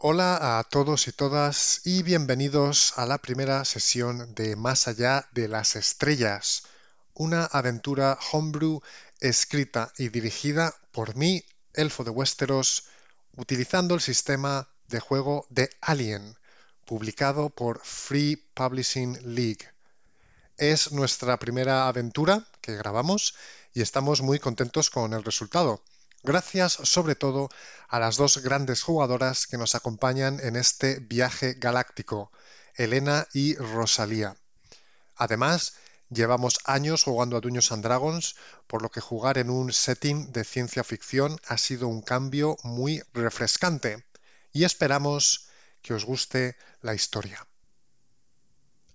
Hola a todos y todas y bienvenidos a la primera sesión de Más allá de las estrellas, una aventura homebrew escrita y dirigida por mí, Elfo de Westeros, utilizando el sistema de juego de Alien, publicado por Free Publishing League. Es nuestra primera aventura que grabamos y estamos muy contentos con el resultado gracias sobre todo a las dos grandes jugadoras que nos acompañan en este viaje galáctico, Elena y Rosalía. Además, llevamos años jugando a Dungeons and Dragons, por lo que jugar en un setting de ciencia ficción ha sido un cambio muy refrescante y esperamos que os guste la historia.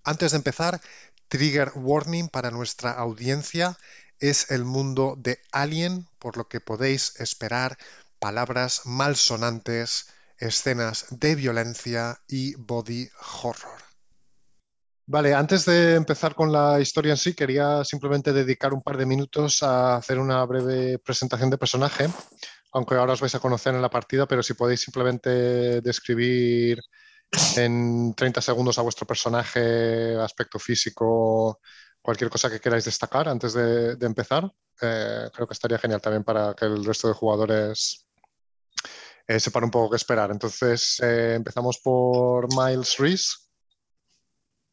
Antes de empezar, trigger warning para nuestra audiencia es el mundo de Alien, por lo que podéis esperar palabras malsonantes, escenas de violencia y body horror. Vale, antes de empezar con la historia en sí, quería simplemente dedicar un par de minutos a hacer una breve presentación de personaje, aunque ahora os vais a conocer en la partida, pero si podéis simplemente describir en 30 segundos a vuestro personaje, aspecto físico, cualquier cosa que queráis destacar antes de, empezar, eh, creo que estaría genial también para que el resto de jugadores eh, sepan un poco qué esperar. Entonces, eh, empezamos por Miles Reese.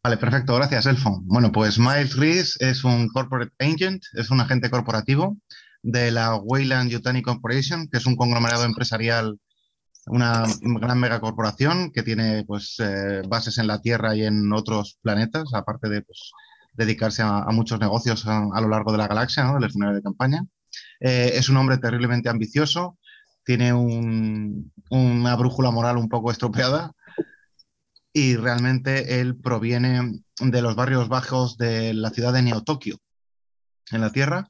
Vale, perfecto, gracias, Elfon. Bueno, pues Miles Reese es un corporate agent, es un agente corporativo de la Wayland Yutani Corporation, que es un conglomerado empresarial, una gran megacorporación que tiene pues, bases en la Tierra y en otros planetas, aparte de pues, dedicarse a, muchos negocios a, lo largo de la galaxia, ¿no? del escenario de campaña. Eh, es un hombre terriblemente ambicioso, tiene una brújula moral un poco estropeada y realmente él proviene de los barrios bajos de la ciudad de Neo-Tokio, en la Tierra,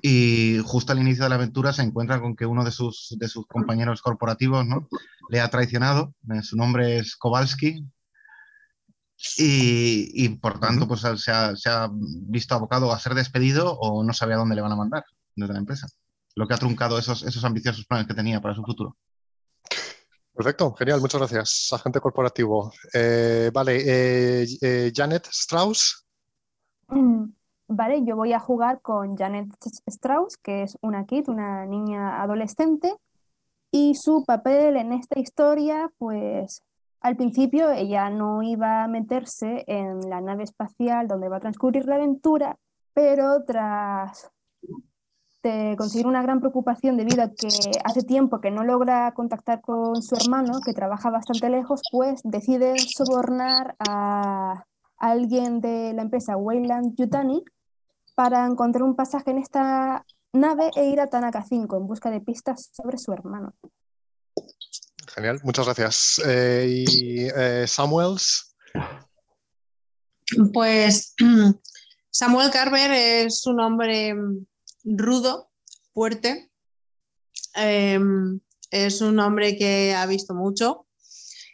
y justo al inicio de la aventura se encuentra con que uno de sus, de sus compañeros corporativos ¿no? le ha traicionado. Eh, su nombre es Kowalski, y, por tanto, pues se ha, visto abocado a ser despedido o no sabía dónde le van a mandar desde la empresa. Lo que ha truncado esos, esos ambiciosos planes que tenía para su futuro. Perfecto, genial, muchas gracias, agente corporativo. Eh, vale, eh, eh, Janet Strauss. Mm, vale, yo voy a jugar con Janet Strauss, que es una kid, una niña adolescente, y su papel en esta historia, pues al principio ella no iba a meterse en la nave espacial donde va a transcurrir la aventura, pero tras conseguir una gran preocupación debido a que hace tiempo que no logra contactar con su hermano, que trabaja bastante lejos, pues decide sobornar a alguien de la empresa Wayland Yutani para encontrar un pasaje en esta nave e ir a Tanaka 5 en busca de pistas sobre su hermano. Genial, muchas gracias. Eh, ¿Y eh, Samuels? Pues Samuel Carver es un hombre rudo, fuerte. Em, es un hombre que ha visto mucho.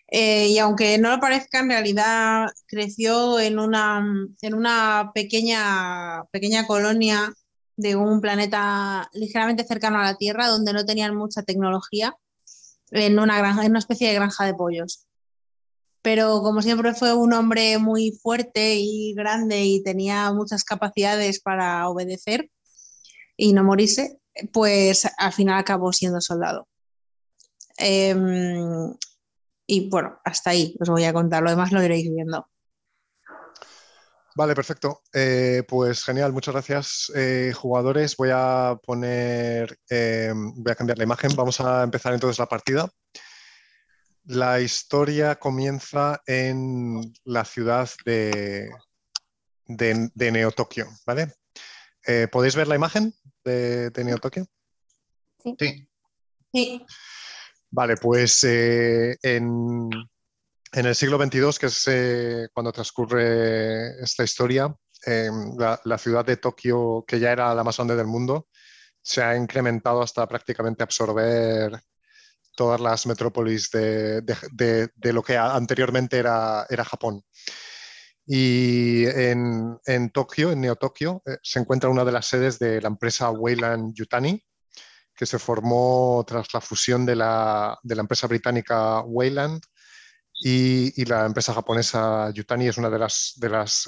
Eh, y aunque no lo parezca, en realidad creció en una, en una pequeña, pequeña colonia de un planeta ligeramente cercano a la Tierra, donde no tenían mucha tecnología en una, granja, en una especie de granja de pollos. Pero como siempre fue un hombre muy fuerte y grande y tenía muchas capacidades para obedecer y no morirse, pues al final acabó siendo soldado. Em, y bueno, hasta ahí os voy a contar, lo demás lo iréis viendo. Vale, perfecto. Eh, pues genial, muchas gracias, eh, jugadores. Voy a poner, eh, voy a cambiar la imagen. Vamos a empezar entonces la partida. La historia comienza en la ciudad de, de, Neo Tokio, ¿vale? ¿Podéis ver la imagen de, de Neo Tokio? Sí. sí. Vale, pues en, en el siglo XXII, que es eh, cuando transcurre esta historia, em, la, ciudad de Tokio, que ya era la más grande del mundo, se ha incrementado hasta prácticamente absorber todas las metrópolis de, lo que anteriormente era, era Japón. Y en, Tokio, en Neo Tokio, eh, se encuentra una de las sedes de la empresa Wayland Yutani, que se formó tras la fusión de la, de la empresa británica Wayland y, y, la empresa japonesa Yutani es una de las, de las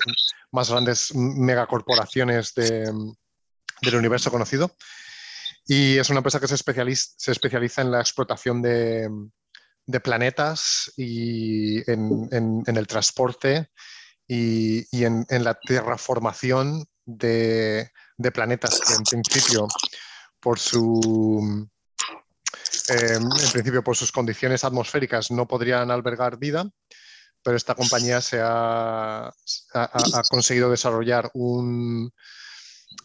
más grandes megacorporaciones de, del universo conocido. Y es una empresa que se especializa, se especializa en la explotación de, de planetas y en, en, el transporte y, y en, en, la terraformación de, de, planetas que en principio por su eh, en principio por sus condiciones atmosféricas no podrían albergar vida, pero esta compañía se ha, conseguido desarrollar un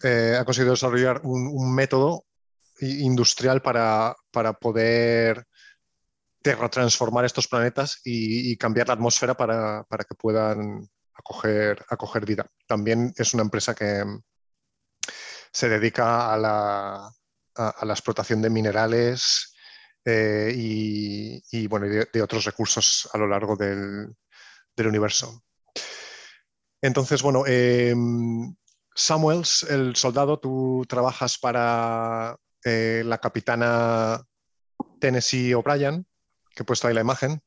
eh, ha conseguido desarrollar un, método industrial para, para poder transformar estos planetas y, cambiar la atmósfera para, para, que puedan acoger, acoger vida. También es una empresa que se dedica a la, a la explotación de minerales eh, y, bueno, de, otros recursos a lo largo del, universo. Entonces, bueno, eh, Samuels, el soldado, tú trabajas para eh, la capitana Tennessee O'Brien, que he puesto ahí la imagen,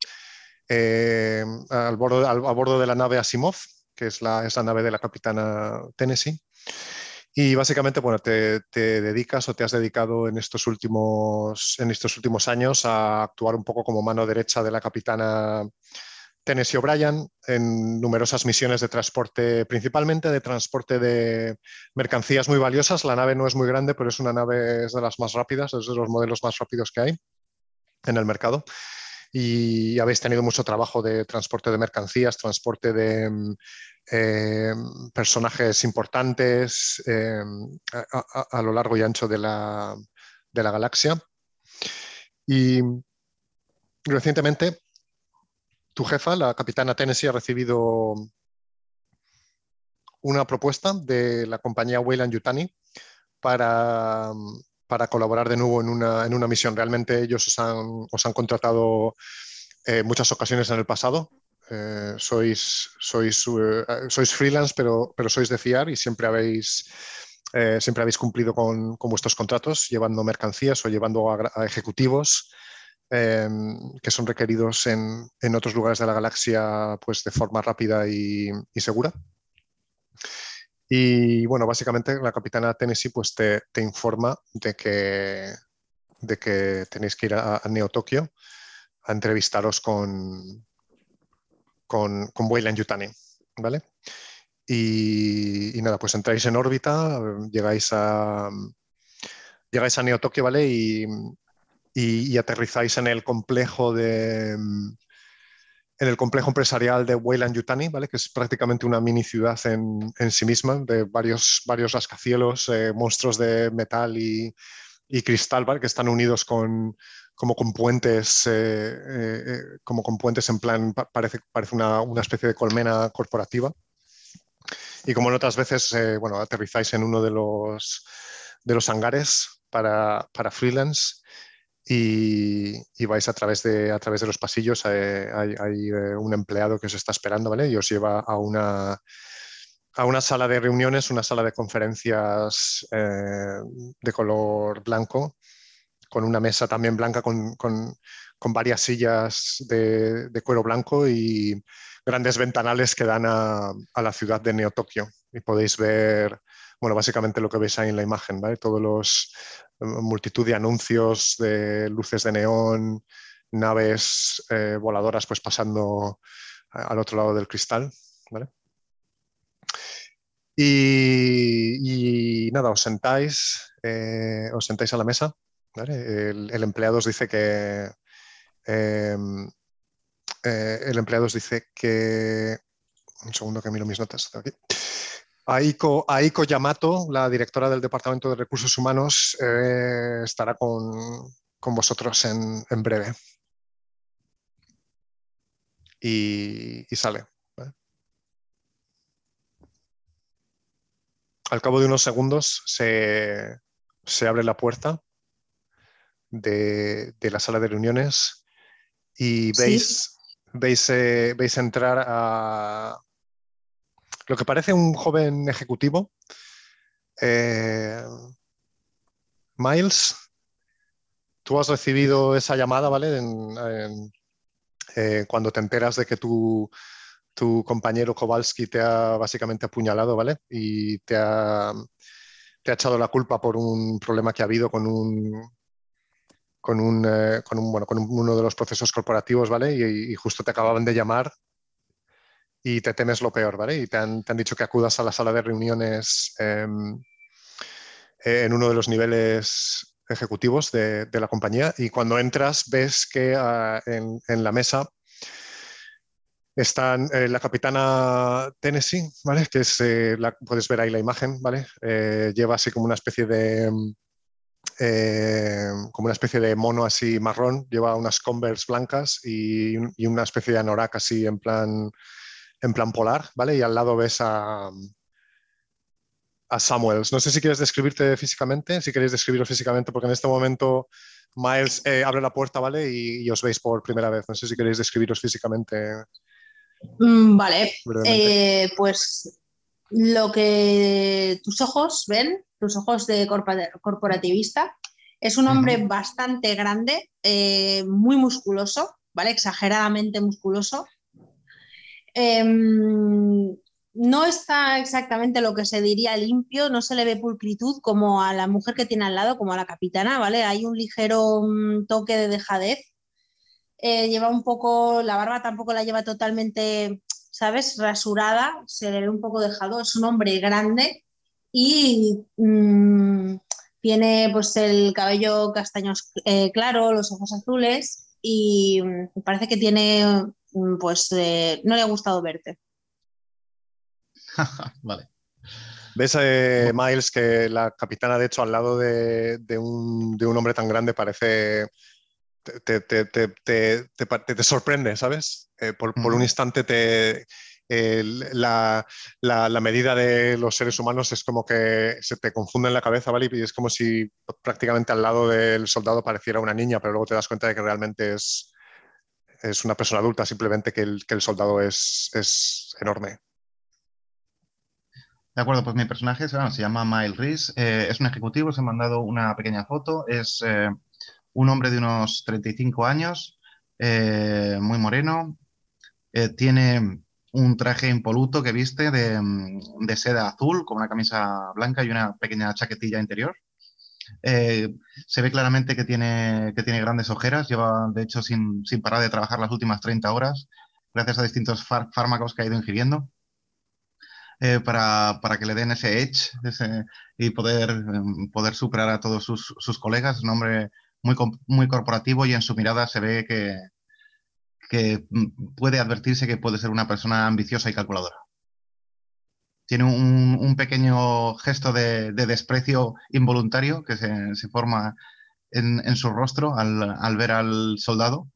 al, bordo, al, a bordo de la nave Asimov, que es la, es la nave de la capitana Tennessee. Y básicamente, bueno, te, dedicas o te has dedicado en estos, últimos, en estos últimos años a actuar un poco como mano derecha de la capitana Tennessee O'Brien en numerosas misiones de transporte, principalmente de transporte de mercancías muy valiosas. La nave no es muy grande, pero es una nave de las más rápidas, es de los modelos más rápidos que hay en el mercado. Y habéis tenido mucho trabajo de transporte de mercancías, transporte de eh, personajes importantes eh, a, a, lo largo y ancho de la, de la galaxia. Y recientemente tu jefa, la capitana Tennessee, ha recibido una propuesta de la compañía Weyland Yutani para, para, colaborar de nuevo en una, en una, misión. Realmente ellos os han, os han contratado eh, muchas ocasiones en el pasado. Eh, sois, sois, uh, sois freelance, pero, pero sois de fiar y siempre habéis, eh, siempre habéis cumplido con, con, vuestros contratos, llevando mercancías o llevando a, ejecutivos eh, que son requeridos en, en, otros lugares de la galaxia pues, de forma rápida y, segura. Y bueno, básicamente la capitana Tennessee pues, te, informa de que, de que tenéis que ir a, a Neo Tokio a entrevistaros con, con, con Weyland Yutani, ¿vale? Y, nada, pues entráis en órbita, llegáis a, llegáis a Neo Tokio, ¿vale? Y, y, aterrizáis en el complejo de en el complejo empresarial de Weyland Yutani, ¿vale? que es prácticamente una mini ciudad en, en sí misma, de varios, varios rascacielos, eh, monstruos de metal y, y cristal, ¿vale? que están unidos con, como con puentes, eh, eh, como con puentes en plan, parece, parece una, una, especie de colmena corporativa. Y como en otras veces, eh, bueno, aterrizáis en uno de los, de los hangares para, para freelance y, vais a través de, a través de los pasillos, eh, hay, hay eh, un empleado que os está esperando, ¿vale? Y os lleva a una, a una sala de reuniones, una sala de conferencias eh, de color blanco, con una mesa también blanca, con, con, con varias sillas de, de, cuero blanco y grandes ventanales que dan a, a la ciudad de Neo Tokio. Y podéis ver, bueno, básicamente lo que veis ahí en la imagen, ¿vale? Todos los, multitud de anuncios de luces de neón, naves eh, voladoras pues pasando al otro lado del cristal. ¿vale? Y, nada, os sentáis, eh, os sentáis a la mesa. ¿vale? El, empleado os dice que eh, el empleado os dice que un segundo que miro mis notas. Aquí. Aiko, Aiko, Yamato, la directora del Departamento de Recursos Humanos, eh, estará con, con, vosotros en, en breve. Y, y sale. ¿vale? Al cabo de unos segundos se, se abre la puerta de, de, la sala de reuniones y veis, ¿Sí? veis, eh, veis entrar a, lo que parece un joven ejecutivo, eh, Miles, tú has recibido esa llamada, ¿vale? Eh, cuando te enteras de que tu, compañero Kowalski te ha básicamente apuñalado, ¿vale? Y te ha, te ha echado la culpa por un problema que ha habido con un, con un, eh, con un, bueno, con un- uno de los procesos corporativos, ¿vale? Y, y justo te acababan de llamar y te temes lo peor, ¿vale? Y te han, te han dicho que acudas a la sala de reuniones em, en uno de los niveles ejecutivos de, de la compañía y cuando entras ves que ah, en, en la mesa están eh, la capitana Tennessee, ¿vale? Que es, eh, la, puedes ver ahí la imagen, ¿vale? Eh, lleva así como una especie de eh, como una especie de mono así marrón, lleva unas Converse blancas y, y una especie de anorak así en plan en plan polar, ¿vale? Y al lado ves a a Samuels. No sé si quieres describirte físicamente, si queréis describiros físicamente, porque en este momento Miles eh, abre la puerta, ¿vale? Y, y os veis por primera vez. No sé si queréis describiros físicamente Mm, vale, eh, pues lo que tus ojos ven, tus ojos de corporativista, es un hombre bastante grande, eh, muy musculoso, ¿vale? Exageradamente musculoso. Em, no está exactamente lo que se diría limpio, no se le ve pulcritud como a la mujer que tiene al lado, como a la capitana, ¿vale? Hay un ligero mm, toque de dejadez. Eh, lleva un poco, la barba tampoco la lleva totalmente, ¿sabes? Rasurada, se le ve un poco dejado. Es un hombre grande y mm, tiene pues el cabello castaño eh, claro, los ojos azules y mm, parece que tiene, pues, eh, no le ha gustado verte. vale. ¿Ves, eh, Miles, que la capitana, de hecho, al lado de, de un, de un hombre tan grande parece... Te, te, te, te, te- te pa- te- te sorprende, ¿sabes? Eh, por, por un instante te, la, la- la medida de los seres humanos es como que se te confunde en la cabeza, ¿vale? Y es como si prácticamente al lado del soldado pareciera una niña, pero luego te das cuenta de que realmente es, es una persona adulta, simplemente que el, que el soldado es, es enorme. De acuerdo, pues mi personaje se, se llama Miles Reese, eh, es un ejecutivo, os he mandado una pequeña foto, es eh, un hombre de unos 35 años, eh, muy moreno, tiene un traje impoluto que viste de, mm, de seda azul con una camisa blanca y una pequeña chaquetilla interior. Eh, se ve claramente que tiene, que tiene grandes ojeras, lleva de hecho sin, sin parar de trabajar las últimas 30 horas gracias a distintos fár- fármacos que ha ido ingiriendo eh, para, para que le den ese edge y poder, em, poder superar a todos sus, sus colegas. Es un hombre muy, muy corporativo y en su mirada se ve que, que mm, puede advertirse que puede ser una persona ambiciosa y calculadora. Tiene un, pequeño gesto de, de desprecio involuntario que se, forma en, su rostro al, ver al soldado,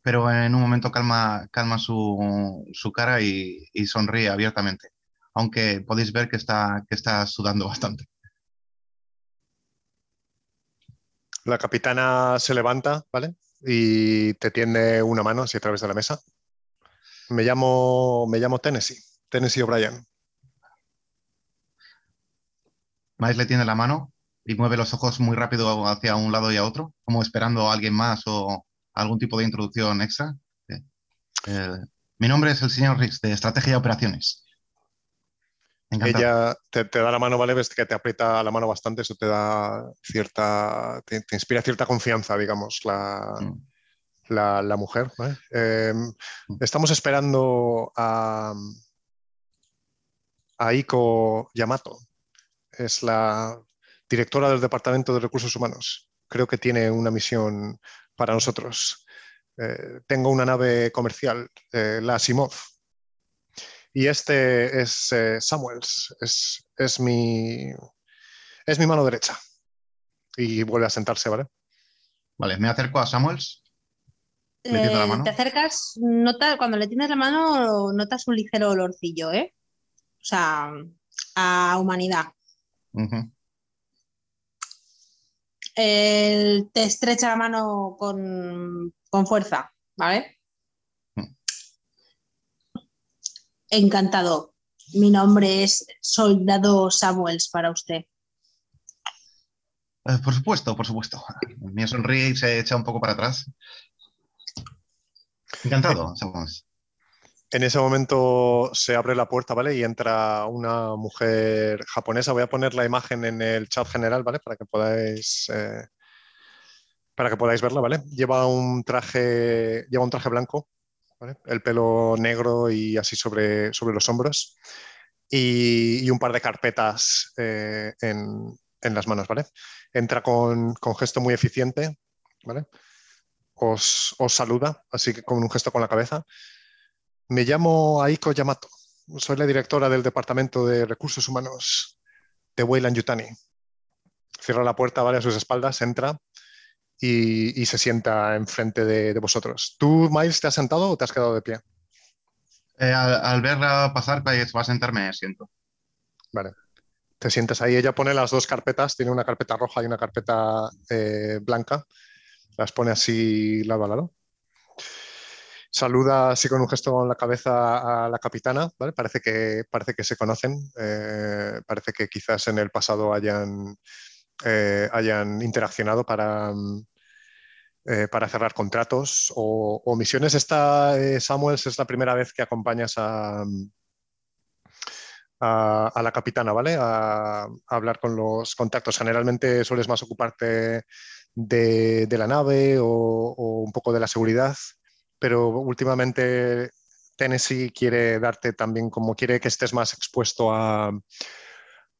pero en un momento calma, su, cara y, sonríe abiertamente, aunque podéis ver que está, que está sudando bastante. La capitana se levanta, ¿vale? Y te tiende una mano así a través de la mesa. Me llamo, me llamo Tennessee, Tennessee O'Brien. Miles le tiene la mano y mueve los ojos muy rápido hacia un lado y a otro, como esperando a alguien más o algún tipo de introducción extra. Eh, eh, mi nombre es el señor Riggs, de Estrategia y Operaciones. Encantado. Ella te, te da la mano, ¿vale? Ves que te aprieta la mano bastante, eso te da cierta, te, te inspira cierta confianza, digamos, la, Mm. la, la mujer. ¿vale? Eh, estamos esperando a, a Iko Yamato. Es la directora del Departamento de Recursos Humanos. Creo que tiene una misión para nosotros. Eh, tengo una nave comercial, eh, la Asimov. Y este es eh, Samuels, es, es, mi, es mi mano derecha. Y vuelve a sentarse, ¿vale? Vale, me acerco a Samuels. ¿Le tiendo la mano? te acercas, nota, cuando le tienes la mano notas un ligero olorcillo, ¿eh? O sea, a humanidad. Él te estrecha la mano con, con fuerza, ¿vale? Mm. Encantado. Mi nombre es Soldado Samuels para usted. Eh, por supuesto, por supuesto. Me sonríe y se echa un poco para atrás. Encantado, Samuels. En ese momento se abre la puerta, ¿vale? Y entra una mujer japonesa. Voy a poner la imagen en el chat general, ¿vale? Para que podáis, eh, para que podáis verla, ¿vale? Lleva un traje, lleva un traje blanco. El pelo negro y así sobre, sobre los hombros. Y, y un par de carpetas eh, en, en, las manos, ¿vale? Entra con, con gesto muy eficiente, ¿vale? Os, os saluda, así que con un gesto con la cabeza me llamo Aiko Yamato. Soy la directora del Departamento de Recursos Humanos de Weyland Yutani. Cierra la puerta, vale a sus espaldas, entra y, y se sienta enfrente de, de, vosotros. ¿Tú, Miles, te has sentado o te has quedado de pie? Eh, al, al, verla pasar, va a sentarme, siento. Vale. Te sientas ahí. Ella pone las dos carpetas, tiene una carpeta roja y una carpeta eh, blanca. Las pone así lado a lado saluda así con un gesto con la cabeza a la capitana, ¿vale? Parece que, parece que se conocen, eh, parece que quizás en el pasado hayan, eh, hayan interaccionado para, eh, para cerrar contratos o, misiones. Esta, Samuels, es la primera vez que acompañas a, a, la capitana, ¿vale? A, hablar con los contactos. Generalmente sueles más ocuparte de, de la nave o un poco de la seguridad pero últimamente Tennessee quiere darte también, como quiere que estés más expuesto a,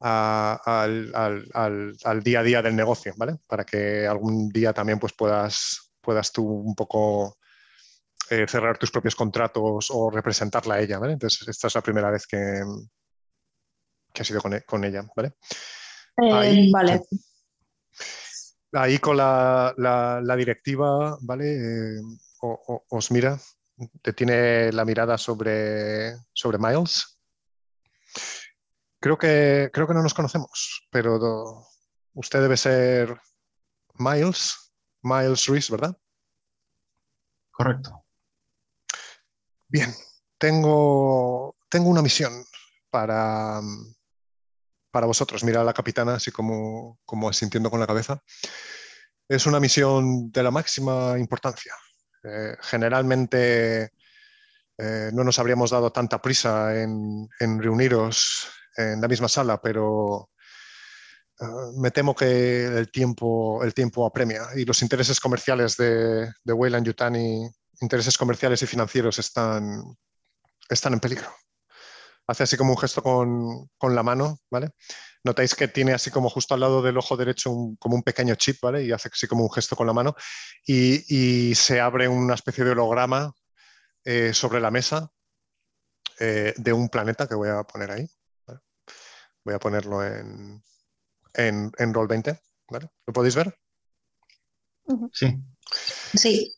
a, al, al, al, día a día del negocio, ¿vale? Para que algún día también pues, puedas, puedas tú un poco eh, cerrar tus propios contratos o representarla a ella, ¿vale? Entonces, esta es la primera vez que, que has ido con, e, con ella, ¿vale? Eh, ahí, vale. Ahí con la, la, la directiva, ¿vale? Eh, os mira, te tiene la mirada sobre, sobre Miles. Creo que, creo que no nos conocemos, pero usted debe ser Miles, Miles Ruiz, ¿verdad? Correcto. Bien, tengo, tengo una misión para, para vosotros. Mira a la capitana así como, como asintiendo con la cabeza. Es una misión de la máxima importancia. Eh, generalmente eh, no nos habríamos dado tanta prisa en, reuniros en la misma sala, pero uh, me temo que el tiempo, el tiempo apremia y los intereses comerciales de, de Weyland Yutani, intereses comerciales y financieros están, están en peligro. Hace así como un gesto con, con la mano, ¿vale? Notáis que tiene así como justo al lado del ojo derecho un, como un pequeño chip, ¿vale? Y hace así como un gesto con la mano y, y se abre una especie de holograma eh, sobre la mesa eh, de un planeta que voy a poner ahí. ¿vale? Voy a ponerlo en, en, en Roll 20, ¿vale? ¿Lo podéis ver? Sí. Sí.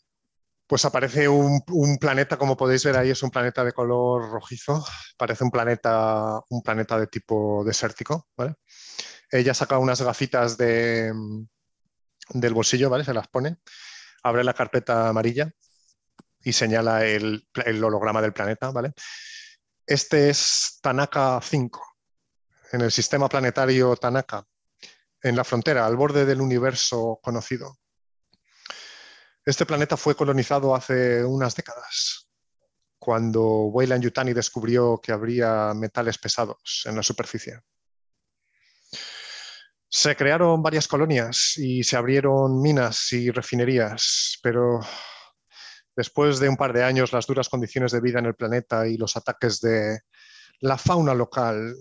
Pues aparece un, planeta, como podéis ver ahí, es un planeta de color rojizo. Parece un planeta, un planeta de tipo desértico, ¿vale? Ella saca unas gafitas de, del bolsillo, ¿vale? Se las pone, abre la carpeta amarilla y señala el, el holograma del planeta, ¿vale? Este es Tanaka 5, en el sistema planetario Tanaka, en la frontera, al borde del universo conocido. Este planeta fue colonizado hace unas décadas, cuando Weyland Yutani descubrió que habría metales pesados en la superficie. Se crearon varias colonias y se abrieron minas y refinerías, pero después de un par de años las duras condiciones de vida en el planeta y los ataques de la fauna local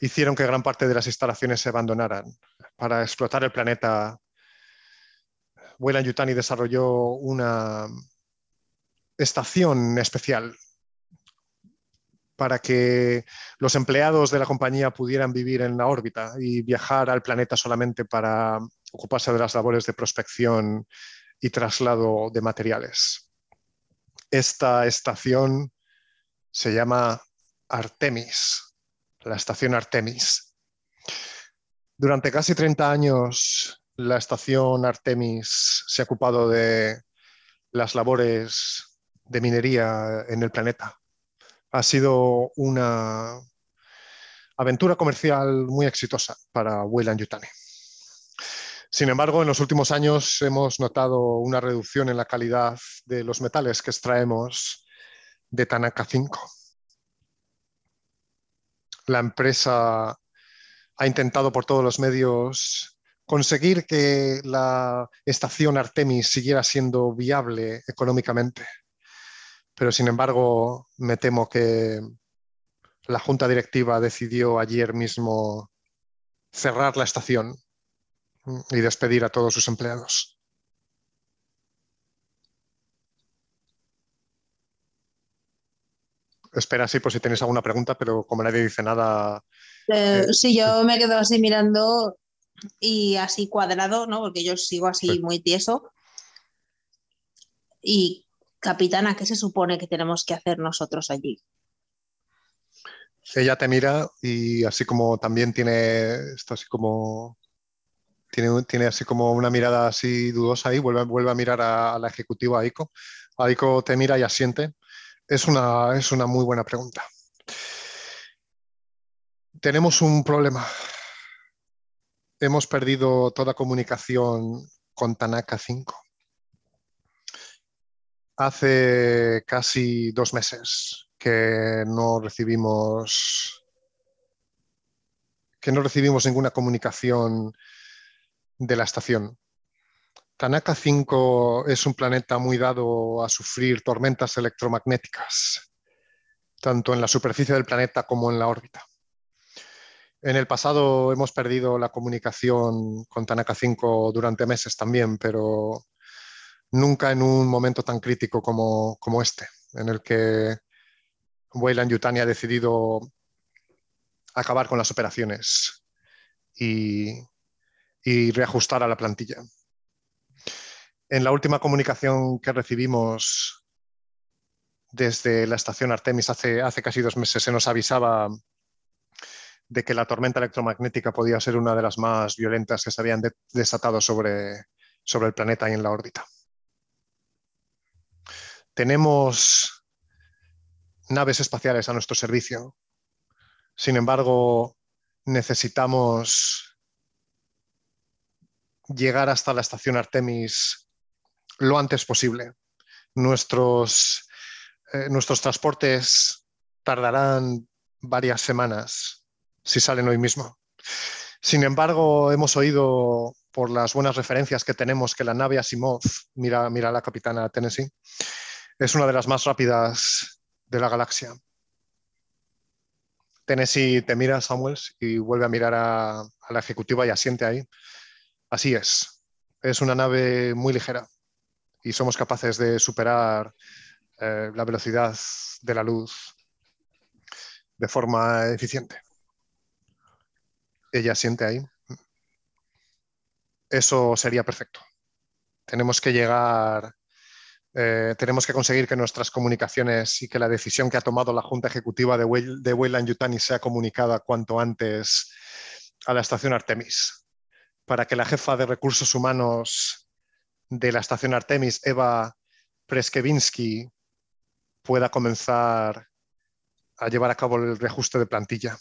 hicieron que gran parte de las instalaciones se abandonaran para explotar el planeta Weyland Yutani desarrolló una estación especial para que los empleados de la compañía pudieran vivir en la órbita y viajar al planeta solamente para ocuparse de las labores de prospección y traslado de materiales. Esta estación se llama Artemis, la estación Artemis. Durante casi 30 años la estación Artemis se ha ocupado de las labores de minería en el planeta. Ha sido una aventura comercial muy exitosa para Weyland Yutani. Sin embargo, en los últimos años hemos notado una reducción en la calidad de los metales que extraemos de Tanaka 5. La empresa ha intentado por todos los medios conseguir que la estación Artemis siguiera siendo viable económicamente. Pero sin embargo, me temo que la junta directiva decidió ayer mismo cerrar la estación y despedir a todos sus empleados. Espera, sí, por si tenéis alguna pregunta, pero como nadie dice nada. Eh, sí, yo me quedo así mirando y así cuadrado, ¿no? Porque yo sigo así muy tieso. Y capitana, ¿qué se supone que tenemos que hacer nosotros allí? Ella te mira y así como también tiene esto así como tiene, tiene así como una mirada así dudosa y vuelve, vuelve a mirar a, la ejecutiva Aiko. Aiko te mira y asiente. Es una, es una muy buena pregunta. Tenemos un problema. Hemos perdido toda comunicación con Tanaka 5. Hace casi dos meses que no recibimos que no recibimos ninguna comunicación de la estación. Tanaka 5 es un planeta muy dado a sufrir tormentas electromagnéticas, tanto en la superficie del planeta como en la órbita. En el pasado hemos perdido la comunicación con Tanaka 5 durante meses también, pero nunca en un momento tan crítico como, como este, en el que Weyland Yutani ha decidido acabar con las operaciones y, y reajustar a la plantilla. En la última comunicación que recibimos desde la estación Artemis hace, hace casi dos meses se nos avisaba de que la tormenta electromagnética podía ser una de las más violentas que se habían desatado sobre, sobre el planeta y en la órbita. Tenemos naves espaciales a nuestro servicio. Sin embargo, necesitamos llegar hasta la estación Artemis lo antes posible. Nuestros, eh, nuestros transportes tardarán varias semanas si salen hoy mismo. Sin embargo, hemos oído por las buenas referencias que tenemos que la nave Asimov, mira, mira la capitana Tennessee, es una de las más rápidas de la galaxia. Tennessee te mira, Samuels, y vuelve a mirar a, la ejecutiva y asiente ahí. Así es. Es una nave muy ligera y somos capaces de superar eh, la velocidad de la luz de forma eficiente. Ella siente ahí. Eso sería perfecto. Tenemos que llegar, eh, tenemos que conseguir que nuestras comunicaciones y que la decisión que ha tomado la Junta Ejecutiva de, Weyland Yutani sea comunicada cuanto antes a la estación Artemis, para que la jefa de recursos humanos de la estación Artemis, Eva Preskevinsky, pueda comenzar a llevar a cabo el reajuste de plantilla.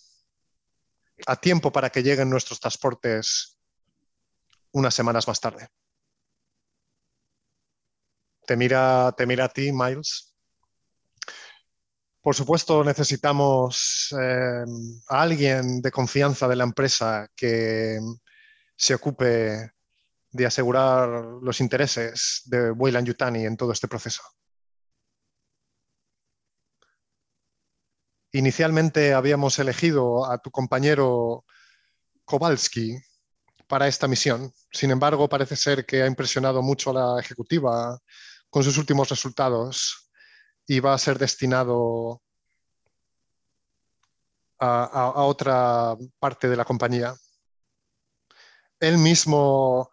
A tiempo para que lleguen nuestros transportes unas semanas más tarde. Te mira, te mira a ti, Miles. Por supuesto, necesitamos eh, a alguien de confianza de la empresa que se ocupe de asegurar los intereses de Weyland Yutani en todo este proceso. Inicialmente habíamos elegido a tu compañero Kowalski para esta misión. Sin embargo, parece ser que ha impresionado mucho a la ejecutiva con sus últimos resultados y va a ser destinado a, a otra parte de la compañía. Él mismo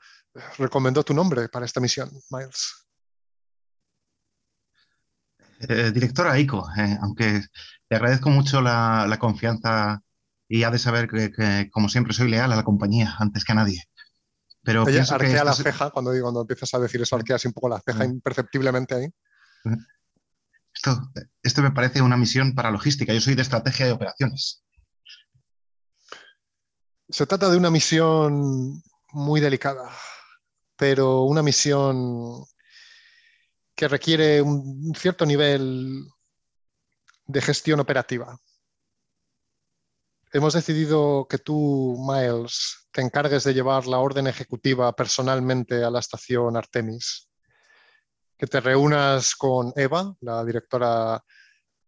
recomendó tu nombre para esta misión, Miles? Eh, directora Aiko, eh, aunque te agradezco mucho la, confianza y ha de saber que, como siempre, soy leal a la compañía antes que a nadie. Pero Ella arquea la ceja cuando, digo, cuando empiezas a decir eso, arqueas un poco la ceja imperceptiblemente ahí. Esto, esto me parece una misión para logística. Yo soy de estrategia de operaciones. Se trata de una misión muy delicada, pero una misión que requiere un cierto nivel de gestión operativa. Hemos decidido que tú, Miles, te encargues de llevar la orden ejecutiva personalmente a la estación Artemis, que te reúnas con Eva, la directora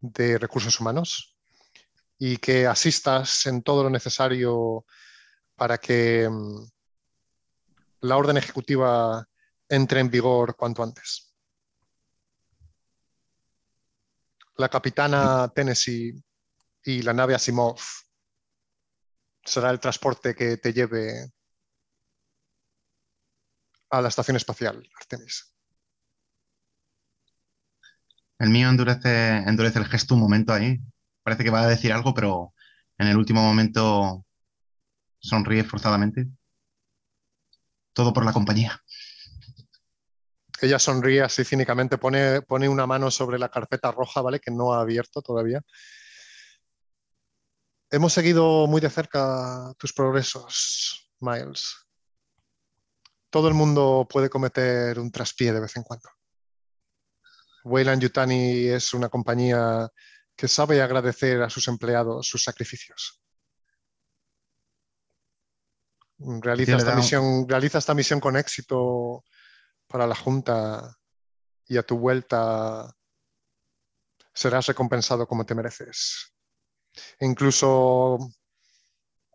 de recursos humanos, y que asistas en todo lo necesario para que mm, la orden ejecutiva entre en vigor cuanto antes. La capitana Tennessee y la nave Asimov será el transporte que te lleve a la estación espacial Artemis. El mío endurece, endurece el gesto un momento ahí. Parece que va a decir algo, pero en el último momento sonríe forzadamente. Todo por la compañía. Ella sonríe así cínicamente, pone, pone una mano sobre la carpeta roja, ¿vale? Que no ha abierto todavía. Hemos seguido muy de cerca tus progresos, Miles. Todo el mundo puede cometer un traspié de vez en cuando. Weyland Yutani es una compañía que sabe agradecer a sus empleados sus sacrificios. Realiza, esta misión, realiza esta misión con éxito para la Junta y a tu vuelta serás recompensado como te mereces. Incluso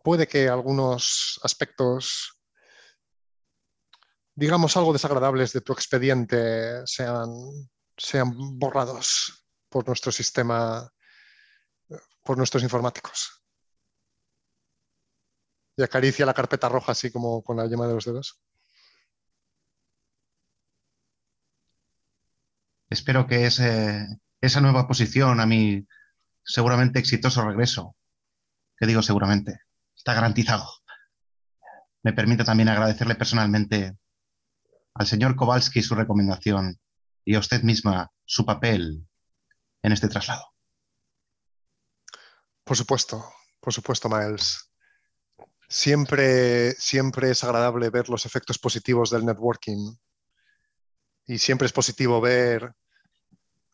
puede que algunos aspectos, digamos algo desagradables de tu expediente sean, sean borrados por nuestro sistema, por nuestros informáticos. Y acaricia la carpeta roja así como con la yema de los dedos. Espero que esa nueva posición a mi seguramente exitoso regreso, que digo seguramente, está garantizado. Me permite también agradecerle personalmente al señor Kowalski su recomendación y a usted misma su papel en este traslado. Por supuesto, por supuesto, Miles. Siempre, siempre es agradable ver los efectos positivos del networking y siempre es positivo ver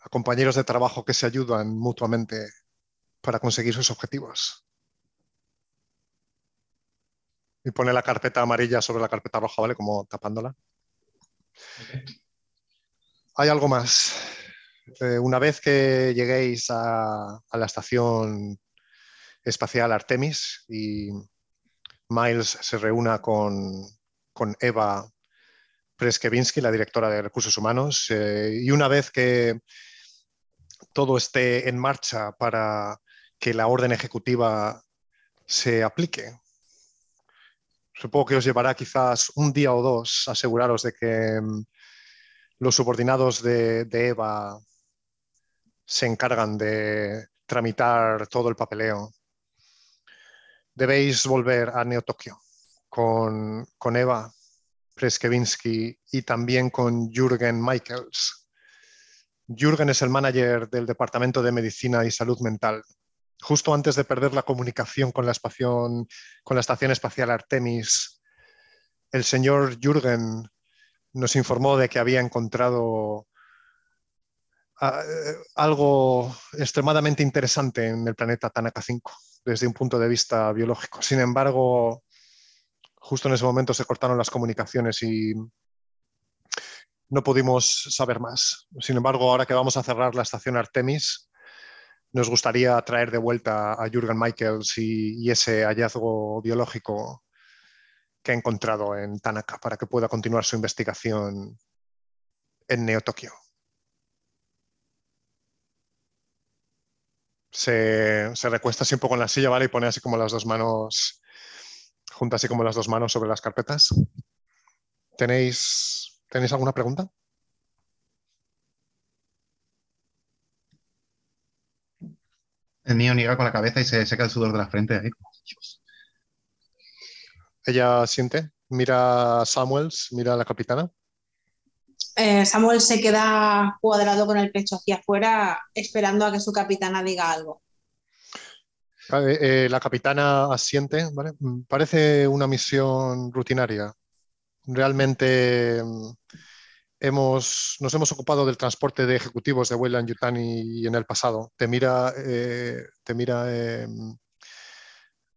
a compañeros de trabajo que se ayudan mutuamente para conseguir sus objetivos. Y pone la carpeta amarilla sobre la carpeta roja, ¿vale? Como tapándola. Hay algo más. Eh, una vez que lleguéis a, la estación espacial Artemis y Miles se reúna con, con Eva Preskevinsky, la directora de recursos humanos, eh, y una vez que todo esté en marcha para que la orden ejecutiva se aplique. Supongo que os llevará quizás un día o dos aseguraros de que mm, los subordinados de, Eva se encargan de tramitar todo el papeleo. Debéis volver a Neo Tokio con, con Eva Preskevinsky y también con Jürgen Michaels Jürgen es el manager del Departamento de Medicina y Salud Mental. Justo antes de perder la comunicación con la, Estación Espacial Artemis, el señor Jürgen nos informó de que había encontrado ah, algo extremadamente interesante en el planeta Tanaka 5 desde un punto de vista biológico. Sin embargo, justo en ese momento se cortaron las comunicaciones y no pudimos saber más. Sin embargo, ahora que vamos a cerrar la estación Artemis, nos gustaría traer de vuelta a Jürgen Michaels y, ese hallazgo biológico que ha encontrado en Tanaka para que pueda continuar su investigación en Neo Tokio. Se, recuesta así un poco en la silla, ¿vale? Y pone así como las dos manos, junta así como las dos manos sobre las carpetas. ¿Tenéis ¿Tenéis alguna pregunta? El mío niega con la cabeza y se seca el sudor de la frente. Ella siente, mira a Samuels, mira a la capitana. Eh, Samuel se queda cuadrado con el pecho hacia afuera, esperando a que su capitana diga algo. Eh, la capitana asiente, ¿vale? Mm, parece una misión rutinaria realmente mm, hemos, nos hemos ocupado del transporte de ejecutivos de Weyland Yutani en el pasado. Te mira, eh, te mira eh,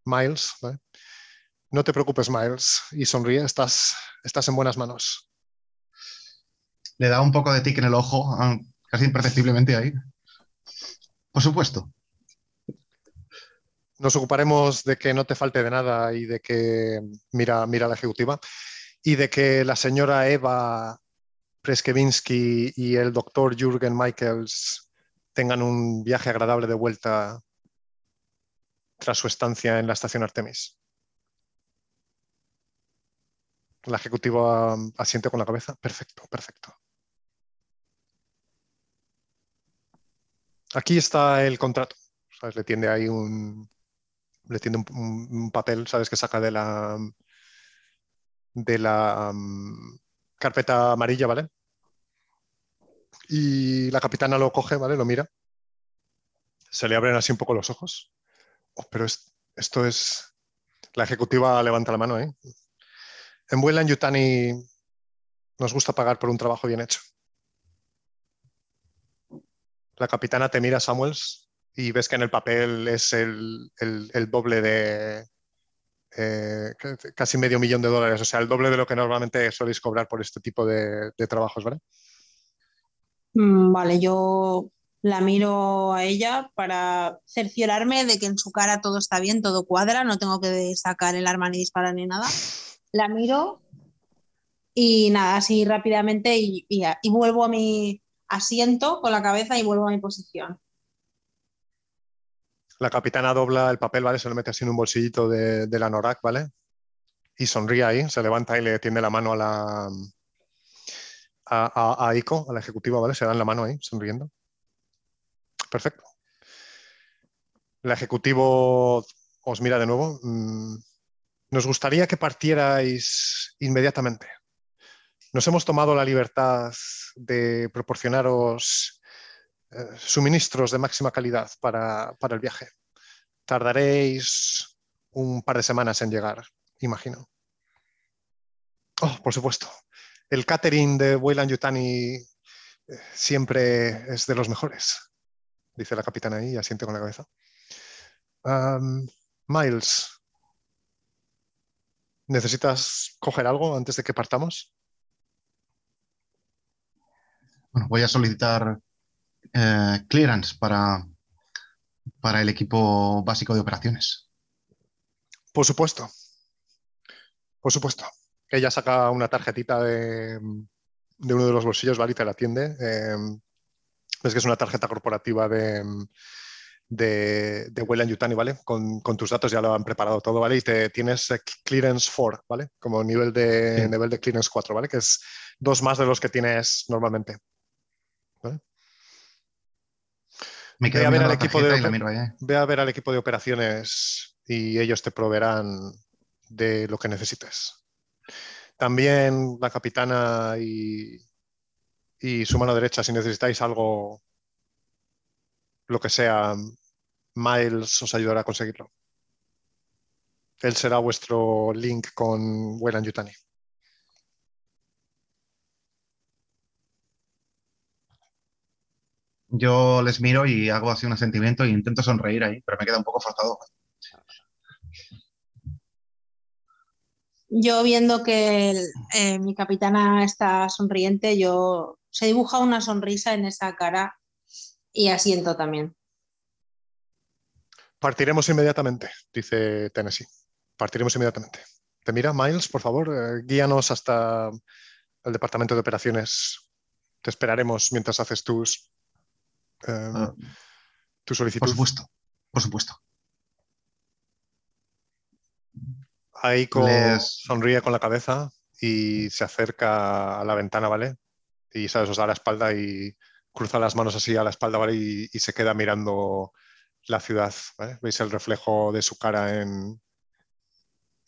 Miles. ¿vale? No te preocupes, Miles, y sonríe, estás, estás en buenas manos. Le da un poco de tic en el ojo, casi imperceptiblemente ahí. Por supuesto. Nos ocuparemos de que no te falte de nada y de que mira, mira la ejecutiva y de que la señora Eva Preskevinsky y el doctor Jürgen Michaels tengan un viaje agradable de vuelta tras su estancia en la estación Artemis. La ejecutiva asiente con la cabeza. Perfecto, perfecto. Aquí está el contrato. Le tiende ahí un. Le tiende un, papel, ¿sabes? Que saca de la. De la carpeta amarilla, ¿vale? Y la capitana lo coge, ¿vale? Lo mira. Se le abren así un poco los ojos. Oh, pero esto es. La ejecutiva levanta la mano, ¿eh? En Vuela en Yutani nos gusta pagar por un trabajo bien hecho. La capitana te mira, Samuels, y ves que en el papel es el, doble de, eh, casi medio millón de dólares, o sea, el doble de lo que normalmente soléis cobrar por este tipo de, trabajos, ¿vale? Mm, vale, yo la miro a ella para cerciorarme de que en su cara todo está bien, todo cuadra, no tengo que sacar el arma ni disparar ni nada la miro y nada, así rápidamente y, vuelvo a mi asiento con la cabeza y vuelvo a mi posición. La capitana dobla el papel, ¿vale? Se lo mete así en un bolsillito de, la Norak, ¿vale? Y sonríe ahí, se levanta y le tiende la mano a la a, a, Ico, a la ejecutiva, ¿vale? Se dan la mano ahí, sonriendo. Perfecto. El ejecutivo os mira de nuevo. Mm, nos gustaría que partierais inmediatamente. Nos hemos tomado la libertad de proporcionaros suministros de máxima calidad para, el viaje. Tardaréis un par de semanas en llegar, imagino. Oh, por supuesto. El catering de Weyland Yutani eh, siempre es de los mejores, dice la capitana ahí y asiente con la cabeza. Miles, ¿Necesitas coger algo antes de que partamos? Bueno, voy a solicitar eh, clearance para, para el equipo básico de operaciones. Por supuesto. Por supuesto. Ella saca una tarjetita de, uno de los bolsillos, ¿vale? Y te la atiende. Eh, es que es una tarjeta corporativa de, de, de Yutani, ¿vale? Con, tus datos ya lo han preparado todo, ¿vale? Y te tienes eh, clearance 4, ¿vale? Como nivel de, nivel de clearance 4, ¿vale? Que es dos más de los que tienes normalmente. ¿vale? Me ve, a ver al equipo de, ve a ver al equipo de operaciones y ellos te proveerán de lo que necesites. También la capitana y, y su mano derecha, si necesitáis algo, lo que sea, Miles os ayudará a conseguirlo. Él será vuestro link con Weyland Yutani. Yo les miro y hago así un asentimiento e intento sonreír ahí, pero me queda un poco forzado. Yo viendo que eh, mi capitana está sonriente, yo se dibuja una sonrisa en esa cara y asiento también. Partiremos inmediatamente, dice Tennessee. Partiremos inmediatamente. Te mira, Miles, por favor, eh, guíanos hasta el departamento de operaciones. Te esperaremos mientras haces tus, eh, ah. tu solicitud. Por supuesto, por supuesto. Aiko sonríe con la cabeza y se acerca a la ventana, ¿vale? Y sabes, os da la espalda y cruza las manos así a la espalda, ¿vale? Y, y se queda mirando la ciudad. Veis el reflejo de su cara en,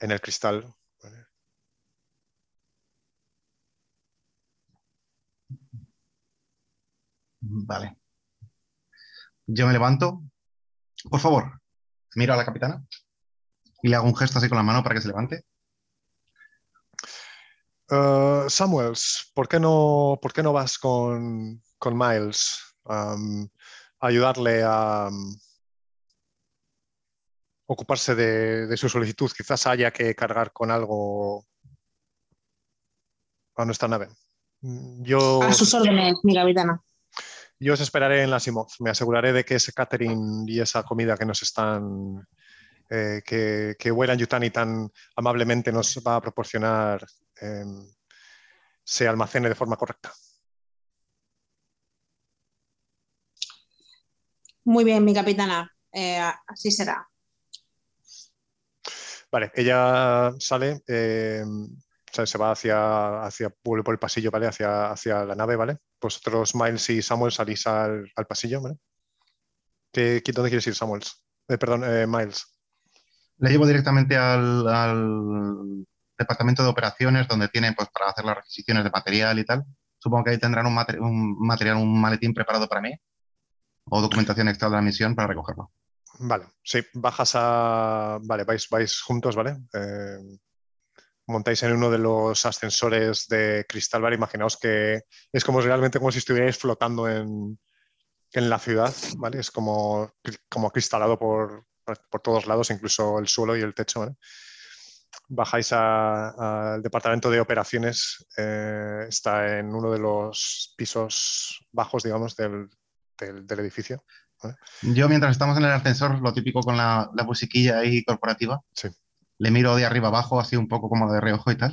en el cristal. ¿vale? Yo me levanto. Por favor, miro a la capitana y le hago un gesto así con la mano para que se levante. Uh, Samuels, ¿por qué no, por qué no vas con, con Miles um, a ayudarle a um, ocuparse de, de su solicitud? Quizás haya que cargar con algo a nuestra nave. Yo, A sus órdenes, mi capitana. Yo os esperaré en la Simov. Me aseguraré de que ese catering y esa comida que nos están, eh, que, que Weyland Yutani tan amablemente nos va a proporcionar, eh, se almacene de forma correcta. Muy bien, mi capitana. Eh, así será. Vale, ella sale, sea, se va hacia, hacia, vuelve por el pasillo, ¿vale? Hacia, hacia la nave, ¿vale? Vosotros, Miles y Samuel, salís al, al pasillo, ¿vale? ¿Qué, ¿Dónde quieres ir, Samuel? Eh, perdón, eh, Miles. Le llevo directamente al, al departamento de operaciones donde tienen pues, para hacer las requisiciones de material y tal. Supongo que ahí tendrán un material, un maletín preparado para mí o documentación extra de la misión para recogerlo. Vale, sí, bajas a. Vale, vais, vais juntos, ¿vale? Eh, montáis en uno de los ascensores de cristal, ¿vale? Imaginaos que es como realmente como si estuvierais flotando en, en la ciudad, ¿vale? Es como, como cristalado por, por todos lados, incluso el suelo y el techo, ¿vale? Bajáis al departamento de operaciones, eh, está en uno de los pisos bajos, digamos, del, del- del edificio. Yo, mientras estamos en el ascensor, lo típico con la, la musiquilla ahí corporativa, Sí. Le miro de arriba abajo, así un poco como de reojo y tal.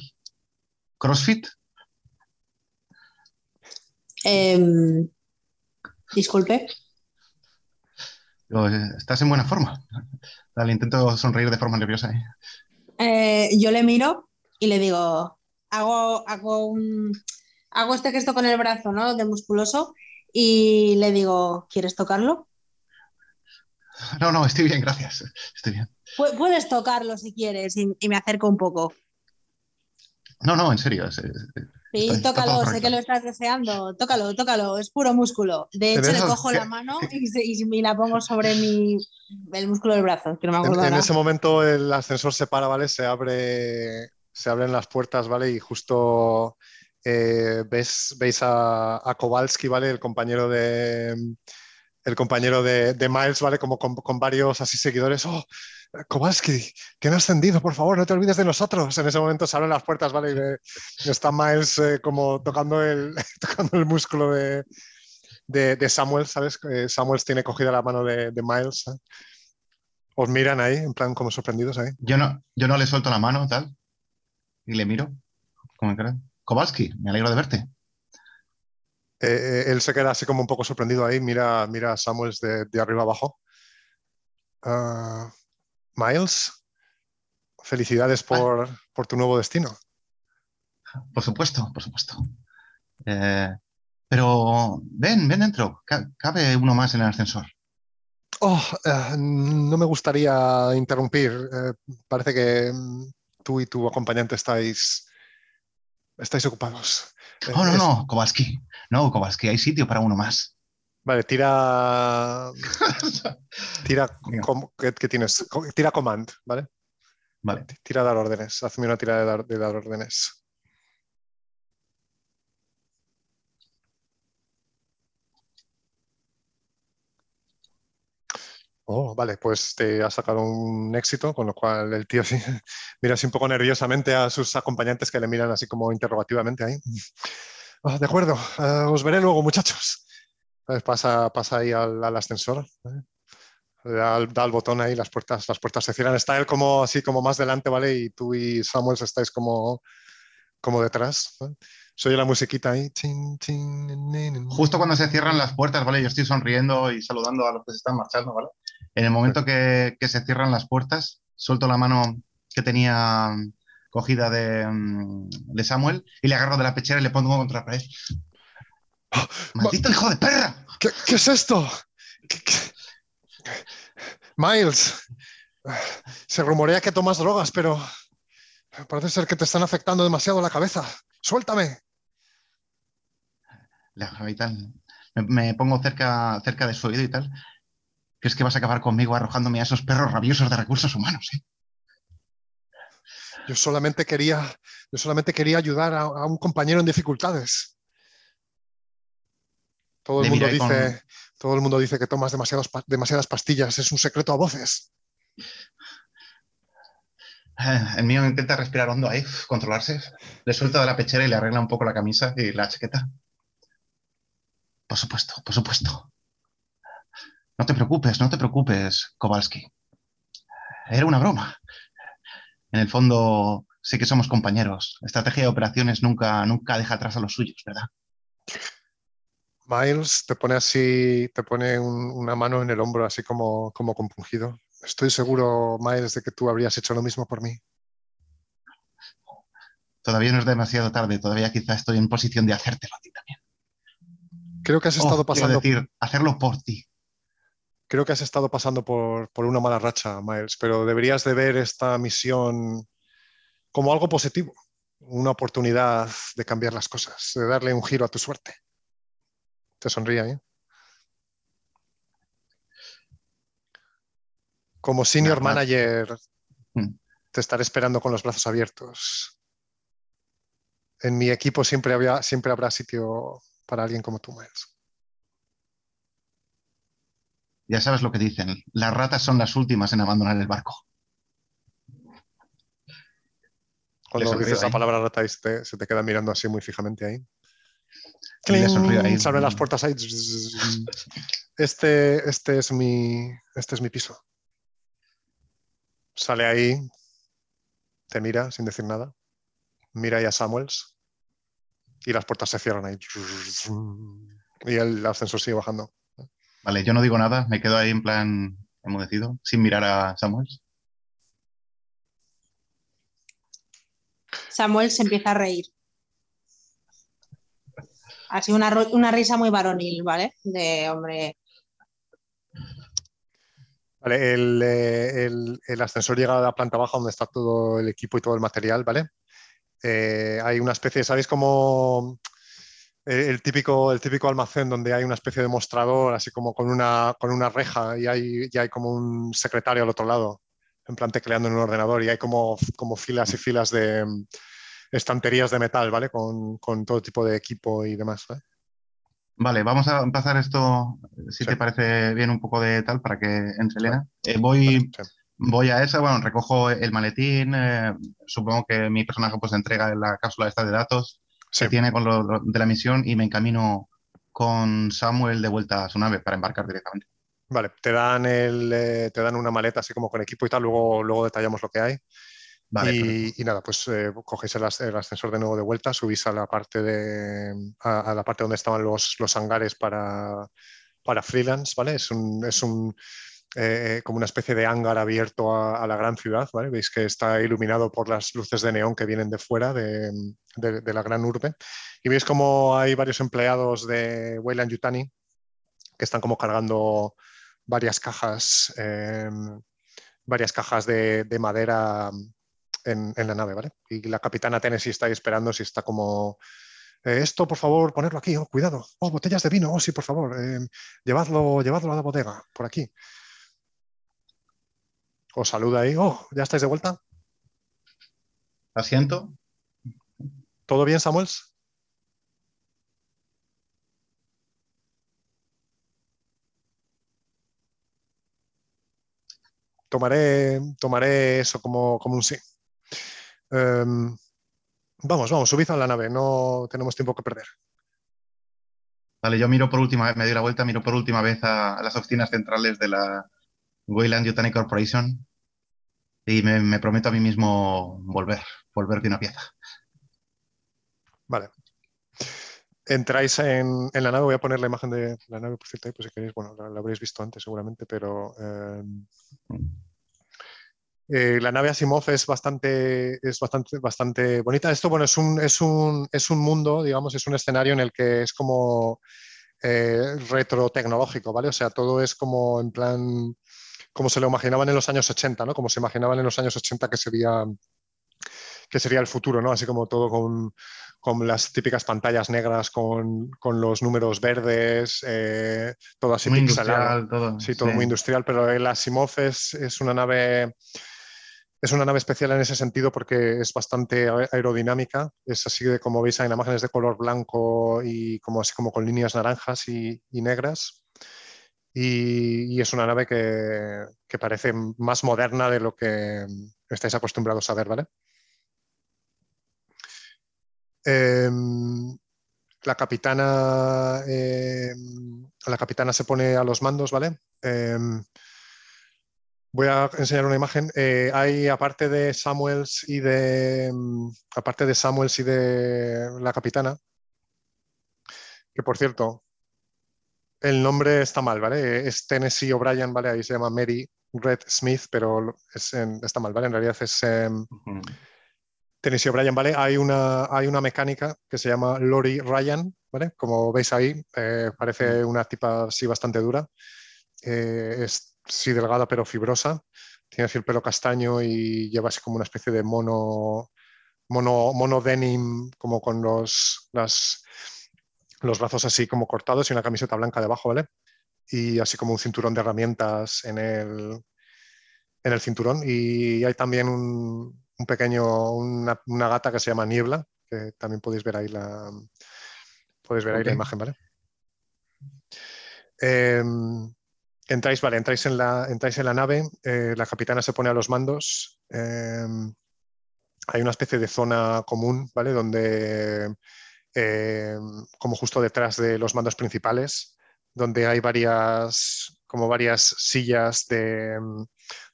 ¿Crossfit? Em, disculpe. Digo, "Eh, ¿Estás en buena forma? Dale, intento sonreír de forma nerviosa. ¿eh? Eh, yo le miro y le digo, hago, hago, un, hago este gesto con el brazo, ¿no? De musculoso. Y le digo, ¿quieres tocarlo? No, no, estoy bien, gracias. Estoy bien. Pu- Puedes tocarlo si quieres. Y, y me acerco un poco. No, no, en serio. es- es- Sí, Está- tócalo, sé que lo estás deseando. Tócalo, tócalo, es puro músculo. De hecho, le eso, cojo ¿qué- la mano y, la pongo sobre mi, el músculo del brazo, que no me En, acuerdo en ahora. ese momento el ascensor se para, ¿vale? Se abre, se abren las puertas, ¿vale? Y justo eh, ves, veis a, a Kowalski, ¿vale? El compañero de el compañero de, de Miles, ¿vale? Como con, varios así seguidores. ¡Oh! Kowalski, que has ascendido, por favor, no te olvides de nosotros. En ese momento se abren las puertas, ¿vale? Y está Miles eh, como tocando el, tocando el músculo de, de, Samuel, ¿sabes? Eh, Samuel tiene cogida la mano de, Miles. ¿sabes? Os miran ahí, en plan como sorprendidos ahí. Yo no, yo no le suelto la mano, tal, y le miro. Como. Kowalski, me alegro de verte. Eh, eh, él se queda así como un poco sorprendido ahí, mira, mira a Samuels de, de arriba abajo. Ah, Miles, felicidades por, por tu nuevo destino. Por supuesto, por supuesto. Eh, pero ven, ven dentro. Ca- Cabe uno más en el ascensor. Oh, no me gustaría interrumpir. Parece que mm, tú y tu acompañante estáis, estáis ocupados. No, es- no, Kowalski. No, Kowalski, hay sitio para uno más. Vale, tira. Tira. Com- ¿qué, qué tienes? Tira command, ¿vale? Vale. Tira dar órdenes. Hazme una tira de dar, de dar órdenes. Oh, vale, pues te ha sacado un éxito, con lo cual el tío sí mira así un poco nerviosamente a sus acompañantes que le miran así como interrogativamente ahí. Ah, de acuerdo, eh, os veré luego, muchachos. Pasa, pasa ahí al, al ascensor. Le Da, al- da el botón ahí, las puertas, las puertas se cierran. Está él como así como más delante, ¿vale? Y tú y Samuel estáis como, como detrás. ¿vale? Se oye la musiquita ahí. Justo cuando se cierran las puertas, ¿vale? Yo estoy sonriendo y saludando a los que se están marchando, ¿vale? En el momento que, que se cierran las puertas, suelto la mano que tenía mm, cogida de, mm, de Samuel y le agarro de la pechera y le pongo contra la pared. ¡Maldito hijo de perra! ¿Qué, qué es esto? ¿Qué- qué? Miles, se rumorea que tomas drogas, pero parece ser que te están afectando demasiado la cabeza. Suéltame. Le agarro y tal. Me, me pongo cerca, cerca de su oído y tal. ¿Crees que vas a acabar conmigo arrojándome a esos perros rabiosos de recursos humanos? eh? Yo solamente quería Yo solamente quería ayudar a, a un compañero en dificultades. Todo el, mundo con- dice, todo el mundo dice que tomas demasiados demasiadas pastillas. Es un secreto a voces. Eh, El mío intenta respirar hondo ahí, controlarse. Le suelta de la pechera y le arregla un poco la camisa y la chaqueta. Por supuesto, por supuesto. No te preocupes, no te preocupes, Kowalski. Era una broma. En el fondo, sí que somos compañeros. La estrategia de operaciones nunca, nunca deja atrás a los suyos, ¿verdad? Miles te pone así, te pone un- una mano en el hombro, así como, como compungido. Estoy seguro, Miles, de que tú habrías hecho lo mismo por mí. Todavía no es demasiado tarde, todavía quizá estoy en posición de hacértelo a ti también. Creo que has Oh, estado quiero pasando, decir, hacerlo por ti. Creo que has estado pasando por, por una mala racha, Miles, pero deberías de ver esta misión como algo positivo, una oportunidad de cambiar las cosas, de darle un giro a tu suerte. Te sonríe ahí. Como senior manager, Mm. te estaré esperando con los brazos abiertos. En mi equipo siempre, había, siempre habrá sitio para alguien como tú, Miles. Ya sabes lo que dicen, las ratas son las últimas en abandonar el barco. Cuando dices la palabra rata y se te, se te queda mirando así muy fijamente ahí. Ahí. Se abren las puertas ahí. Este, este, es mi, este es mi piso. Sale ahí, te mira sin decir nada. Mira ahí a Samuels y las puertas se cierran ahí. Y el ascensor sigue bajando. Vale, yo no digo nada, me quedo ahí en plan enmudecido, sin mirar a Samuel. Samuel se empieza a reír. Así una, una risa muy varonil, ¿vale? De hombre. Vale, el, eh, el- el ascensor llega a la planta baja donde está todo el equipo y todo el material, ¿vale? Eh, hay una especie, ¿sabéis cómo el, el típico, el típico almacén donde hay una especie de mostrador, así como con una, con una reja y hay, y hay como un secretario al otro lado, en plan tecleando en un ordenador y hay como, como filas y filas de mm, estanterías de metal, ¿vale? Con, con todo tipo de equipo y demás, ¿vale? Vale, vamos a empezar esto, si Sí. te parece bien, un poco de tal para que entre Elena. Eh, voy, Sí. voy a esa, bueno, recojo el maletín, eh, supongo que mi personaje pues entrega la cápsula esta de datos Sí. que tiene con lo, de la misión y me encamino con Samuel de vuelta a su nave para embarcar directamente. Vale, te dan, el, eh, te dan una maleta así como con equipo y tal, luego, luego detallamos lo que hay. Vale, y, y nada, pues eh, cogéis el, as- el ascensor de nuevo de vuelta, subís a la parte de a, a la parte donde estaban los, los hangares para, para freelance, ¿vale? Es un, es un eh, como una especie de hangar abierto a, a la gran ciudad, ¿vale? Veis que está iluminado por las luces de neón que vienen de fuera de, de- de la gran urbe. Y veis como hay varios empleados de Weyland Yutani que están como cargando varias cajas, eh, varias cajas de, de madera en, en la nave, ¿vale? Y la capitana Tennessee está ahí esperando si está como... eh, esto, por favor, ponerlo aquí, oh, cuidado. Oh, botellas de vino, oh, sí, por favor. eh, llevadlo, llevadlo a la bodega, por aquí. Os saluda ahí. Oh, ¿ya estáis de vuelta? Asiento. ¿Todo bien, Samuels? Tomaré, tomaré eso como, como un sí. Em, vamos, vamos, subid a la nave, no tenemos tiempo que perder. Vale, yo miro por última vez, me doy la vuelta, miro por última vez a, a las oficinas centrales de la Wayland Yutani Corporation y me, me prometo a mí mismo volver, volver de una pieza. Vale. Entráis en, la nave, voy a poner la imagen de la nave, por cierto, ahí, pues si queréis, bueno, la, habréis visto antes seguramente, pero em, eh, la nave Asimov es bastante, es bastante, bastante bonita. Esto, bueno, es un, es un, es un mundo, digamos, es un escenario en el que es como eh, retrotecnológico, ¿vale? O sea, todo es como en plan, como se lo imaginaban en los años 80, ¿no? Como se imaginaban en los años 80 que sería, que sería el futuro, ¿no? Así como todo con, con las típicas pantallas negras, con, con los números verdes, eh, todo así muy pixelado. industrial, todo. Sí, todo muy industrial, pero el Asimov es, es una nave Es una nave especial en ese sentido porque es bastante aerodinámica. Es así de como veis en imágenes de color blanco y como así como con líneas naranjas y, negras. Y, es una nave que, parece más moderna de lo que estáis acostumbrados a ver, ¿vale? Em, la capitana em, la capitana se pone a los mandos, ¿vale? Em, Voy a enseñar una imagen. Eh, hay, aparte de Samuels y de. Mm, aparte de Samuels y de la capitana, que por cierto, el nombre está mal, ¿vale? Es Tennessee O'Brien, ¿vale? Ahí se llama Mary Red Smith, pero está mal, ¿vale? En realidad es em, Tennessee O'Brien, ¿vale? Hay una, hay una mecánica que se llama Lori Ryan, ¿vale? Como veis ahí, eh, parece una tipa así bastante dura. Eh, es sí delgada pero fibrosa. Tiene así el pelo castaño y lleva así como una especie de mono, mono, mono denim, como con los, las, los brazos así como cortados y una camiseta blanca debajo, ¿vale? Y así como un cinturón de herramientas en el, en el cinturón. Y hay también un, un pequeño, una, una, gata que se llama Niebla, que también podéis ver ahí la, podéis ver ahí la imagen, ¿vale? Eh, Entráis, vale, entráis en la, entráis en la nave, eh, la capitana se pone a los mandos. Em, hay una especie de zona común, ¿vale? Donde, em, como justo detrás de los mandos principales, donde hay varias, como varias sillas de,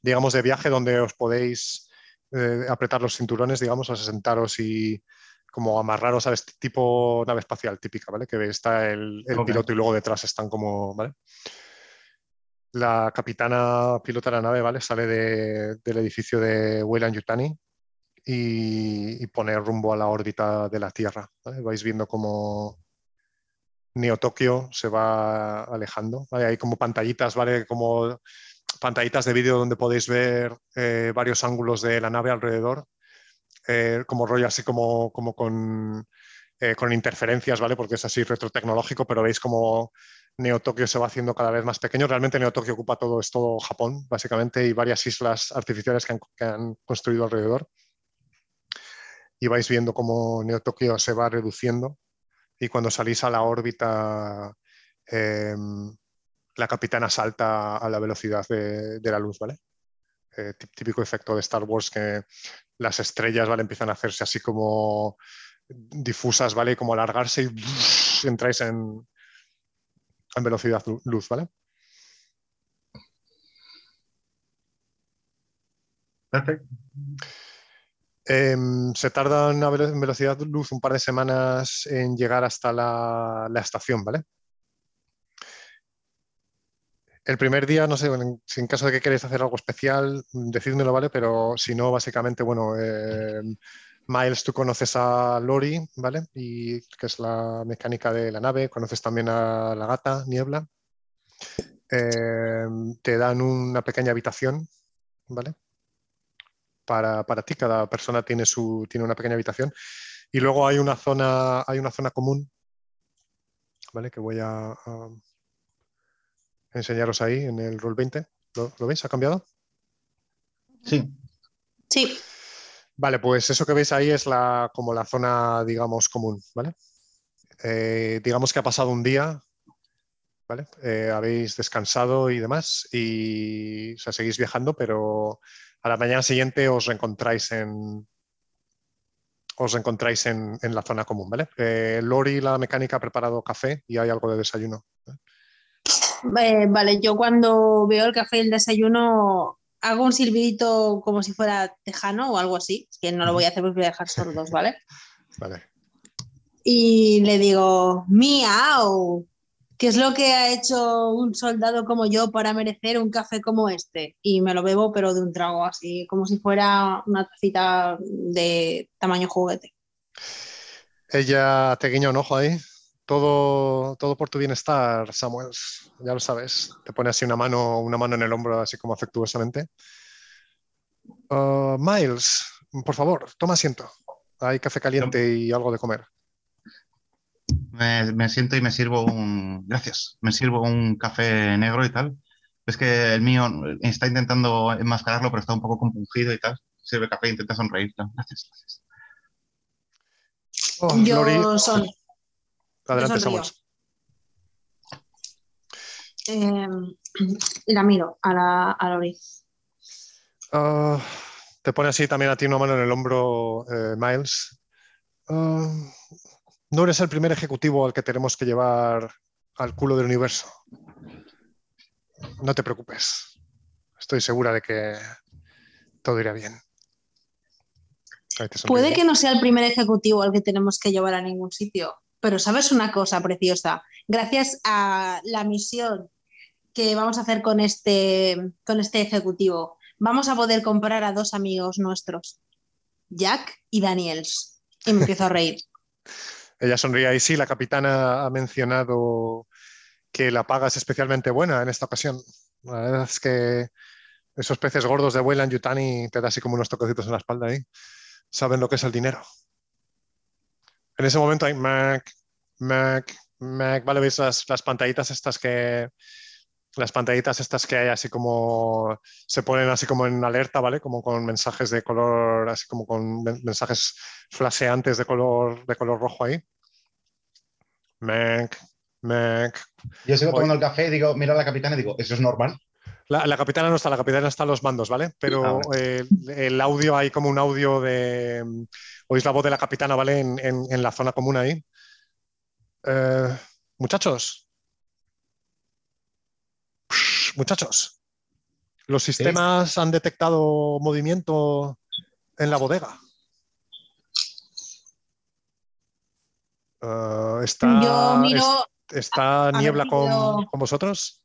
digamos, de viaje donde os podéis eh, apretar los cinturones, digamos, a sentaros y como amarraros a este tipo nave espacial típica, ¿vale? Que está el, piloto y luego detrás están como, ¿vale? la capitana pilota la nave, ¿vale? Sale del edificio de Weyland Yutani y, pone rumbo a la órbita de la Tierra. Vais viendo cómo Neo Tokio se va alejando. Hay como pantallitas, ¿vale? Como pantallitas de vídeo donde podéis ver eh, varios ángulos de la nave alrededor, eh, como rollo así como, como con, eh, con interferencias, ¿vale? Porque es así retrotecnológico, pero veis como Neo Tokio se va haciendo cada vez más pequeño. Realmente Neo Tokio ocupa todo, es todo Japón, básicamente, y varias islas artificiales que han, construido alrededor. Y vais viendo cómo Neo Tokio se va reduciendo. Y cuando salís a la órbita, em, la capitana salta a la velocidad de, la luz, ¿vale? Eh, típico efecto de Star Wars que las estrellas, ¿vale? Empiezan a hacerse así como difusas, ¿vale? Como alargarse y entráis en, en velocidad luz, ¿vale? Perfecto. Em, se tarda en velocidad luz un par de semanas en llegar hasta la, estación, ¿vale? El primer día, no sé, si en caso de que queréis hacer algo especial, decídmelo, ¿vale? Pero si no, básicamente, bueno, em, Miles, tú conoces a Lori, ¿vale? Y que es la mecánica de la nave, conoces también a la gata, Niebla. Eh, te dan una pequeña habitación, ¿vale? Para, ti, cada persona tiene, su, tiene una pequeña habitación. Y luego hay una zona, hay una zona común, ¿vale? Que voy a, enseñaros ahí en el Roll 20. ¿Lo, ¿Lo veis? ¿Ha cambiado? Sí. Sí. Vale, pues eso que veis ahí es la, como la zona, digamos, común, ¿vale? Eh, digamos que ha pasado un día, ¿vale? Eh, habéis descansado y demás, y o sea, seguís viajando, pero a la mañana siguiente os reencontráis en, os encontráis en, la zona común, ¿vale? Eh, Lori, la mecánica, ha preparado café y hay algo de desayuno. vale, yo cuando veo el café y el desayuno hago un silbidito como si fuera tejano o algo así, que no lo voy a hacer porque voy a dejar sordos, ¿vale? Vale. Y le digo, miau, ¿qué es lo que ha hecho un soldado como yo para merecer un café como este? Y me lo bebo, pero de un trago así, como si fuera una tacita de tamaño juguete. Ella te guiña un ojo ahí. Todo, todo por tu bienestar, Samuel. Ya lo sabes. Te pone así una mano, una mano en el hombro, así como afectuosamente. Uh, Miles, por favor, toma asiento. Hay café caliente y algo de comer. Me, siento y me sirvo un. Gracias. Me sirvo un café negro y tal. Es que el mío está intentando enmascararlo, pero está un poco compungido y tal. sirve café e intenta sonreír. Gracias, gracias. Oh, Yo Lori, son. adelante. Samuel. eh, y la miro a la, a Lori. Ah, te pone así también a ti una mano en el hombro, eh, Miles. Ah, no eres el primer ejecutivo al que tenemos que llevar al culo del universo. No te preocupes. Estoy segura de que todo irá bien. Puede que no sea el primer ejecutivo al que tenemos que llevar a ningún sitio, pero sabes una cosa preciosa. Gracias a la misión que vamos a hacer con este, con este ejecutivo, vamos a poder comprar a dos amigos nuestros, Jack y Daniels. Y me empiezo a reír. Ella sonríe y sí, la capitana ha mencionado que la paga es especialmente buena en esta ocasión. La verdad es que esos peces gordos de Weyland Yutani te da así como unos toquecitos en la espalda ahí. Saben lo que es el dinero. En ese momento hay Mac, Mac, Mac, ¿vale? ¿Veis las, las pantallitas estas que... Las pantallitas estas que hay así como... Se ponen así como en alerta, ¿vale? Como con mensajes de color, así como con men- mensajes flasheantes de color, de color rojo ahí. Mac, Mac. Yo sigo tomando el café y digo, miro a la capitana y digo, ¿eso es normal? La, la capitana no está, la capitana está a los mandos, ¿vale? Pero Ah, eh, el audio, hay como un audio de... Oís la voz de la capitana, ¿vale? En, en- en la zona común ahí. Eh, muchachos. Muchachos. Los sistemas han detectado movimiento en la bodega. Eh, está, Yo miro, es- ¿Está a ver niebla con, con vosotros?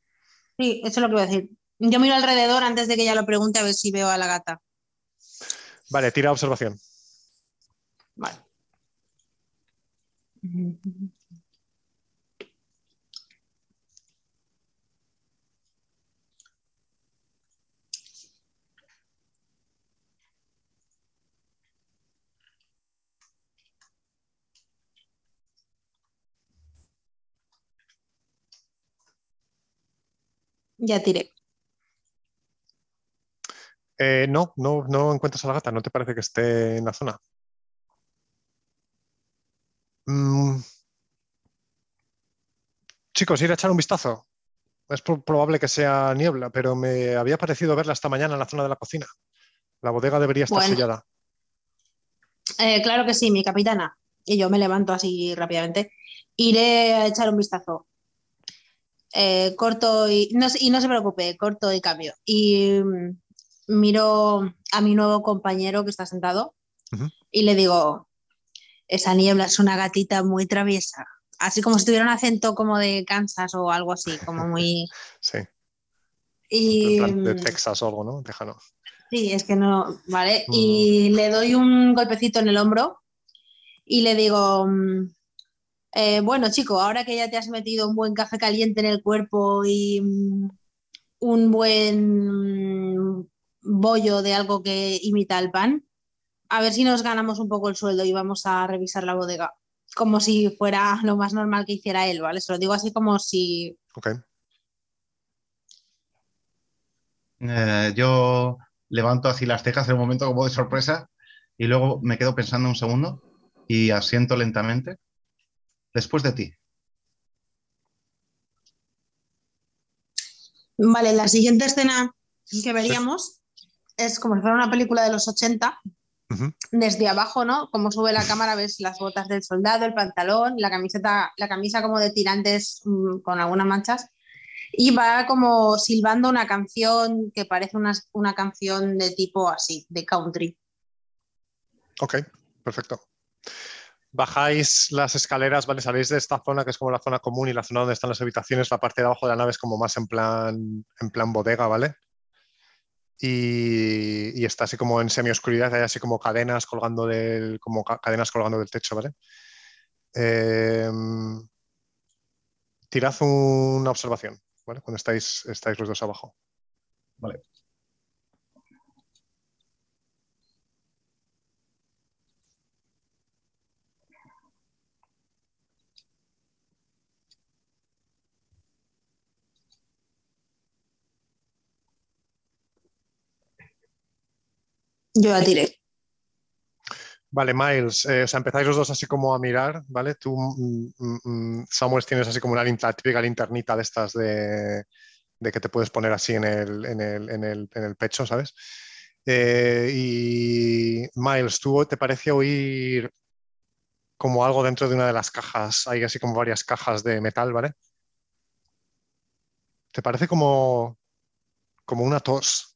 sí, eso es lo que voy a decir. Yo miro alrededor antes de que ella lo pregunte a ver si veo a la gata. Vale, tira observación. Vale. Ya tiré. Eh, no, no, no encuentras a la gata, no te parece que esté en la zona. Mm. Chicos, ir a echar un vistazo. Es pro- probable que sea niebla, pero me había parecido verla esta mañana en la zona de la cocina. La bodega debería estar Bueno. sellada. Eh, claro que sí, mi capitana. Y yo me levanto así rápidamente. Iré a echar un vistazo. Eh, corto y no, se- y no se preocupe, corto y cambio. Y mm, miro a mi nuevo compañero que está sentado y le digo, esa niebla es una gatita muy traviesa. Así como si tuviera un acento como de Kansas o algo así, como muy... Sí, Y, de mm, Texas o algo, ¿no? Tejano. Sí, es que no, ¿vale? Mm. Y le doy un golpecito en el hombro y le digo, mm, eh, bueno, chico, ahora que ya te has metido un buen café caliente en el cuerpo y mm, un buen mm, bollo de algo que imita el pan, a ver si nos ganamos un poco el sueldo y vamos a revisar la bodega, como si fuera lo más normal que hiciera él, ¿vale? Se lo digo así como si... Ok. Eh, yo levanto así las cejas en un momento como de sorpresa y luego me quedo pensando un segundo y asiento lentamente. Después de ti. Vale, la siguiente escena que veríamos es como si fuera una película de los 80, Ujú. desde abajo, ¿no? Como sube la cámara, ves las botas del soldado, el pantalón, la camiseta, la camisa como de tirantes mm, con algunas manchas. Y va como silbando una canción que parece una, una canción de tipo así, de country. Ok, perfecto. Bajáis las escaleras, ¿vale? Salís de esta zona que es como la zona común y la zona donde están las habitaciones. La parte de abajo de la nave es como más en plan, en plan bodega, ¿vale? Y, está así como en semioscuridad, hay así como cadenas colgando del, como ca- cadenas colgando del techo, ¿vale? Em, tirad una observación, ¿vale? Cuando estáis, estáis los dos abajo. Vale. Yo la tiré. Vale, Miles, eh, o sea, empezáis los dos así como a mirar, ¿vale? Tú, mm, mm, mm, Samuel, tienes así como una la típica linternita de estas de, que te puedes poner así en el pecho, ¿sabes? Eh, y Miles, ¿tú te parece oír como algo dentro de una de las cajas? Hay así como varias cajas de metal, ¿vale? ¿Te parece como, como una tos?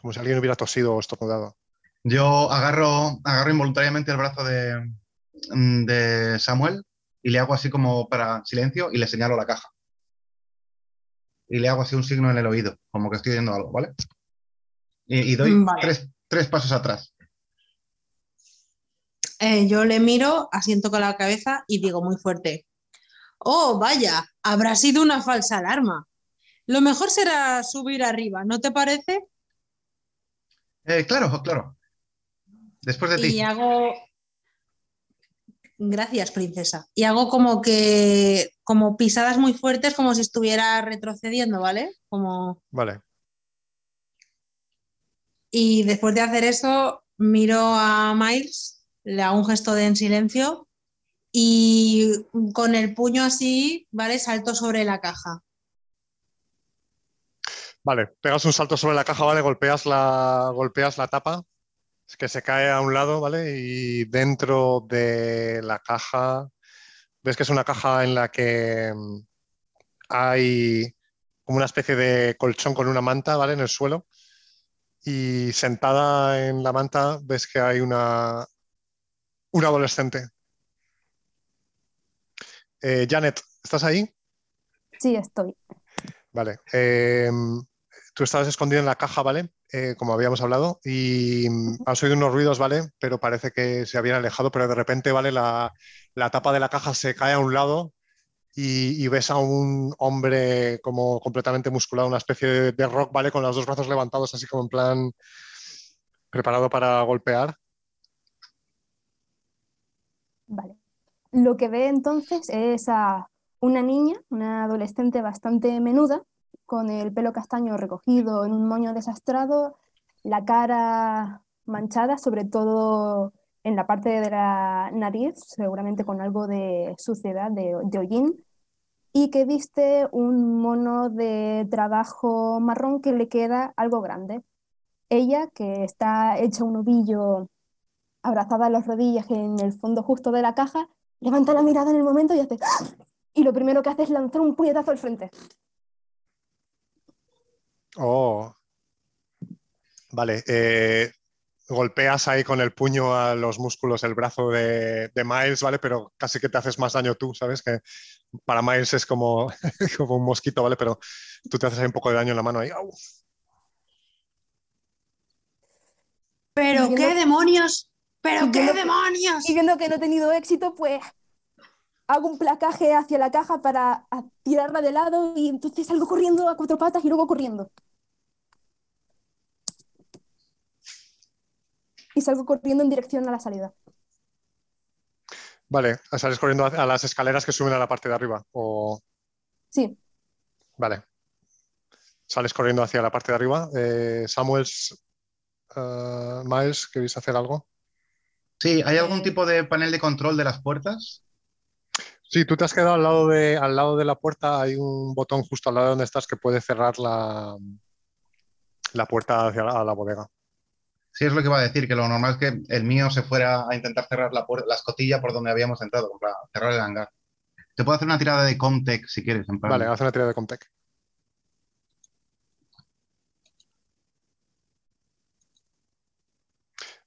Como si alguien hubiera tosido o estornudado. Yo agarro, agarro involuntariamente el brazo de, de Samuel y le hago así como para silencio y le señalo la caja. Y le hago así un signo en el oído, como que estoy oyendo algo, ¿vale? Y, y doy Vale. tres, tres pasos atrás. Eh, yo le miro, asiento con la cabeza y digo muy fuerte, oh, vaya, habrá sido una falsa alarma. Lo mejor será subir arriba, ¿no te parece? Eh, claro, claro. Después de ti. Y hago... Gracias, princesa. Y hago como que, como pisadas muy fuertes, como si estuviera retrocediendo, ¿vale? Como... Vale. Y después de hacer eso, miro a Miles, le hago un gesto de en silencio y con el puño así, ¿vale? Salto sobre la caja. Vale, pegas un salto sobre la caja, ¿vale? Golpeas la, golpeas la tapa, es que se cae a un lado, ¿vale? Y dentro de la caja, ves que es una caja en la que mm, hay como una especie de colchón con una manta, ¿vale? En el suelo. Y sentada en la manta ves que hay una, una adolescente. Eh, Janet, ¿estás ahí? Sí, estoy. Vale. eh, tú estabas escondido en la caja, ¿vale? Eh, como habíamos hablado, y has oído unos ruidos, ¿vale? Pero parece que se habían alejado, pero de repente, ¿vale? La, tapa de la caja se cae a un lado y, y ves a un hombre como completamente musculado, una especie de, de rock, ¿vale? Con los dos brazos levantados, así como en plan preparado para golpear. Vale. Lo que ve entonces es a una niña, una adolescente bastante menuda, con el pelo castaño recogido en un moño desastrado, la cara manchada, sobre todo en la parte de la nariz, seguramente con algo de suciedad, de, de y que viste un mono de trabajo marrón que le queda algo grande. Ella, que está hecha un ovillo abrazada a las rodillas en el fondo justo de la caja, levanta la mirada en el momento y hace... ¡ah! Y lo primero que hace es lanzar un puñetazo al frente. Oh. Vale. eh, golpeas ahí con el puño a los músculos el brazo de, de Miles, ¿vale? Pero casi que te haces más daño tú, ¿sabes? Que para Miles es como, como un mosquito, ¿vale? Pero tú te haces ahí un poco de daño en la mano ahí. ¡Au! Pero qué viendo- demonios, pero qué demonios. Y viendo que no he tenido éxito, pues hago un placaje hacia la caja para tirarla de lado y entonces salgo corriendo a cuatro patas y luego corriendo. Y salgo corriendo en dirección a la salida. Vale, sales corriendo a, a las escaleras que suben a la parte de arriba. O... Sí, Vale. Sales corriendo hacia la parte de arriba. Eh, Samuels, eh, Miles, ¿queréis hacer algo? Sí, ¿hay algún tipo de panel de control de las puertas? Sí, tú te has quedado al lado de, al lado de la puerta. Hay un botón justo al lado de donde estás que puede cerrar la, la puerta hacia la, a la bodega. Sí, es lo que iba a decir, que lo normal es que el mío se fuera a intentar cerrar la, la escotilla por donde habíamos entrado, para cerrar el hangar. Te puedo hacer una tirada de Comtech si quieres, en plan. Vale, haz una tirada de Comtech.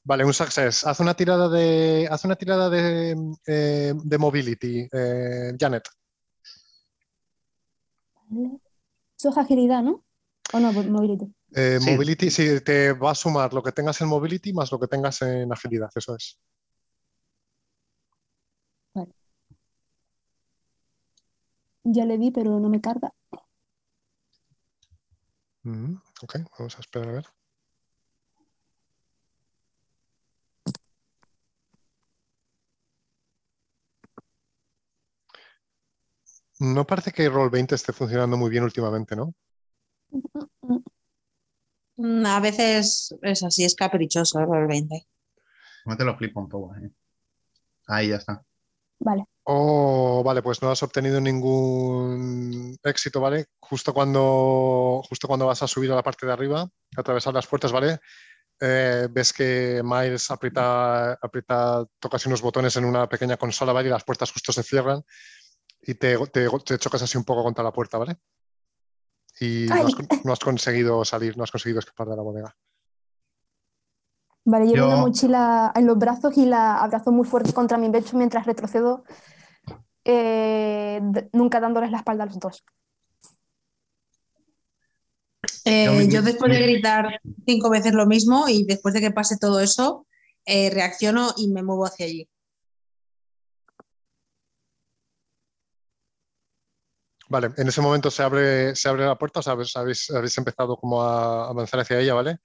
Vale, un success. Haz una tirada de, haz una tirada de, eh, de mobility, eh, Janet. Eso es agilidad, ¿no? O no, mobility. Eh, Sí. Mobility, sí, te va a sumar lo que tengas en mobility más lo que tengas en agilidad, eso es. Ya le di, pero no me carga. Mm, ok, vamos a esperar a ver. No parece que Roll20 esté funcionando muy bien últimamente, ¿no? Mm, A veces es así, es caprichoso realmente. No te lo flipo un poco. eh. Ahí ya está. Vale. Oh, vale, pues no has obtenido ningún éxito, ¿vale? Justo cuando, justo cuando vas a subir a la parte de arriba, atravesar las puertas, ¿vale? Eh, ves que Miles aprieta, aprieta, toca así unos botones en una pequeña consola, ¿vale? Y las puertas justo se cierran y te, te- te chocas así un poco contra la puerta, ¿vale? Y no has, no conseguido salir, no has conseguido escapar de la bodega. Vale, llevo Yo- una mochila en los brazos y la abrazo muy fuerte contra mi pecho mientras retrocedo, eh, nunca dándoles la espalda a los dos. Eh, Yo después de gritar cinco veces lo mismo y después de que pase todo eso, eh, reacciono y me muevo hacia allí. Vale, en ese momento se abre, se abre la puerta, o habéis, habéis- empezado como a avanzar hacia ella, ¿vale?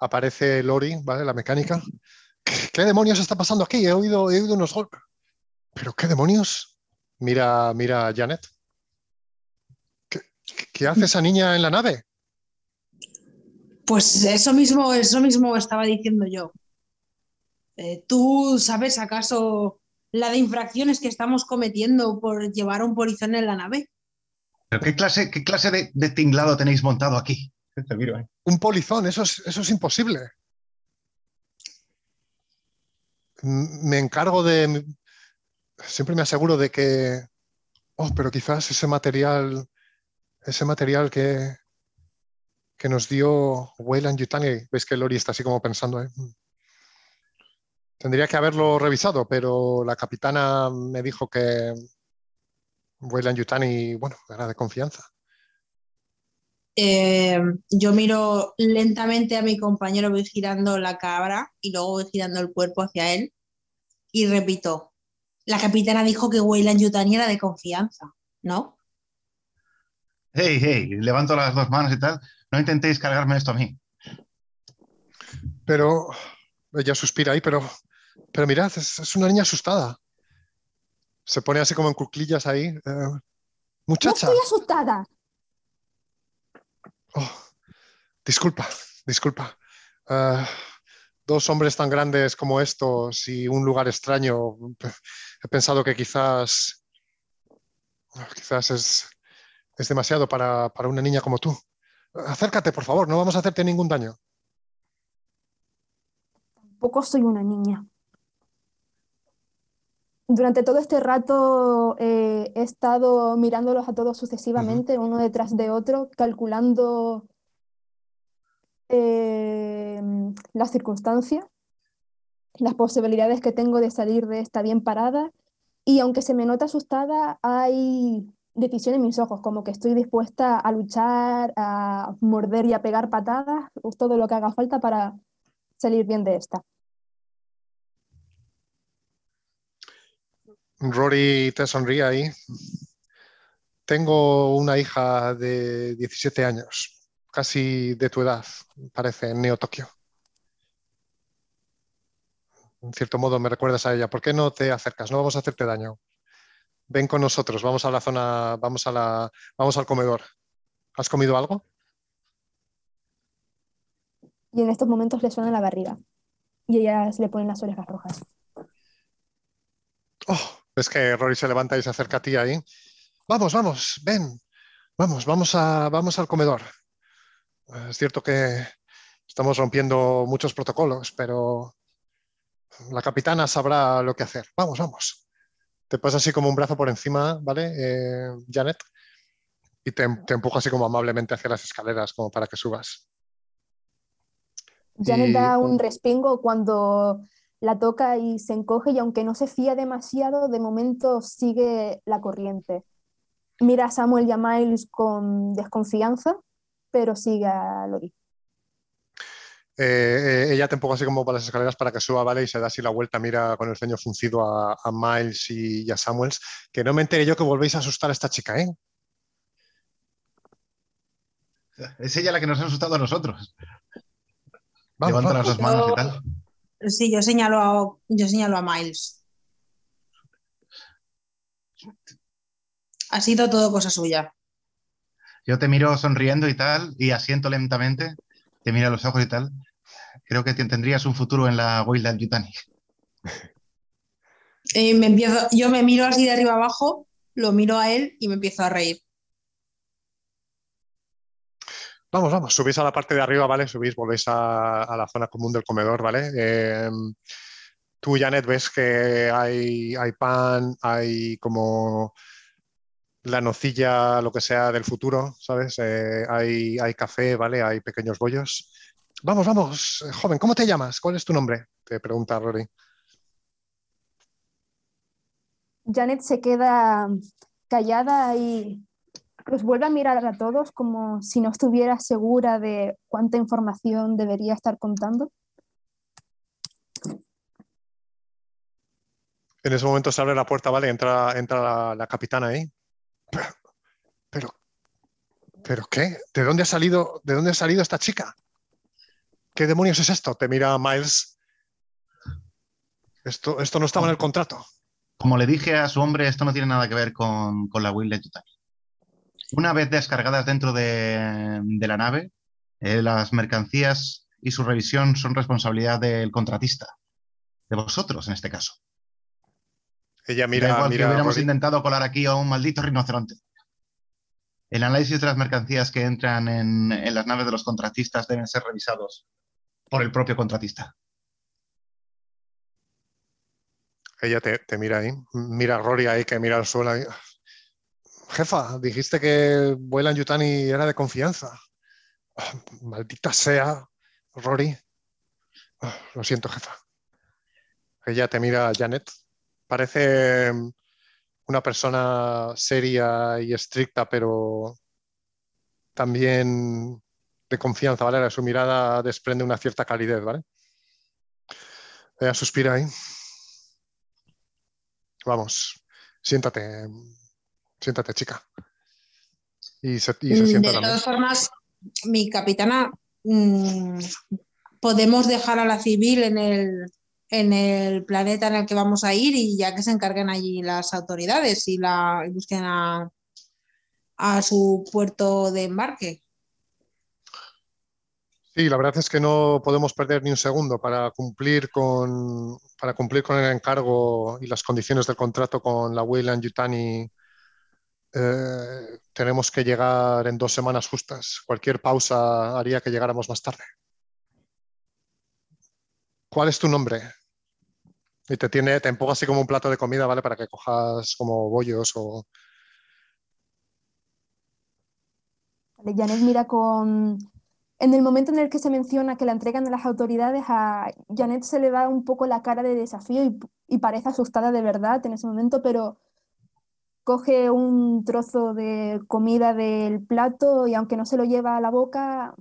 Aparece Lori, ¿vale? La mecánica. ¿Qué, demonios está pasando aquí? He oído, he oído unos golpes. ¿Pero qué demonios? Mira, mira a Janet. ¿Qué, qué hace esa niña en la nave? Pues eso mismo, eso mismo estaba diciendo yo. Eh, ¿tú sabes acaso la de infracciones que estamos cometiendo por llevar un polizón en la nave? ¿Pero qué clase, qué clase de, de tinglado tenéis montado aquí? Te miro, eh. Un polizón, eso es, eso es imposible. Me encargo de... Siempre me aseguro de que... Oh, pero quizás ese material, ese material que, que nos dio Weyland Yutani, ves que Lori está así como pensando, ¿eh? Tendría que haberlo revisado, pero la capitana me dijo que Weyland Yutani, bueno, era de confianza. Eh, yo miro lentamente a mi compañero, voy girando la cabra y luego voy girando el cuerpo hacia él y repito, la capitana dijo que Weyland Yutani era de confianza, ¿no? Hey, hey, levanto las dos manos y tal. No intentéis cargarme esto a mí. Pero ella suspira ahí, pero, pero mirad, es, es una niña asustada. Se pone así como en cuclillas ahí. eh, ¡No muchacha, estoy asustada! oh, disculpa, disculpa. Ah, dos hombres tan grandes como estos y un lugar extraño. He pensado que quizás, quizás es, es demasiado para, para una niña como tú. Acércate, por favor, no vamos a hacerte ningún daño. Tampoco soy una niña. Durante todo este rato eh, he estado mirándolos a todos sucesivamente, uno detrás de otro, calculando eh, las circunstancias, las posibilidades que tengo de salir de esta bien parada. Y aunque se me nota asustada, hay decisión en mis ojos, como que estoy dispuesta a luchar, a morder y a pegar patadas, todo lo que haga falta para salir bien de esta. Rory te sonríe ahí. Tengo una hija de 17 años, casi de tu edad, parece, en Neo Tokio. En cierto modo me recuerdas a ella. ¿Por qué no te acercas? No vamos a hacerte daño. Ven con nosotros, vamos a la zona, vamos a la, vamos al comedor. ¿Has comido algo? Y en estos momentos le suena la barriga. Y ella se le ponen las orejas rojas. Oh, ves que Rory se levanta y se acerca a ti ahí. Vamos, vamos, ven. Vamos, vamos a, vamos al comedor. Es cierto que estamos rompiendo muchos protocolos, pero la capitana sabrá lo que hacer. Vamos, vamos. Te pasa así como un brazo por encima, ¿vale, eh, Janet? Y te, te empuja así como amablemente hacia las escaleras, como para que subas. Janet Y- da un respingo cuando la toca y se encoge y aunque no se fía demasiado, de momento sigue la corriente. Mira a Samuel y a Miles con desconfianza, pero sigue a Lori. Eh, eh, ella te empuja así como para las escaleras para que suba, ¿vale? Y se da así la vuelta, mira con el ceño fruncido a, a Miles y, y a Samuels. Que no me entere yo que volvéis a asustar a esta chica, ¿eh? Es ella la que nos ha asustado a nosotros. Vamos, Levanta vamos. las dos manos y tal. Sí, yo señalo a, yo señalo a Miles. Ha sido todo cosa suya. Yo te miro sonriendo y tal, y asiento lentamente. te mira a los ojos y tal. Creo que tendrías un futuro en la Wildland Yutani. Eh, me empiezo, yo me miro así de arriba abajo, lo miro a él y me empiezo a reír. Vamos, vamos, subís a la parte de arriba, ¿vale? Subís, volvéis a, la zona común del comedor, ¿vale? Eh, tú, Janet, ves que hay, hay pan, hay como la nocilla, lo que sea del futuro, ¿sabes? Eh, hay, hay café, ¿vale? Hay pequeños bollos. Vamos, vamos, joven, ¿cómo te llamas? ¿Cuál es tu nombre? Te pregunta Rory. Janet se queda callada y los vuelve a mirar a todos como si no estuviera segura de cuánta información debería estar contando. En ese momento se abre la puerta, ¿vale? Entra, entra la, la capitana ahí. Pero, pero, ¿pero qué? ¿De dónde ha salido, de dónde ha salido esta chica? ¿Qué demonios es esto? Te mira Miles. Esto, esto no estaba en el contrato. Como le dije a su hombre, esto no tiene nada que ver con, con la Wildland Yutani. Una vez descargadas dentro de, de la nave, eh, las mercancías y su revisión son responsabilidad del contratista, de vosotros en este caso. Ella Da mira, igual que mira a hubiéramos Rory. intentado colar aquí a un maldito rinoceronte. El análisis de las mercancías que entran en, en las naves de los contratistas deben ser revisados por el propio contratista. Ella te, te mira ahí. Mira a Rory ahí que mira al suelo ahí. Jefa, dijiste que Vuelan Yutani era de confianza. Maldita sea, Rory. Ah, Lo siento, jefa. Ella te mira Janet. Parece mm, una persona seria y estricta, pero también de confianza, ¿vale? Su mirada desprende una cierta calidez, ¿vale? Ella suspira ahí. Vamos, siéntate, siéntate, chica. Y se, y se Mm, sienta De todas formas, mi capitana, mm, podemos dejar a la civil en el, en el planeta en el que vamos a ir y ya que se encarguen allí las autoridades y, la, y busquen a, a su puerto de embarque. Sí, la verdad es que no podemos perder ni un segundo para cumplir con, para cumplir con el encargo y las condiciones del contrato con la Weyland Yutani. Eh, tenemos que llegar en dos semanas justas. Cualquier pausa haría que llegáramos más tarde. ¿Cuál es tu nombre? Y te tiene, te empuja así como un plato de comida, ¿vale? Para que cojas como bollos o. Vale, Janet mira con... En el momento en el que se menciona que la entregan a las autoridades, a Janet se le va un poco la cara de desafío y, y parece asustada de verdad en ese momento, pero coge un trozo de comida del plato y aunque no se lo lleva a la boca,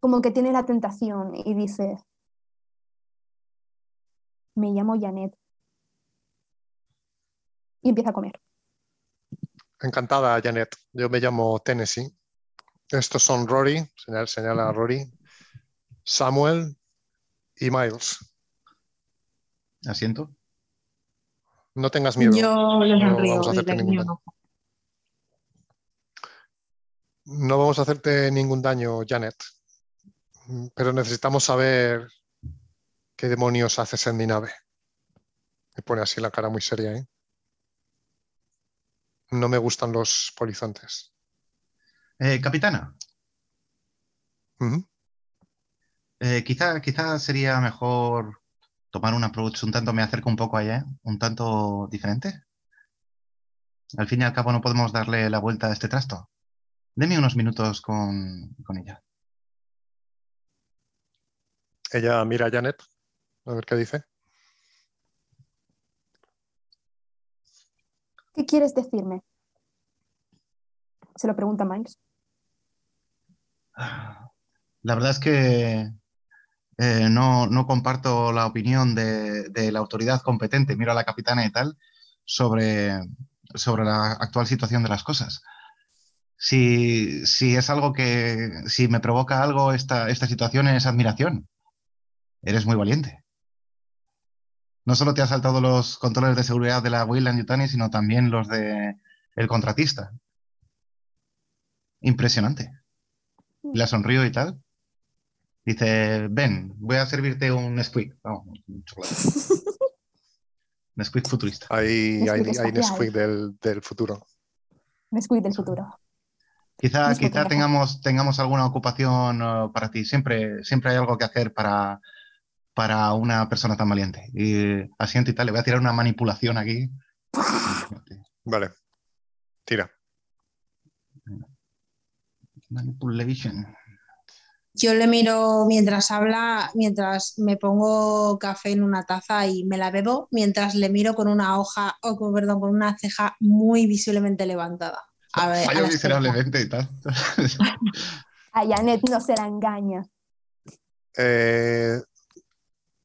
como que tiene la tentación y dice, me llamo Janet. Y empieza a comer. Encantada, Janet. Yo me llamo Tennessee. Estos son Rory, señala, señala a Rory, Samuel y Miles. ¿Asiento? No tengas miedo. Yo le No vamos a hacerte ningún daño. No vamos a hacerte ningún daño, Janet. Mm, Pero necesitamos saber qué demonios haces en mi nave. Me pone así la cara muy seria, ¿eh? No me gustan los polizontes. Eh, capitana, Ujú. eh, quizá, quizá sería mejor tomar un approach un tanto, me acerco un poco allá, un tanto diferente. Al fin y al cabo no podemos darle la vuelta a este trasto. Deme unos minutos con, con ella. Ella mira a Janet, a ver qué dice. ¿Qué quieres decirme? Se lo pregunta Miles. La verdad es que eh, no, no comparto la opinión de, de la autoridad competente, miro a la capitana y tal, sobre, sobre la actual situación de las cosas. Si, si es algo que, si me provoca algo esta, esta situación es admiración. Eres muy valiente. No solo te has saltado los controles de seguridad de la Weyland Yutani, sino también los de el contratista. Impresionante. La sonrío y tal. Dice, ven, voy a servirte un Nesquik. Vamos, un chocolate. Nesquik futurista. Hay, hay, hay. Nesquik del, del futuro. Nesquik del futuro. Quizá, tengamos, tengamos alguna ocupación eh, para ti. Siempre, siempre hay algo que hacer para, para una persona tan valiente. Y asiento y tal, le voy a tirar una manipulación aquí. Vale. Tira. Manipulation. Yo le miro mientras habla, mientras me pongo café en una taza y me la bebo, mientras le miro con una hoja, o con, perdón, con una ceja muy visiblemente levantada. A ver, a Fallo la miserablemente y tal. A Janet no se la engaña. Eh,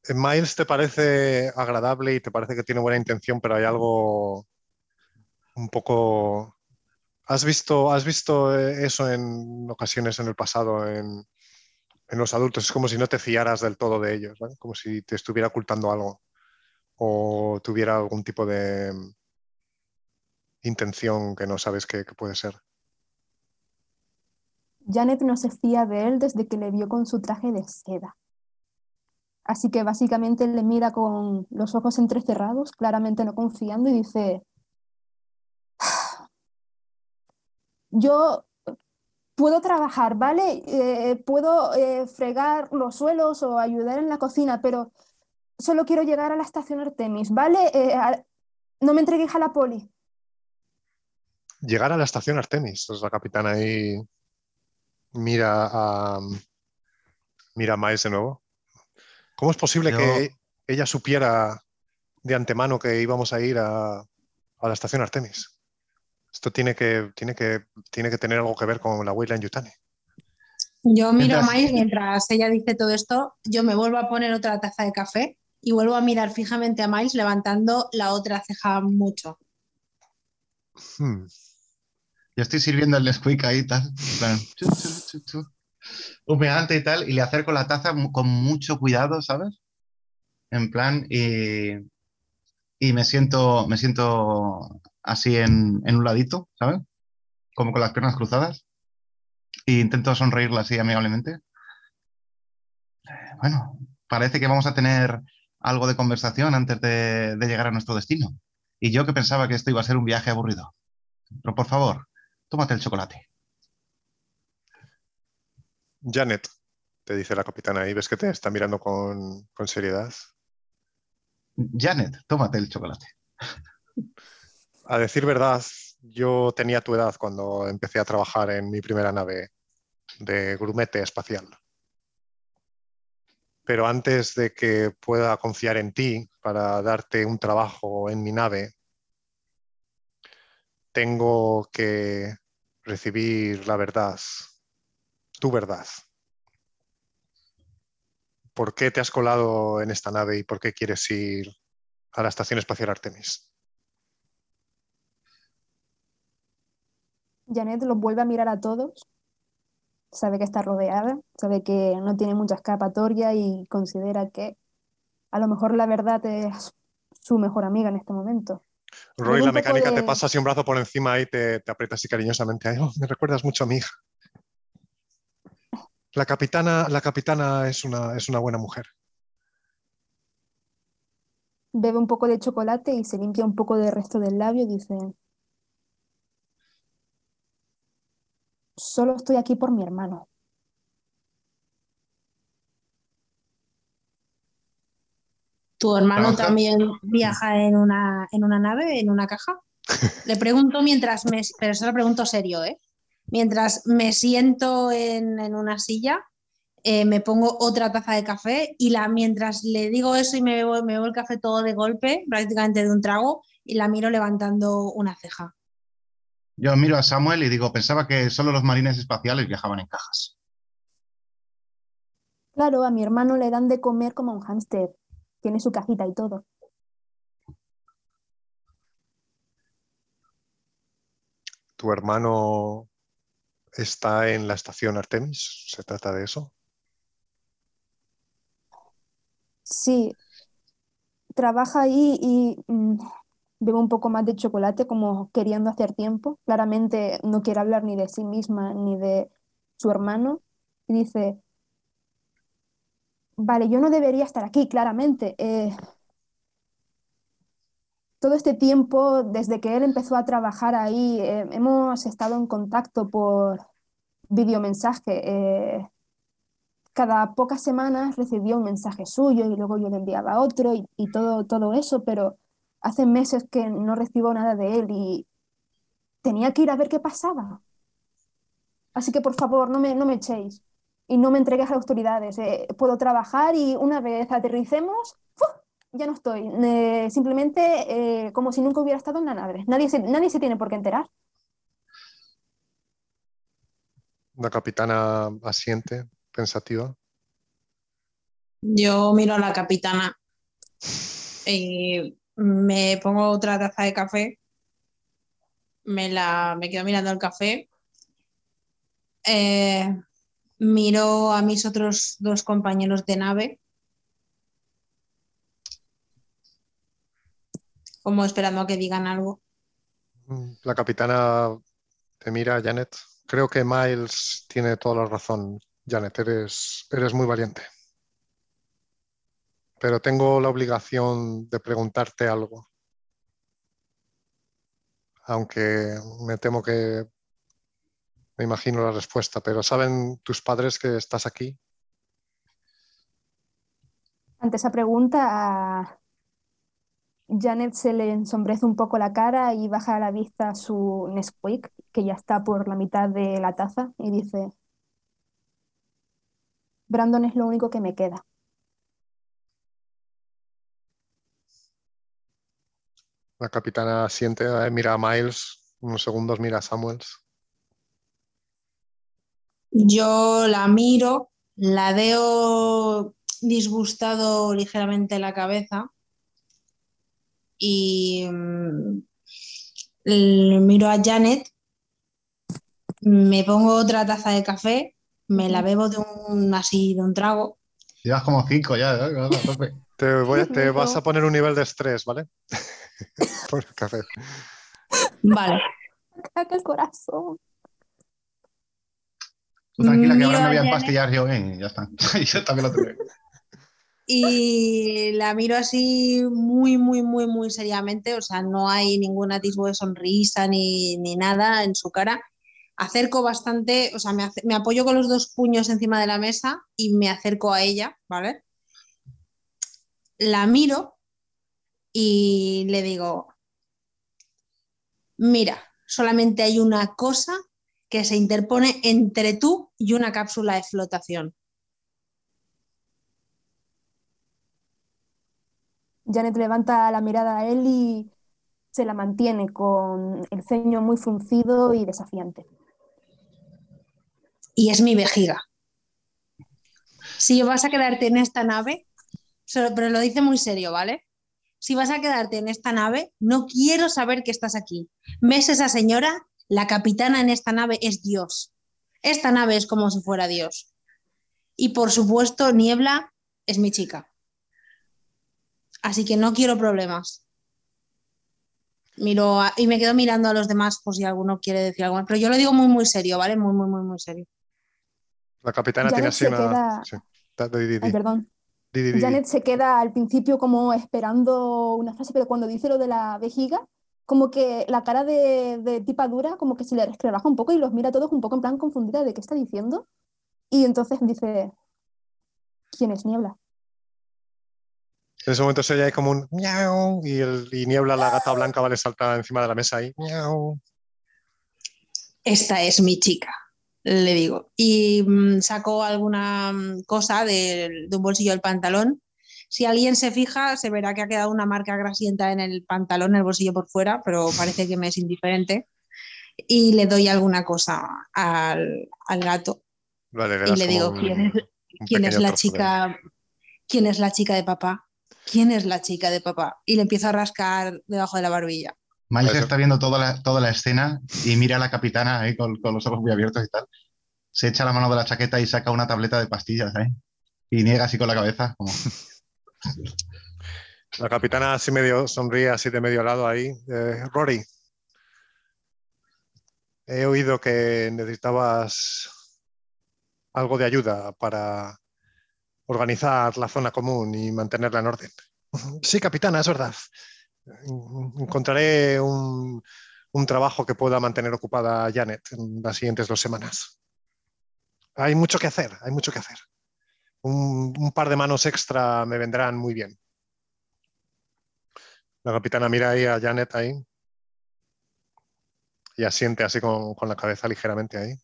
Miles te parece agradable y te parece que tiene buena intención, pero hay algo un poco... ¿Has visto, has visto eh, eso en ocasiones en el pasado en, en los adultos? Es como si no te fiaras del todo de ellos. Como si te estuviera ocultando algo o tuviera algún tipo de mm, intención que no sabes qué qué puede ser. Janet no se fía de él desde que le vio con su traje de seda. Así que básicamente le mira con los ojos entrecerrados, claramente no confiando, y dice, yo puedo trabajar, ¿vale? Eh, puedo eh, fregar los suelos o ayudar en la cocina, pero solo quiero llegar a la estación Artemis, ¿vale? Eh, a- no me entreguéis a la poli. Llegar a la estación Artemis, pues la capitana ahí mira a, mira a Miles de nuevo. ¿Cómo es posible Yo- que ella supiera de antemano que íbamos a ir a, a la estación Artemis? Esto tiene que, tiene que, tiene que tener algo que ver con la Weyland Yutani. Yo miro a Miles mientras ella dice todo esto, yo me vuelvo a poner otra taza de café y vuelvo a mirar fijamente a Miles levantando la otra ceja mucho. Hmm. Yo estoy sirviendo el Nesquik ahí y tal. en plan, chu, chu, chu, chu, humeante y tal. Y le acerco la taza con mucho cuidado, ¿sabes? En plan, y, y me siento, me siento así en, en un ladito, ¿sabes? Como con las piernas cruzadas. E intento sonreírla así amigablemente. Eh, Bueno, parece que vamos a tener algo de conversación antes de, de llegar a nuestro destino. Y yo que pensaba que esto iba a ser un viaje aburrido. Pero por favor, tómate el chocolate. Janet, te dice la capitana, y ves que te está mirando con, con seriedad. Janet, tómate el chocolate. A decir verdad, yo tenía tu edad cuando empecé a trabajar en mi primera nave de grumete espacial. Pero antes de que pueda confiar en ti para darte un trabajo en mi nave, tengo que recibir la verdad, tu verdad. ¿Por qué te has colado en esta nave y por qué quieres ir a la Estación Espacial Artemis? Janet los vuelve a mirar a todos, sabe que está rodeada, sabe que no tiene mucha escapatoria y considera que a lo mejor la verdad es su mejor amiga en este momento. Roy, la mecánica te pasa así un brazo por encima y te, te aprieta así cariñosamente. Ay, oh, me recuerdas mucho a mi hija. La capitana, la capitana es una, es una buena mujer. Bebe un poco de chocolate y se limpia un poco del resto del labio y dice, solo estoy aquí por mi hermano. ¿Tu hermano Trabaja- también viaja en una, en una nave, en una caja? Le pregunto mientras me... Pero eso lo pregunto serio, ¿eh? Mientras me siento en, en una silla, eh, me pongo otra taza de café y la, mientras le digo eso y me bebo, me bebo el café todo de golpe, prácticamente de un trago, y la miro levantando una ceja. Yo miro a Samuel y digo, pensaba que solo los marines espaciales viajaban en cajas. Claro, a mi hermano le dan de comer como a un hámster. Tiene su cajita y todo. ¿Tu hermano está en la estación Artemis? ¿Se trata de eso? Sí, trabaja ahí y mm, bebe un poco más de chocolate como queriendo hacer tiempo. Claramente no quiere hablar ni de sí misma ni de su hermano. Y dice, vale, yo no debería estar aquí, claramente. Eh, todo este tiempo, desde que él empezó a trabajar ahí, eh, hemos estado en contacto por videomensaje. Eh, cada pocas semanas recibía un mensaje suyo y luego yo le enviaba otro y, y todo, todo eso, pero hace meses que no recibo nada de él y tenía que ir a ver qué pasaba. Así que por favor, no me, no me echéis y no me entregues a las autoridades. Eh, puedo trabajar y una vez aterricemos, ya no estoy. Eh, simplemente eh, como si nunca hubiera estado en la nave. Nadie se, nadie se tiene por qué enterar. La capitana asiente, pensativa. Yo miro a la capitana me pongo otra taza de café, me, la, me quedo mirando el café, eh, miro a mis otros dos compañeros de nave, como esperando a que digan algo. La capitana te mira, Janet. Creo que Miles tiene toda la razón. Janet, eres, eres muy valiente. Pero tengo la obligación de preguntarte algo. Aunque me temo que me imagino la respuesta, pero ¿saben tus padres que estás aquí? Ante esa pregunta, Janet se le ensombrece un poco la cara y baja a la vista su Nesquik, que ya está por la mitad de la taza, y dice, Brandon es lo único que me queda. La capitana siente, eh, mira a Miles, unos segundos mira a Samuels. Yo la miro, la veo disgustado ligeramente la cabeza y mm, miro a Janet, me pongo otra taza de café, me la bebo de un así de un trago Llevas como cinco ya, ¿eh? Te, voy te vas a poner un nivel de estrés, ¿vale? Por el café. Vale. ¡Caca el corazón! Tú tranquila que ahora me voy a empastillar yo, ¿eh? Y ya está. yo también lo tengo. Y la miro así muy, muy, muy, muy seriamente, o sea, no hay ningún atisbo de sonrisa ni, ni nada en su cara. Acerco bastante, o sea, me, me apoyo con los dos puños encima de la mesa y me acerco a ella, ¿vale? La miro y le digo, mira, solamente hay una cosa que se interpone entre tú y una cápsula de flotación. Janet levanta la mirada a él y se la mantiene con el ceño muy fruncido y desafiante. y es mi vejiga. Si vas a quedarte en esta nave, pero lo dice muy serio, ¿vale? Si vas a quedarte en esta nave, no quiero saber que estás aquí. ¿Ves esa señora? La capitana en esta nave es Dios. Esta nave es como si fuera Dios. Y por supuesto, Niebla es mi chica. Así que no quiero problemas. Miro a- y me quedo mirando a los demás por si alguno quiere decir algo. más. Pero yo lo digo muy, muy serio, ¿vale? Muy, muy, muy, muy serio. La capitana tiene así una. queda- sí. Ay, perdón. Di, di, di, di. Janet se queda al principio como esperando una frase, pero cuando dice lo de la vejiga, como que la cara de, de tipa dura, como que se le rebaja un poco y los mira a todos un poco en plan confundida de qué está diciendo. Y entonces dice, ¿quién es Niebla? En ese momento se oye ahí como un miau y, el, y niebla la gata blanca vale salta encima de la mesa ahí. Miau. esta es mi chica, le digo. Y mm, saco alguna mm, cosa de un bolsillo del pantalón. Si alguien se fija, se verá que ha quedado una marca grasienta en el pantalón, en el bolsillo por fuera, pero parece que me es indiferente. Y le doy alguna cosa al, al gato Vale, le y le digo, un- ¿quién un quién es la de- chica? ¿Quién es la chica de papá? ¿Quién es la chica de papá? Y le empiezo a rascar debajo de la barbilla. Miles Eso. está viendo toda la, toda la escena y mira a la capitana ahí con, con los ojos muy abiertos y tal. Se echa la mano de la chaqueta y saca una tableta de pastillas, ¿eh? Y niega así con la cabeza, como, La capitana así medio sonríe así de medio lado ahí. Eh, Rory, he oído que necesitabas algo de ayuda para organizar la zona común y mantenerla en orden. Sí, capitana, es verdad. Encontraré un, trabajo que pueda mantener ocupada a Janet en las siguientes dos semanas. Hay mucho que hacer, hay mucho que hacer. Un, par de manos extra me vendrán muy bien. La capitana mira ahí a Janet ahí y asiente así con la cabeza ligeramente ahí.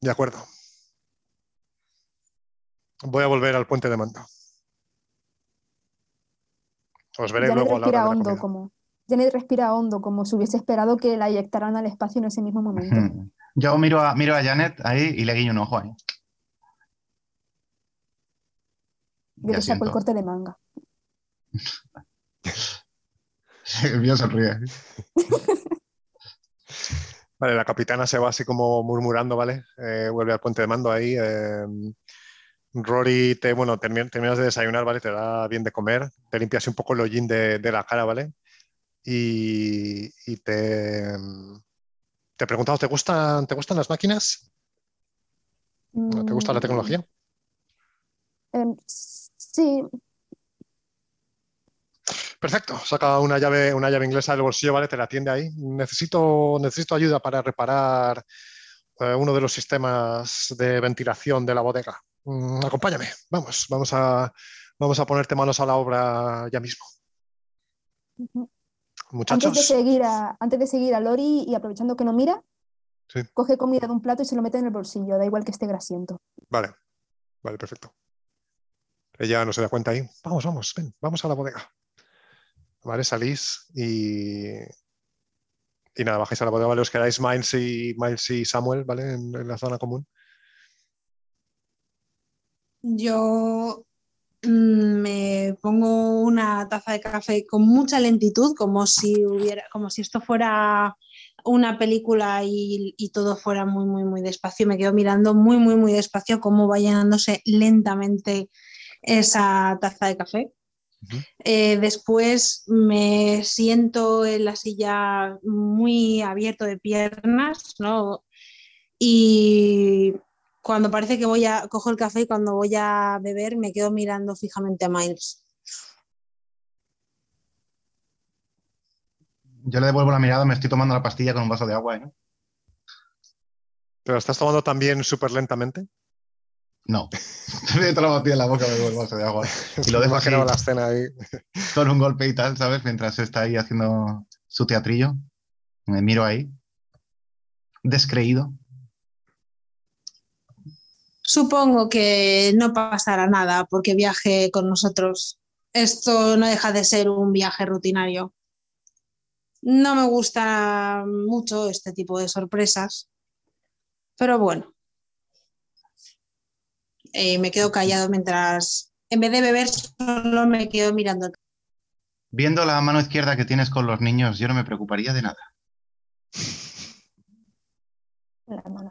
De acuerdo. Voy a volver al puente de mando. Os veré Janet luego a la respira hora de la hondo comida. como Janet respira hondo como si hubiese esperado que la eyectaran al espacio en ese mismo momento. Yo miro a, miro a Janet ahí y le guiño un ojo ahí. Yo Y le saco el corte de manga. El mío sonríe. Vale, la capitana se va así como murmurando, ¿vale? Eh, vuelve al puente de mando ahí. eh, Rory, te, bueno, termi- terminas de desayunar, ¿vale? Te da bien de comer, te limpias un poco el hollín de, de la cara, ¿vale? Y, y te, te he preguntado, ¿te gustan, ¿te gustan las máquinas? ¿Te gusta la Mm, tecnología? em, sí, Perfecto, saca una llave, una llave inglesa del bolsillo, ¿vale? Te la atiende ahí. Necesito, necesito ayuda para reparar eh, uno de los sistemas de ventilación de la bodega. Mm, acompáñame, vamos, vamos a, vamos a ponerte manos a la obra ya mismo. Ujú. Antes de Muchachos, seguir a, antes de seguir a Lori y aprovechando que no mira, Sí. coge comida de un plato y se lo mete en el bolsillo, da igual que esté grasiento. vale, vale, perfecto. Ella no se da cuenta ahí. Vamos, vamos, ven, vamos a la bodega. Vale, salís y, y nada, bajáis a la bodega, ¿vale? Os quedáis Miles y, Miles y Samuel, ¿vale? En, en la zona común. Yo mm, me pongo una taza de café con mucha lentitud, como si hubiera, como si esto fuera una película y, y todo fuera muy, muy, muy despacio. Me quedo mirando muy, muy, muy despacio cómo va llenándose lentamente esa taza de café. Eh, después me siento en la silla muy abierto de piernas, ¿no? Y cuando parece que voy a cojo el café y cuando voy a beber me quedo mirando fijamente a Miles. Yo le devuelvo la mirada, me estoy tomando la pastilla con un vaso de agua, ¿eh? ¿Pero estás tomando también súper lentamente? No. Me la en la boca, me bebo el vaso de agua. Y lo dejo así, la escena ahí. con un golpe y tal, ¿sabes? Mientras está ahí haciendo su teatrillo. Me miro ahí. Descreído. Supongo que no pasará nada porque viaje con nosotros. Esto no deja de ser un viaje rutinario. No me gusta mucho este tipo de sorpresas, pero bueno. Eh, me quedo callado mientras, en vez de beber, solo me quedo mirando. Viendo la mano izquierda que tienes con los niños, yo no me preocuparía de nada. La mano.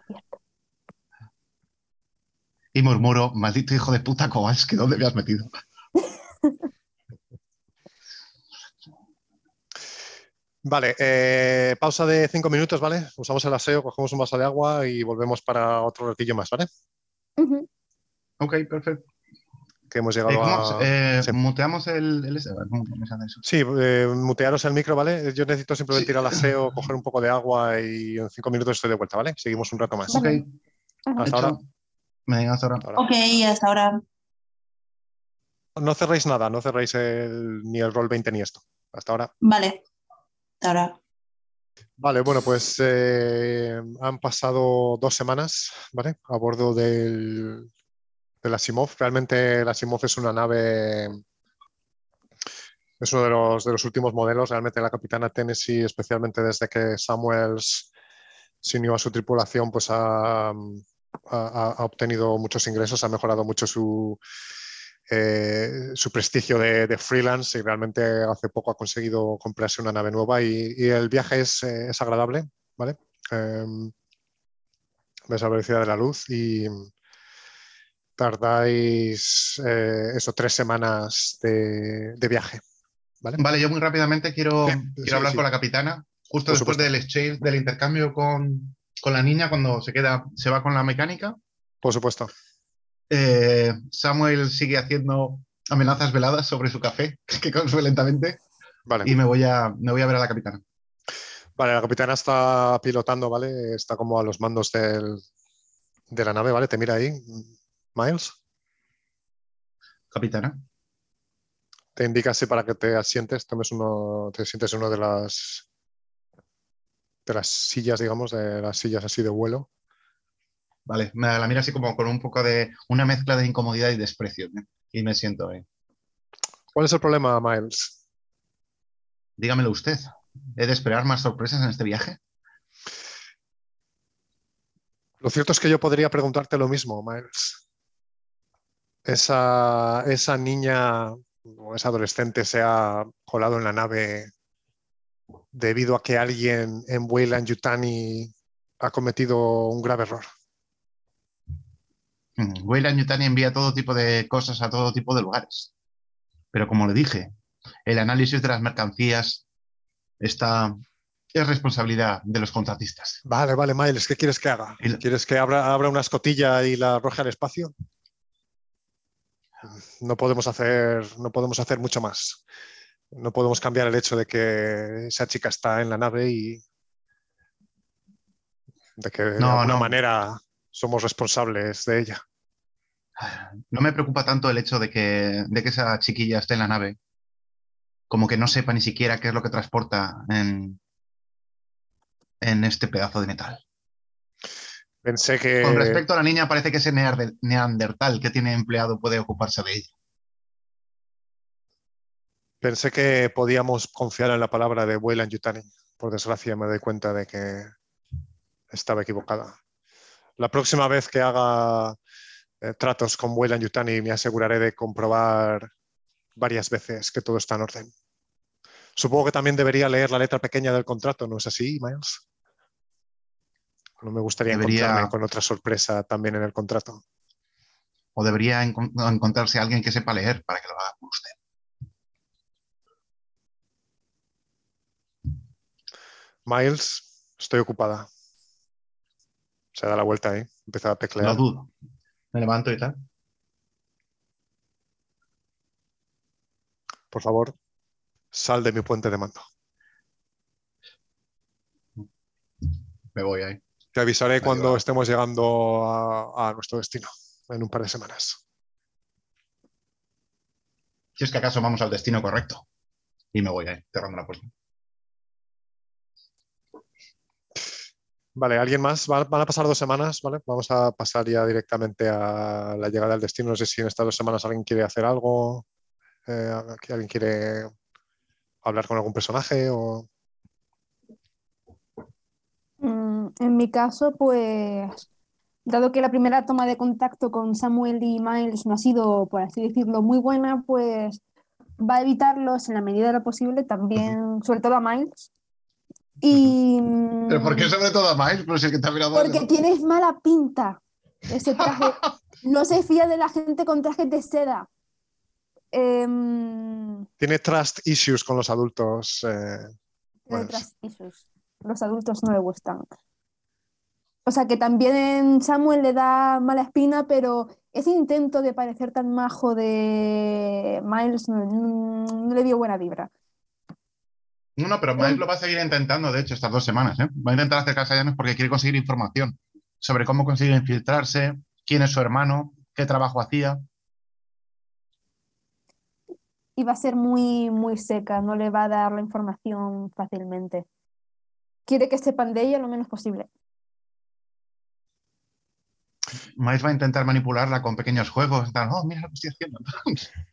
Y murmuro, maldito hijo de puta Kowalski, ¿dónde me has metido? Vale, eh, pausa de cinco minutos, ¿vale? Usamos el aseo, cogemos un vaso de agua y volvemos para otro ratillo más, ¿vale? Ujú. Ok, perfecto. Que hemos Eh, llegado ¿cómo- a... eh, sí. Muteamos el, el eso? Sí, eh, mutearos el micro, ¿vale? Yo necesito simplemente Sí. ir al aseo, coger un poco de agua y en cinco minutos estoy de vuelta, ¿vale? Seguimos un rato más. Ok. Hasta hecho. ahora. Hasta ahora. Hasta ahora. Ok, hasta ahora. No cerréis nada, no cerréis el- ni el roll 20 ni esto. Hasta ahora. Vale, hasta ahora. Vale, bueno, pues eh, han pasado dos semanas, ¿vale? A bordo del, del Asimov. Realmente el Asimov es una nave, es uno de los, de los últimos modelos. Realmente la capitana Tennessee, especialmente desde que Samuels se unió a su tripulación, pues ha, ha- obtenido muchos ingresos, ha mejorado mucho su, eh, su prestigio de, de freelance y realmente hace poco ha conseguido comprarse una nave nueva y, y el viaje es, eh, es agradable, ¿vale? Em, ves la velocidad de la luz y tardáis eh, eso, tres semanas de, de viaje, ¿vale? Vale, yo muy rápidamente quiero, Sí, quiero sí, hablar sí. con la capitana. Justo Por después supuesto. del exchange, del intercambio con, con la niña, cuando se queda, se va con la mecánica, Por supuesto. Eh, Samuel sigue haciendo amenazas veladas sobre su café, que consume lentamente, Vale. y me voy, a, me voy a ver a la capitana. Vale, la capitana está pilotando, ¿vale? Está como a los mandos del- de la nave, ¿vale? Te mira ahí, Miles. Capitana. Te indica así para que te asientes, tomes uno, te sientes en una de las de las sillas, digamos, de las sillas así de vuelo. Vale, me la mira así como con un poco de una mezcla de incomodidad y desprecio. ¿eh? Y me siento ahí. ¿Cuál es el problema, Miles? Dígamelo usted. ¿He de esperar más sorpresas en este viaje? Lo cierto es que yo podría preguntarte lo mismo, Miles. Esa, esa niña o esa adolescente se ha colado en la nave debido a que alguien en Weyland Yutani ha cometido un grave error. Weyland Yutani envía todo tipo de cosas a todo tipo de lugares. Pero como le dije, el análisis de las mercancías está... es responsabilidad de los contratistas. Vale, vale, Miles, ¿qué quieres que haga? ¿Quieres que abra, abra una escotilla y la arroje al espacio? No podemos hacer, no podemos hacer mucho más. No podemos cambiar el hecho de que esa chica está en la nave y de que de No, alguna no. manera somos responsables de ella. No me preocupa tanto el hecho de que, de que esa chiquilla esté en la nave, como que no sepa ni siquiera qué es lo que transporta en, en este pedazo de metal. Pensé que Con respecto a la niña, parece que ese neandertal que tiene empleado puede ocuparse de ella. Pensé que podíamos confiar en la palabra de Weyland Yutani. Por desgracia me doy cuenta de que estaba equivocada. La próxima vez que haga eh, tratos con Weyland Yutani me aseguraré de comprobar varias veces que todo está en orden. Supongo que también debería leer la letra pequeña del contrato, ¿no es así, Miles? No me gustaría Debería- encontrarme con otra sorpresa también en el contrato. O debería encon- encontrarse alguien que sepa leer para que lo haga por usted. Miles, estoy ocupada. Se da la vuelta ahí, empieza a teclear. No dudo. Me levanto y tal. Por favor, sal de mi puente de mando. Me voy ahí. Te avisaré cuando estemos llegando a, a nuestro destino, en un par de semanas. Si es que acaso vamos al destino correcto. Y me voy ahí, cerrando la puerta. Vale, ¿alguien más? Va- Van a pasar dos semanas, ¿vale? Vamos a pasar ya directamente a la llegada al destino. No sé si en estas dos semanas alguien quiere hacer algo, eh, alguien quiere hablar con algún personaje o... Mm, En mi caso, pues, dado que la primera toma de contacto con Samuel y Miles no ha sido, por así decirlo, muy buena, pues va a evitarlos en la medida de lo posible, también, sobre todo a Miles. Y ¿Pero por qué mm, sobre todo a Miles? Pero si el que mirado porque tienes mala pinta. Ese traje no se fía de la gente con trajes de seda. Em, Tiene trust issues con los adultos. eh, tiene Miles. trust issues. Los adultos no le gustan. O sea que también Samuel le da mala espina, pero ese intento de parecer tan majo de Miles no, no- no le dio buena vibra. No, no, pero Miles lo va a seguir intentando, de hecho, estas dos semanas. ¿eh? Va a intentar acercarse a Janet porque quiere conseguir información sobre cómo conseguir infiltrarse, quién es su hermano, qué trabajo hacía. Y va a ser muy, muy seca, no le va a dar la información fácilmente. Quiere que sepan de ella lo menos posible. Miles va a intentar manipularla con pequeños juegos. tal, Oh, mira lo que estoy haciendo.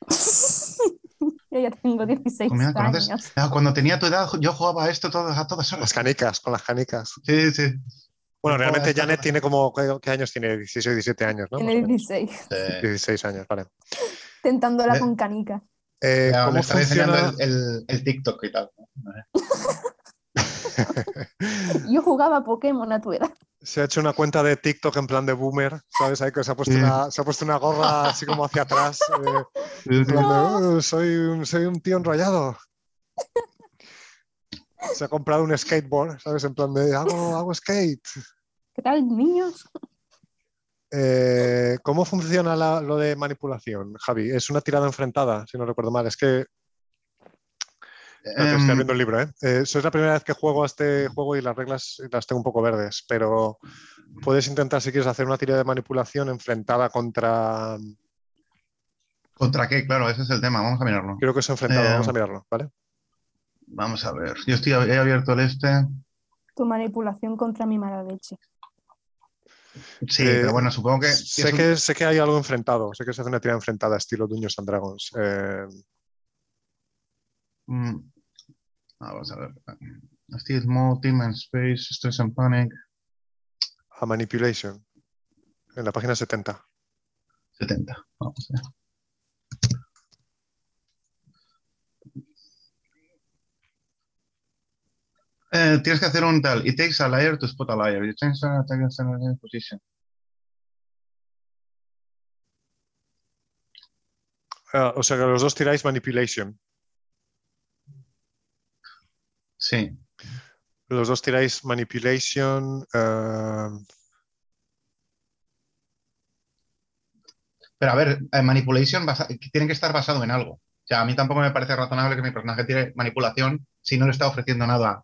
Yo ya tengo 16 Mira, ¿conoces? años. Ah, Cuando tenía tu edad, yo jugaba a esto todo- a todas las horas. canicas, con las canicas. Sí, sí. Bueno, realmente Janet todas- tiene como, ¿qué, años tiene? 16 o 17 años, ¿no? Tiene menos. 16, Sí. 16 años, vale. tentándola con canicas. Eh, Ya, ¿Cómo le estaré funciona? enseñando el, el- el TikTok y tal. Yo jugaba Pokémon a tu edad. Se ha hecho una cuenta de TikTok en plan de boomer, ¿sabes? Ahí que se ha puesto, Sí. una, se ha puesto una gorra así como hacia atrás. eh, "Oh, soy, un, soy un tío enrollado. Se ha comprado un skateboard, ¿sabes? En plan de, hago, hago skate. ¿Qué tal, niños? Eh, ¿Cómo funciona la- lo de manipulación, Javi? Es una tirada enfrentada, si no recuerdo mal. Es que Estoy Em, abriendo el libro, ¿eh? Eh, eso es la primera vez que juego a este juego y las reglas las tengo un poco verdes, pero puedes intentar si quieres hacer una tirada de manipulación enfrentada contra... ¿Contra qué? Claro, ese es el tema. Vamos a mirarlo. Creo que es enfrentado, Eh, vamos a mirarlo, ¿vale? Vamos a ver. Yo estoy, he abierto el este. Tu manipulación contra mi mala leche. Sí, Eh, pero bueno, supongo que. sé, que sé que hay algo enfrentado, sé que se hace una tirada enfrentada estilo Dungeons and Dragons. Eh, Mm, Vamos a ver. Steel Small, Team and Space, Stress and Panic. a Manipulation, en la página 70. 70. Vamos a ver. Eh, tienes que hacer un tal. It takes a liar to spot a liar. You change an attack and position. Ah, o sea que los dos tiráis Manipulation. Sí. Los dos tiráis Manipulation. eh, Pero a ver, eh, manipulation basa- tiene que estar basado en algo. O sea, a mí tampoco me parece razonable que mi personaje tire manipulación si no le está ofreciendo nada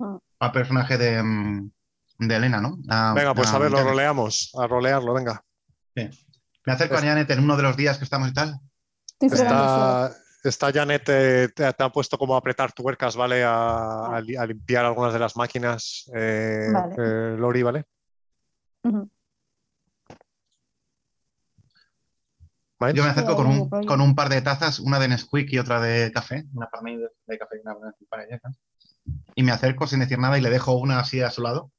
Ah. al personaje de, mm, de Elena, ¿no? A- venga, pues a ver, lo Janet. roleamos, a rolearlo, venga. Me acerco a Janet en uno de los días que estamos y tal. Está, está Janet, eh, te, te ha puesto como a apretar tuercas, ¿vale? A, a li- a limpiar algunas de las máquinas, eh, Vale. eh, Lori, ¿vale? Yo me acerco con un, con par de tazas, una de Nesquik y otra de café. Una para mí de, de café y una para ella. Y me acerco sin decir nada y le dejo una así a su lado.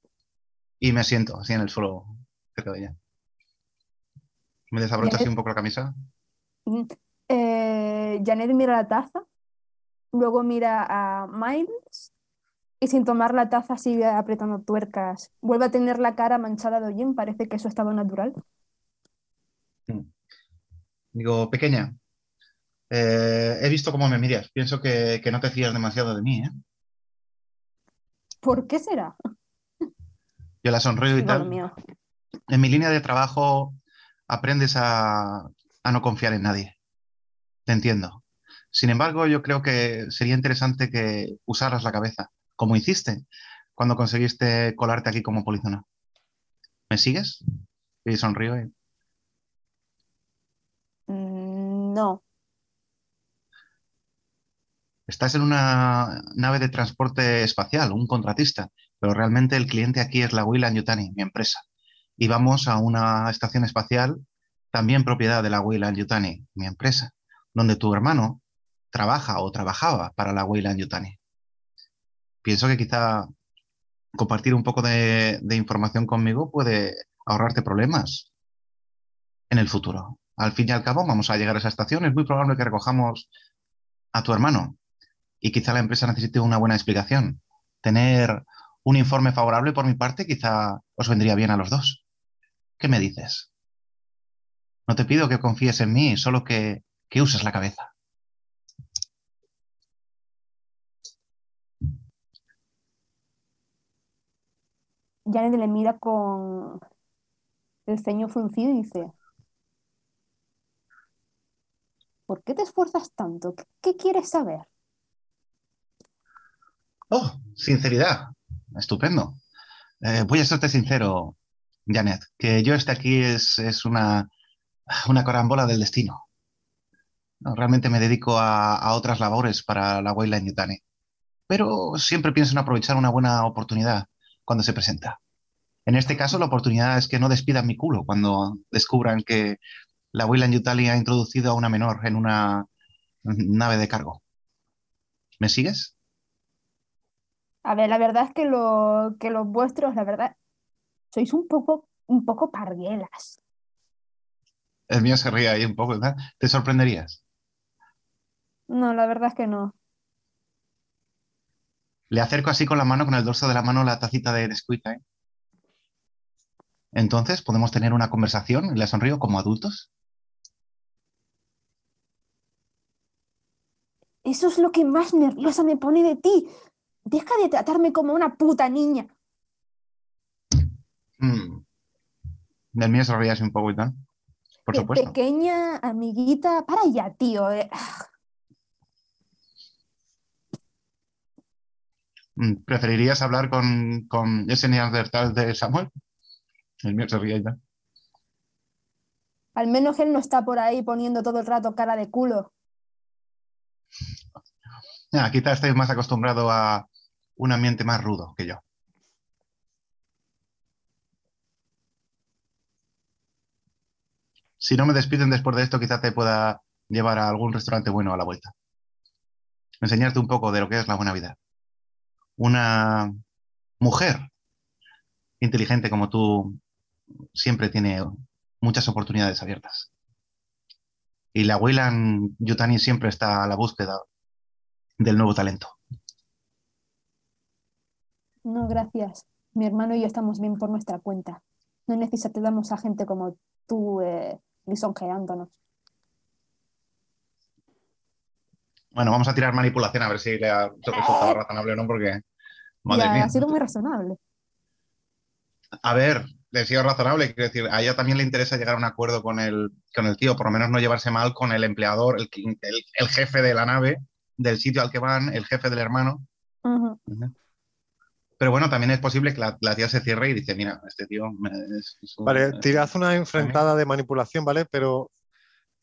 Y me siento así en el suelo cerca de ella. Me desabrocho así un poco la camisa. Eh, Janet mira la taza, luego mira a Miles y sin tomar la taza sigue apretando tuercas. Vuelve a tener la cara manchada de hollín, parece que eso estaba natural. Digo, pequeña, eh, he visto cómo me miras. Pienso que, que no te fías demasiado de mí, ¿eh? ¿Por qué será? Yo la sonrío y tal. mío. En mi línea de trabajo aprendes a, a no confiar en nadie. Te entiendo. Sin embargo, yo creo que sería interesante que usaras la cabeza, como hiciste cuando conseguiste colarte aquí como polizona. ¿Me sigues? Y sonrío. y- Mm, No, Estás en una nave de transporte espacial, un contratista, pero realmente el cliente aquí es la Weyland Yutani, mi empresa. Y vamos a una estación espacial, también propiedad de la Weyland Yutani, mi empresa, donde tu hermano trabaja o trabajaba para la Weyland Yutani. Pienso que quizá compartir un poco de, de información conmigo puede ahorrarte problemas en el futuro. Al fin y al cabo, vamos a llegar a esa estación. Es muy probable que recojamos a tu hermano y quizá la empresa necesite una buena explicación. Tener un informe favorable por mi parte quizá os vendría bien a los dos. ¿Qué me dices? No te pido que confíes en mí, solo que, que uses la cabeza. Janet le mira con el ceño fruncido y dice, ¿por qué te esfuerzas tanto? ¿Qué, quieres saber? Oh, sinceridad. Estupendo. Eh, voy a serte sincero, Janet, que yo esté aquí es, es una, una carambola del destino. No, realmente me dedico a, a otras labores para la Weyland Yutani. Pero siempre pienso en aprovechar una buena oportunidad cuando se presenta. En este caso, la oportunidad es que no despidan mi culo cuando descubran que la Weyland Yutani ha introducido a una menor en una nave de cargo. ¿Me sigues? A ver, la verdad es que, lo, que los vuestros, la verdad, sois un poco, un poco parguelas. El mío se ríe ahí un poco, ¿verdad? ¿Te sorprenderías? No, la verdad es que no. Le acerco así con la mano, con el dorso de la mano, la tacita de Nesquik. ¿eh? Entonces, ¿podemos tener una conversación? y Le sonrío como adultos. Eso es lo que más nerviosa me pone de ti. Deja de tratarme como una puta niña. Mm. Del mío se un poco y tal. Por Qué supuesto. pequeña amiguita. Para ya, tío. eh. ¿Preferirías hablar con, con ese neandertal de Samuel? El mío se ríe y tal. Al menos él no está por ahí poniendo todo el rato cara de culo. Ah, quizás estáis más acostumbrado a un ambiente más rudo que yo. Si no me despiden después de esto, quizás te pueda llevar a algún restaurante bueno a la vuelta. Enseñarte un poco de lo que es la buena vida. Una mujer inteligente como tú siempre tiene muchas oportunidades abiertas. Y la Weyland Yutani siempre está a la búsqueda del nuevo talento. No, gracias. Mi hermano y yo estamos bien por nuestra cuenta. No necesitamos a gente como tú eh, lisonjeándonos. Bueno, vamos a tirar manipulación a ver si le ha resultado razonable o no, porque. Madre Ya, mía. ha sido muy razonable. A ver, le ha sido razonable. Quiero decir, a ella también le interesa llegar a un acuerdo con el, con el tío, por lo menos no llevarse mal con el empleador, el, el- el jefe de la nave, del sitio al que van, el jefe del hermano. Pero bueno, también es posible que la, la tía se cierre y dice, mira, este tío me- es, es un- Vale, tirad una enfrentada de manipulación, ¿vale? Pero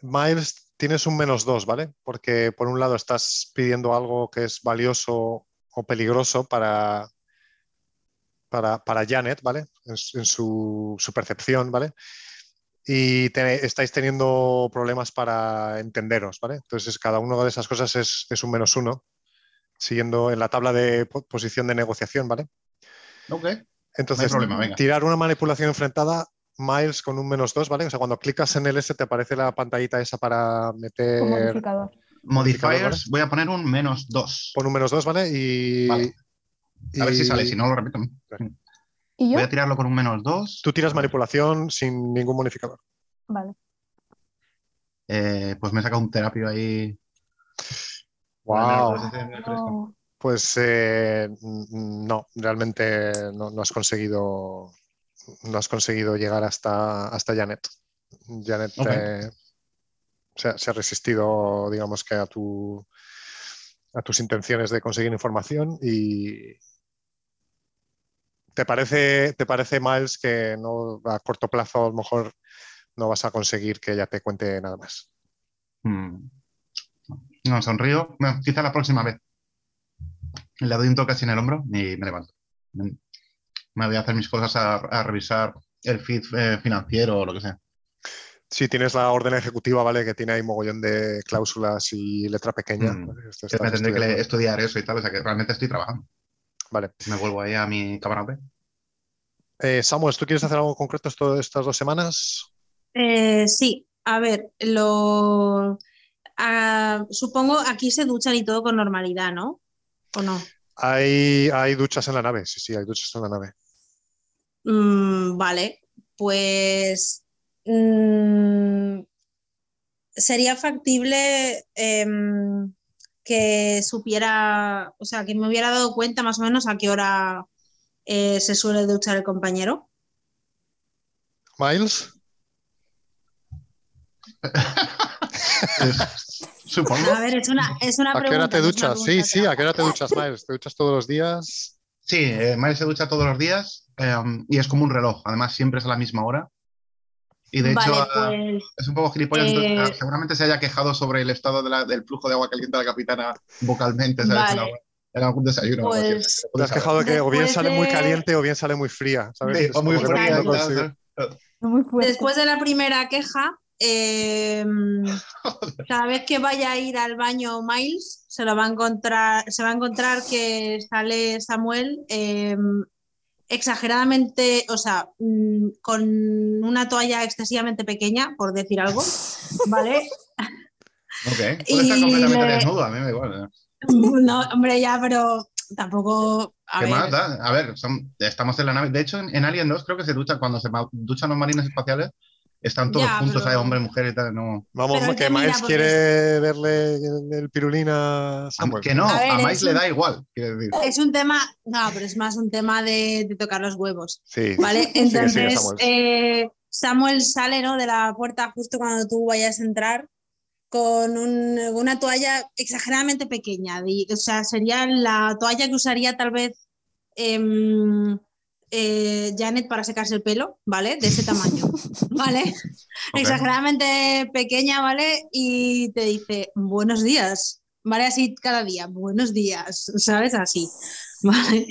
Miles, tienes un menos dos, ¿vale? Porque por un lado estás pidiendo algo que es valioso o peligroso para, para, para Janet, ¿vale? En, su- en su, su percepción, ¿vale? Y te- estáis teniendo problemas para entenderos, ¿vale? Entonces, cada una de esas cosas es, es un menos uno, siguiendo en la tabla de po- posición de negociación, ¿vale? Ok. Entonces, problema, tirar una manipulación enfrentada, Miles con un menos 2, ¿vale? O sea, cuando clicas en el S te aparece la pantallita esa para Con meter. modificador. Modifiers, voy a poner un menos 2. Pon un menos 2, ¿vale? Y. Vale. A ver si sale, si no lo repito. ¿Y yo? Voy a tirarlo con un menos 2. Tú tiras manipulación sin ningún bonificador. Vale. Eh, pues me he sacado un terapio ahí. ¡Wow! Pues eh, no, realmente no, no has conseguido. No has conseguido llegar hasta, hasta Janet. Janet eh, se, ha- se ha resistido, digamos que a tu a tus intenciones de conseguir información y te parece, te parece Miles que no a corto plazo a lo mejor no vas a conseguir que ella te cuente nada más. Hmm. No, sonrío. Bueno, quizá la próxima vez. Le doy un toque así en el hombro y me levanto. Me voy a hacer mis cosas a, a revisar el feed eh, financiero o lo que sea. Sí, tienes la orden ejecutiva, ¿vale? Que tiene ahí mogollón de cláusulas y letra pequeña. Mm. ¿vale? Esto Que me estás tendré que estudiar eso y tal, o sea que realmente estoy trabajando. Vale. Me vuelvo ahí a mi camarote. Eh, Samuel, ¿tú quieres hacer algo concreto esto- estas dos semanas? Eh, sí, a ver, lo ah, supongo aquí se duchan y todo con normalidad, ¿no? ¿O no? Hay, hay duchas en la nave, sí, sí, hay duchas en la nave. Mm, vale, pues mm, sería factible em, que supiera, o sea, que me hubiera dado cuenta más o menos a qué hora eh, se suele duchar el compañero. Miles, Es- Supongo. A ver, es una, es una ¿a qué hora pregunta. te no es una duchas? Sí, pregunta sí, ¿a qué hora te duchas, Miles? ¿Te duchas todos los días? Sí, eh, Miles se ducha todos los días eh, y es como un reloj. Además, siempre es a la misma hora. Y de Vale, hecho, ah, pues es un poco gilipollas. eh, entonces, seguramente se haya quejado sobre el estado de la- del flujo de agua caliente de la capitana vocalmente. ¿sabes? Vale. En algún- desayuno. Pues- Te has quejado de que o bien sale muy de- caliente o bien sale muy fría, ¿sabes? Sí, o muy fría no. Muy. Después de la primera queja, eh, cada vez que vaya a ir al baño Miles, se lo va a encontrar, se va a encontrar que sale Samuel eh, exageradamente, o sea, mm, con una toalla excesivamente pequeña, por decir algo, ¿vale? Ok. Puede Y estar completamente le- desnudo, a mí me da igual. ¿eh? No, hombre, ya, pero tampoco. A ¿Qué ver, más da? A ver, son- estamos en la nave. De hecho, en, en Alien 2 creo que se duchan cuando se duchan los marines espaciales. Están todos Ya, juntos, pero- hay hombre, mujer y tal. No. Vamos, Pero que Miles porque- quiere verle el, pirulín a Samuel. Que no, A ver, a es Miles le un- da igual. quiero decir. es un tema. No, pero es más un tema de, de tocar los huevos. Sí. ¿Vale? Sigue, sigue, Entonces, Samuel. eh, Samuel sale ¿no? de la puerta justo cuando tú vayas a entrar con un- una toalla exageradamente pequeña. O sea, sería la toalla que usaría tal vez em, eh, Janet para secarse el pelo, ¿vale? De ese tamaño, ¿vale? Exageradamente pequeña, ¿vale? Y te dice, buenos días, ¿vale? Así cada día, buenos días, ¿sabes? Así, ¿vale?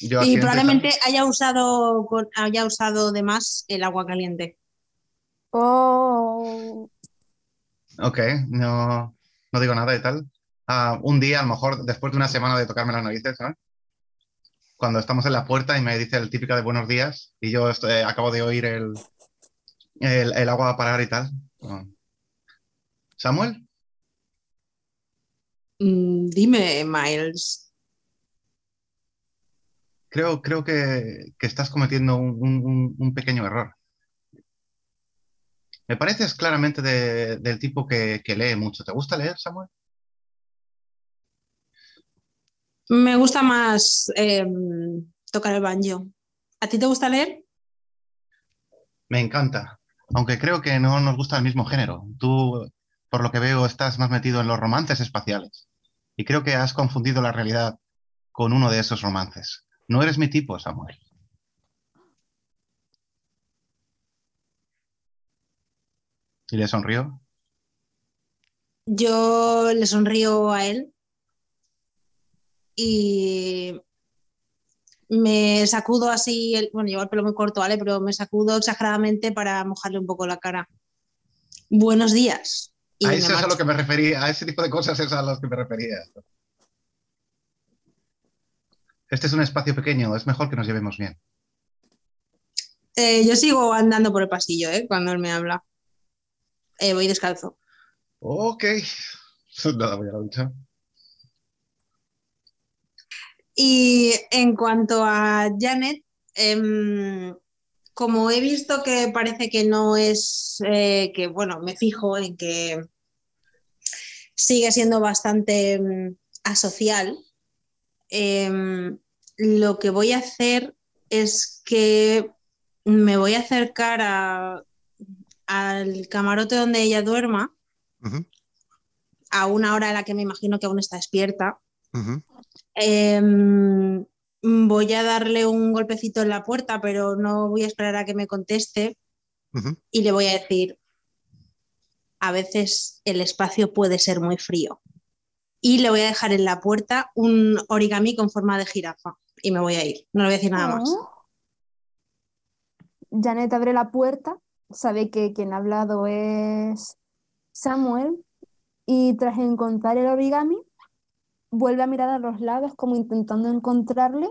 Yo Y probablemente haya usado, haya usado de más el agua caliente. Oh, Ok, no, no digo nada y tal. Ah, un día, a lo mejor después de una semana de tocarme las narices, ¿sabes? Cuando estamos en la puerta y me dice el típico de buenos días y yo estoy- acabo de oír el, el, el agua parar y tal. ¿Samuel? Mm, dime, Miles. Creo, creo que, que estás cometiendo un, un- un- un pequeño error. Me pareces claramente de- del tipo que, que lee mucho. ¿Te gusta leer, Samuel? Me gusta más em, tocar el banjo. ¿A ti te gusta leer? Me encanta, aunque creo que no nos gusta el mismo género. Tú, por lo que veo, estás más metido en los romances espaciales. Y creo que has confundido la realidad con uno de esos romances. No eres mi tipo, Samuel. Y le sonrió. Yo le sonrío a él y me sacudo así, el- bueno, llevo el pelo muy corto, ¿vale? Pero me sacudo exageradamente para mojarle un poco la cara. Buenos días. Y a eso es a lo que me refería, a ese tipo de cosas es a las que me refería. Este es un espacio pequeño, es mejor que nos llevemos bien. Eh, yo sigo andando por el pasillo, ¿eh? Cuando él me habla. Eh, voy descalzo. Ok. Nada, voy a la ducha. Y en cuanto a Janet, em, como he visto que parece que no es, eh, que bueno, me fijo en que sigue siendo bastante em, asocial, em, lo que voy a hacer es que me voy a acercar a- al camarote donde ella duerma, a una hora en la que me imagino que aún está despierta. ujú. Em, voy a darle un golpecito en la puerta, pero no voy a esperar a que me conteste y le voy a decir, a veces el espacio puede ser muy frío. Y le voy a dejar en la puerta un origami con forma de jirafa y me voy a ir. No le voy a decir nada más. oh. Janet abre la puerta, sabe que quien ha hablado es Samuel y tras encontrar el origami, vuelve a mirar a los lados como intentando encontrarle,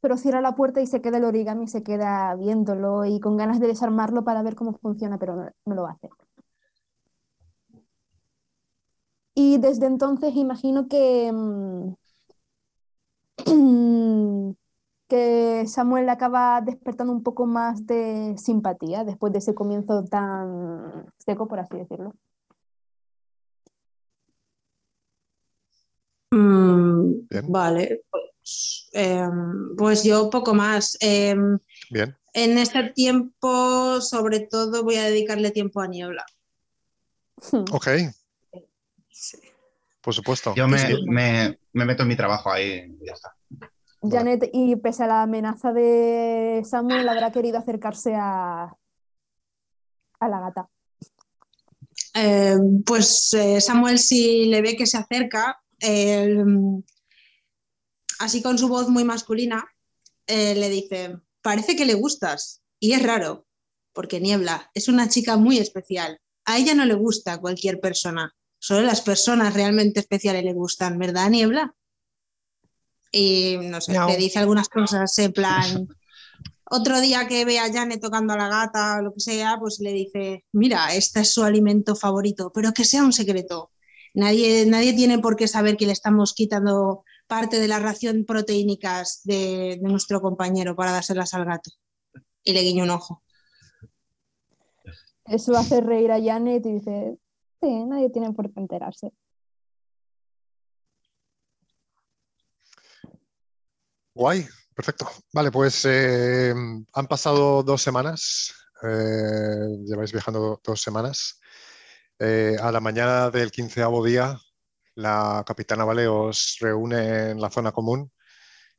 pero cierra la puerta y se queda el origami, se queda viéndolo y con ganas de desarmarlo para ver cómo funciona, pero no, no lo hace. Y desde entonces imagino que, mm, que Samuel acaba despertando un poco más de simpatía después de ese comienzo tan seco, por así decirlo. Mm, Bien. vale, pues, em, pues yo poco más. Em, Bien. en este tiempo, sobre todo, voy a dedicarle tiempo a Niebla. Ok, por supuesto. Yo me, Sí. me- me meto en mi trabajo ahí y ya está. Janet, y pese a la amenaza de Samuel, habrá querido acercarse a, a la gata. Eh, pues eh, Samuel, si le ve que se acerca, eh, así con su voz muy masculina, eh, le dice, parece que le gustas. Y es raro, porque Niebla es una chica muy especial. A ella no le gusta cualquier persona, solo las personas realmente especiales le gustan, ¿verdad, Niebla? Y no sé, le dice algunas cosas en plan... Otro día que ve a Janet tocando a la gata o lo que sea, pues le dice, mira, este es su alimento favorito, pero que sea un secreto. Nadie, nadie tiene por qué saber que le estamos quitando parte de la ración proteínicas de, de nuestro compañero para dárselas al gato. Y le guiño un ojo. Eso hace reír a Janet y dice, sí, nadie tiene por qué enterarse. Guay, Perfecto. Vale, pues eh, han pasado dos semanas. eh, lleváis viajando dos semanas. Eh, a la mañana del quinceavo día, la capitana Vale os reúne en la zona común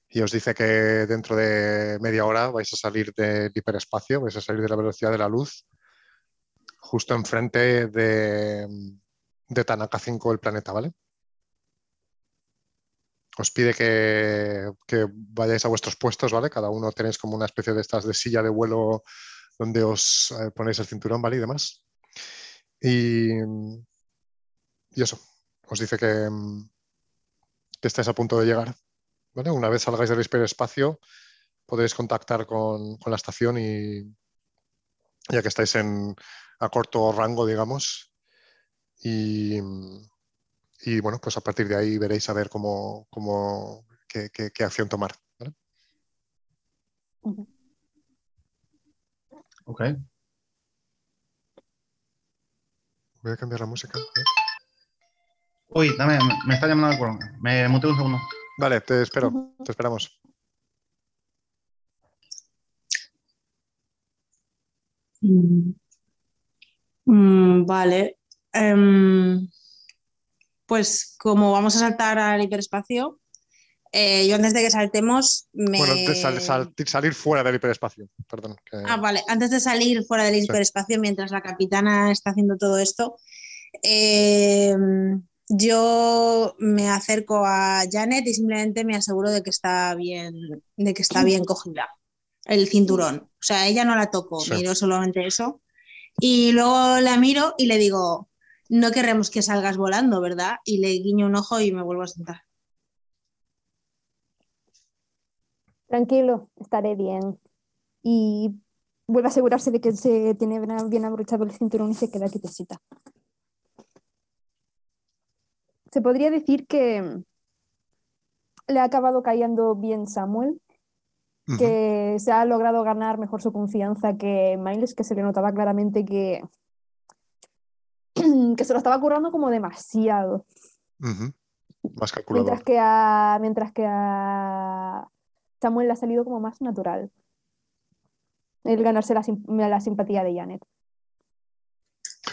y os dice que dentro de media hora vais a salir del hiperespacio, vais a salir de la velocidad de la luz, justo enfrente de, Tanaka 5, el planeta, ¿vale? Os pide que, que vayáis a vuestros puestos, ¿vale? Cada uno tenéis como una especie de estas de silla de vuelo donde os eh, ponéis el cinturón, ¿vale? Y demás. Y, y eso, os dice que, mm, que estáis a punto de llegar. ¿vale? Una vez salgáis del hiperespacio, podréis contactar con, con la estación y ya que estáis en, a corto rango, digamos. Y, y, bueno, pues a partir de ahí veréis a ver cómo, cómo qué, qué- qué acción tomar. ¿vale? Ok. Voy a cambiar la música. ¿eh? Uy, dame, me, está llamando el cuerno. Me muteo un segundo. Vale, te espero, te esperamos. Mm. Mm, vale. Em, pues como vamos a saltar al hiperespacio, eh, yo antes de que saltemos me... Bueno, de sal- sal- salir fuera del hiperespacio, perdón. que- Ah, vale. Antes de salir fuera del Sí. hiperespacio, mientras la capitana está haciendo todo esto, eh, yo me acerco a Janet y simplemente me aseguro de que está bien, de que está bien cogida el cinturón. O sea, ella no la toco, Sí. miro solamente eso. Y luego la miro y le digo, no querremos que salgas volando, ¿verdad? Y le guiño un ojo y me vuelvo a sentar. Tranquilo, estaré bien. Y vuelve a asegurarse de que se tiene bien abrochado el cinturón y se queda quietecita. Se podría decir que le ha acabado cayendo bien Samuel, que se ha logrado ganar mejor su confianza que Miles, que se le notaba claramente que, que se lo estaba currando como demasiado. Más calculador. Mientras que a, mientras que a Samuel le ha salido como más natural el ganarse la, sim- la simpatía de Janet.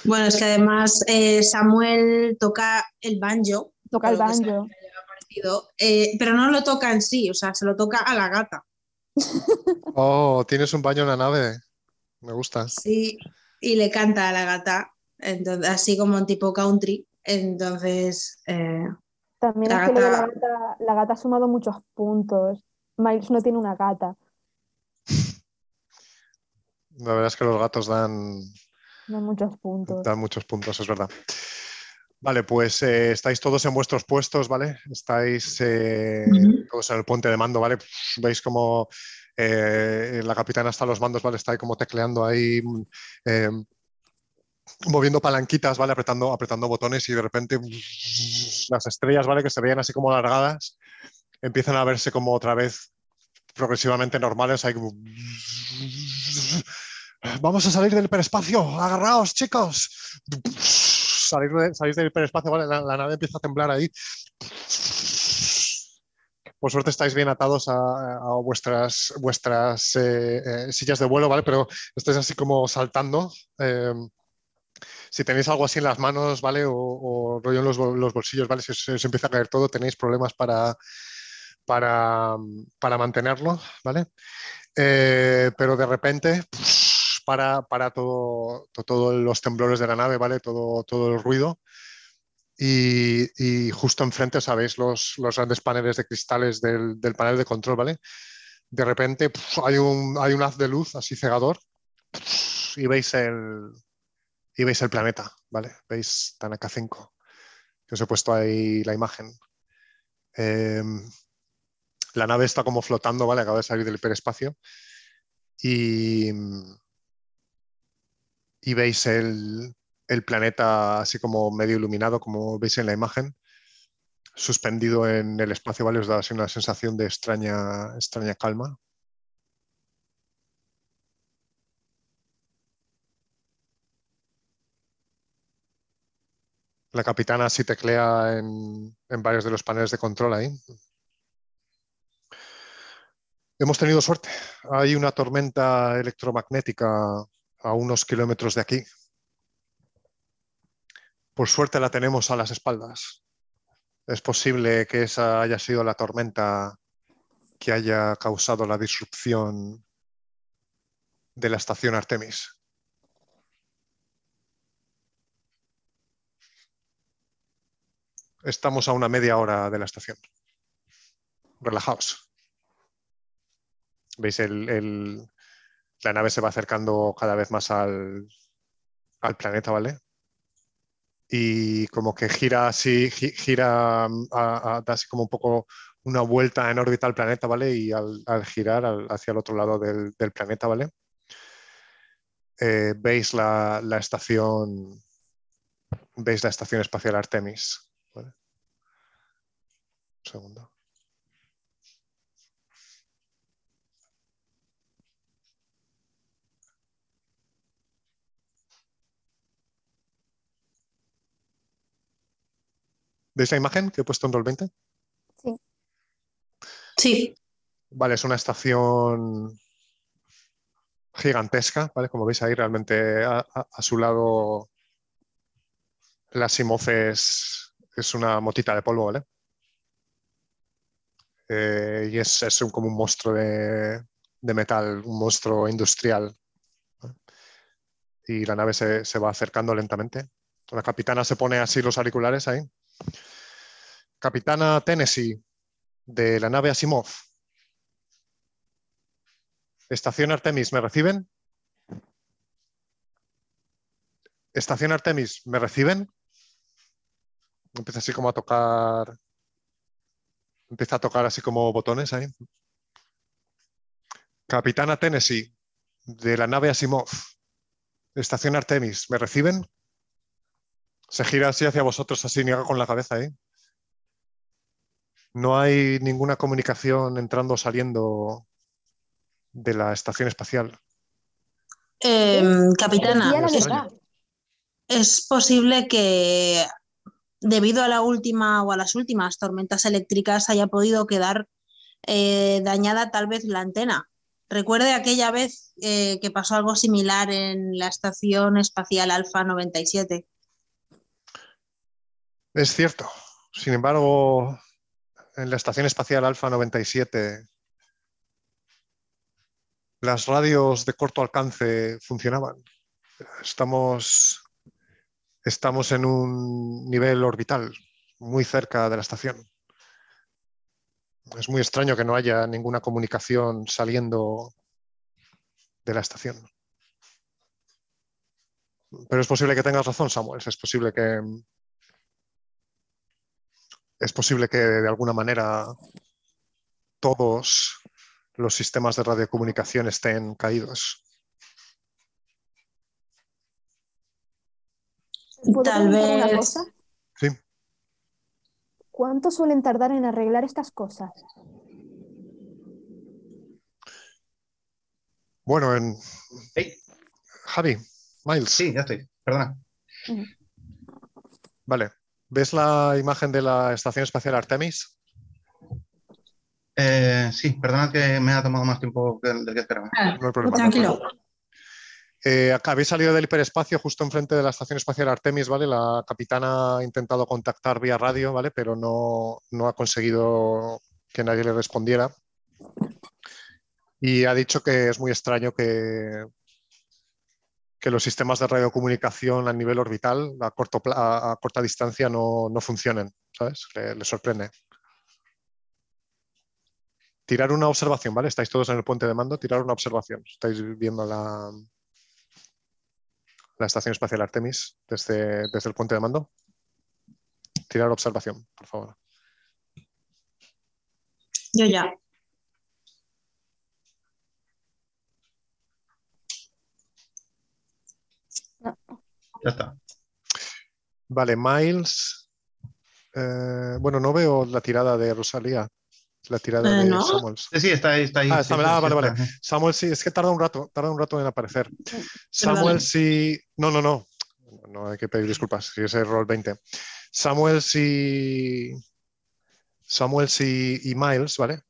Bueno, es que además eh, Samuel toca el banjo. Toca el banjo. eh, pero no lo toca en sí, o sea, se lo toca a la gata. Oh, tienes un baño en la nave. Me gusta. Sí, y le canta a la gata, entonces, así como en tipo country. Entonces, eh, También La es que gata, la gata ha sumado muchos puntos. Miles no tiene una gata, La verdad es que los gatos dan, no muchos puntos. dan muchos puntos, es verdad. Vale, pues eh, estáis todos en vuestros puestos, ¿vale? Estáis eh, todos en el puente de mando, ¿vale? Veis como eh, la capitana está a los mandos, ¿vale? Está ahí como tecleando ahí, moviendo palanquitas, ¿vale? Apretando, apretando botones y de repente las estrellas, ¿vale? Que se veían así como alargadas, empiezan a verse como otra vez progresivamente normales. Vamos a salir del hiperespacio, agarraos, chicos. Salir de- salís del hiperespacio, ¿vale? La, nave empieza a temblar ahí. Por suerte estáis bien atados a, vuestras, vuestras eh, eh, sillas de vuelo, ¿vale? Pero estáis así como saltando. eh, si tenéis algo así en las manos, ¿vale? O, rollo en los, bol- los bolsillos, ¿vale? Si os empieza a caer todo, tenéis problemas para, para, para mantenerlo, ¿vale? Eh, pero de repente para, para todo, to- todos los temblores de la nave, ¿vale? Todo, todo el ruido. Y, y justo enfrente, ¿sabéis? Los, los grandes paneles de cristales del, del panel de control, ¿vale? De repente hay un, hay un haz de luz así cegador y veis el, y veis el planeta, ¿vale? Veis Tanaka 5, que os he puesto ahí la imagen. Em, la nave está como flotando, ¿vale? Acaba de salir del hiperespacio. Y, y veis el, el planeta así como medio iluminado, como veis en la imagen, suspendido en el espacio, ¿vale? Os da así una sensación de extraña, extraña calma. La capitana sí teclea en, en varios de los paneles de control ahí. Hemos tenido suerte. Hay una tormenta electromagnética a unos kilómetros de aquí. Por suerte la tenemos a las espaldas. Es posible que esa haya sido la tormenta que haya causado la disrupción de la estación Artemis. Estamos a una media hora de la estación. Relajaos. ¿Veis? El, el- la nave se va acercando cada vez más al, al planeta, ¿vale? Y como que gira así, gi- gira, mm, da así como un poco una vuelta en órbita al planeta, ¿vale? Y al, al girar al- hacia el otro lado del, del planeta, ¿vale? Eh, veis la, la estación, veis la estación espacial Artemis, ¿vale? Un segundo. ¿Veis la imagen que he puesto en Roll20? Sí, Vale, es una estación gigantesca, ¿vale? Como veis ahí, realmente a, a- a su lado la Asimov es, es una motita de polvo, ¿vale? Eh, y es, es un- como un monstruo de, de metal, un monstruo industrial. ¿vale? Y la nave se, se va acercando lentamente. La capitana se pone así los auriculares ahí. Capitana Tennessee, de la nave Asimov. Estación Artemis, ¿me reciben? Estación Artemis, ¿me reciben? Empieza así como a tocar. Empieza a tocar así como botones ahí. Capitana Tennessee, de la nave Asimov. Estación Artemis, ¿me reciben? Se gira así hacia vosotros, así niega con la cabeza ahí. No hay ninguna comunicación entrando o saliendo de la estación espacial. Em, capitana, la es- verdad. es posible que debido a la última o a las últimas tormentas eléctricas haya podido quedar eh, dañada tal vez la antena. Recuerde aquella vez eh, que pasó algo similar en la estación espacial Alfa 97. Es cierto. Sin embargo, en la Estación Espacial Alfa 97, las radios de corto alcance funcionaban. Estamos, estamos en un nivel orbital muy cerca de la estación. Es muy extraño que no haya ninguna comunicación saliendo de la estación. Pero es posible que tengas razón, Samuel. Es posible que, es posible que de alguna manera todos los sistemas de radiocomunicación estén caídos. ¿Puedo Tal una vez- cosa? Sí. ¿Cuánto suelen tardar en arreglar estas cosas? Bueno, en... Hey. Javi, Miles, Sí, ya estoy. Perdona. vale. ¿Ves la imagen de la Estación Espacial Artemis? Eh, sí, perdona que me ha tomado más tiempo del que esperaba. No hay problema. Tranquilo. Eh, habéis salido del hiperespacio justo enfrente de la Estación Espacial Artemis, ¿vale? La capitana ha intentado contactar vía radio, ¿vale? Pero no, no ha conseguido que nadie le respondiera. Y ha dicho que es muy extraño que, que los sistemas de radiocomunicación a nivel orbital, a, corto a, corta distancia, no, no funcionen, ¿sabes? Le, le sorprende. Tirar una observación, ¿vale? Estáis todos en el puente de mando, tirar una observación. Estáis viendo la, la Estación Espacial Artemis desde, desde el puente de mando. Tirar observación, por favor. Yo ya. Ya está. Vale, Miles. eh, bueno, no veo la tirada de Rosalía. La tirada Eh, de ¿no? Samuels. Sí, sí, está ahí. Está ahí. Ah, está- sí, ah, sí, vale, está. vale. Samuel sí, es que tarda un rato, tarda un rato en aparecer. Samuel sí. No, no, no. No hay que pedir disculpas. Si es error 20. Samuel sí. Samuel sí y Miles, ¿vale?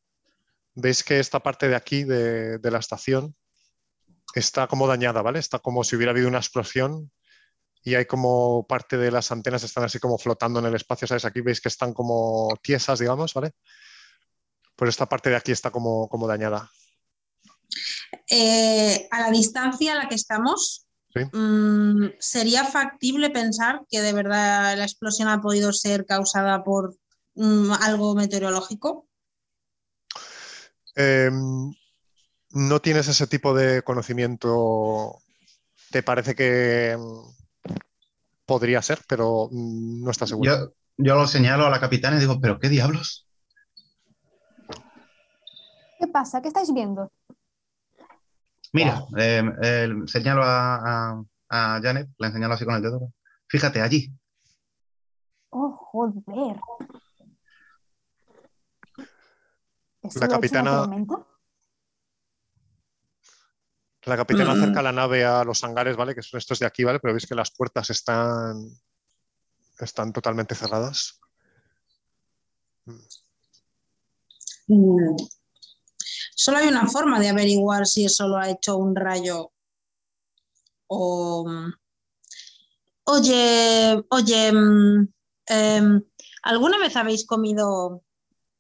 veis que esta parte de aquí de, de la estación está como dañada, ¿vale? Está como si hubiera habido una explosión y hay como parte de las antenas están así como flotando en el espacio, ¿sabes? Aquí veis que están como tiesas, digamos, ¿vale? Pues esta parte de aquí está como, como dañada. Eh, a la distancia a la que estamos, Sí. mm, ¿sería factible pensar que de verdad la explosión ha podido ser causada por mm, algo meteorológico? Eh, no tienes ese tipo de conocimiento. Te parece que mm, podría ser, pero mm, no estás seguro. Yo, yo lo señalo a la capitana y digo, ¿pero qué diablos? ¿Qué pasa? ¿Qué estáis viendo? Mira, eh, eh, señalo a, a- a Janet, la señalo así con el dedo. Fíjate, allí. Oh, joder. ¿Eso La capitana- tormenta? La capitana acerca la nave a los hangares, ¿vale? Que son estos de aquí, ¿vale? Pero veis que las puertas están, están totalmente cerradas. Mm. Solo hay una forma de averiguar si eso lo ha hecho un rayo o... Oye, oye, mm, em, ¿alguna vez habéis comido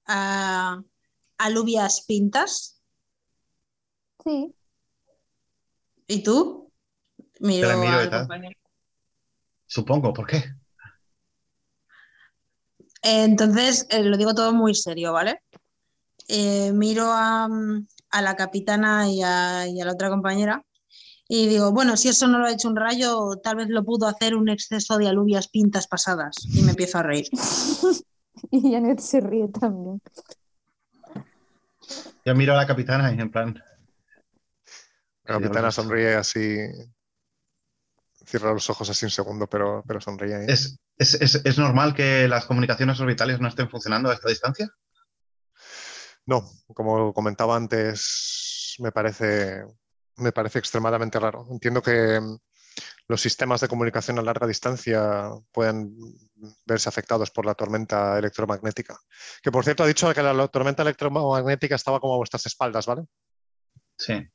ah, alubias pintas? Sí. ¿Y tú? Miro miro al compañero. Supongo, ¿por qué? Entonces, eh, lo digo todo muy serio, ¿vale? Eh, miro a, a la capitana y a, y a la otra compañera y digo, bueno, si eso no lo ha hecho un rayo, tal vez lo pudo hacer un exceso de alubias pintas pasadas. Y me empiezo a reír. Y Janet se ríe también. Yo miro a la capitana y en plan, La capitana sonríe así. Cierra los ojos así un segundo, pero, pero sonríe. ¿es, es, es- es normal que las comunicaciones orbitales no estén funcionando a esta distancia? No, como comentaba antes, me parece, me parece extremadamente raro. Entiendo que mm, los sistemas de comunicación a larga distancia pueden verse afectados por la tormenta electromagnética. Que por cierto ha dicho que la tormenta electromagnética estaba como a vuestras espaldas, ¿vale? Sí.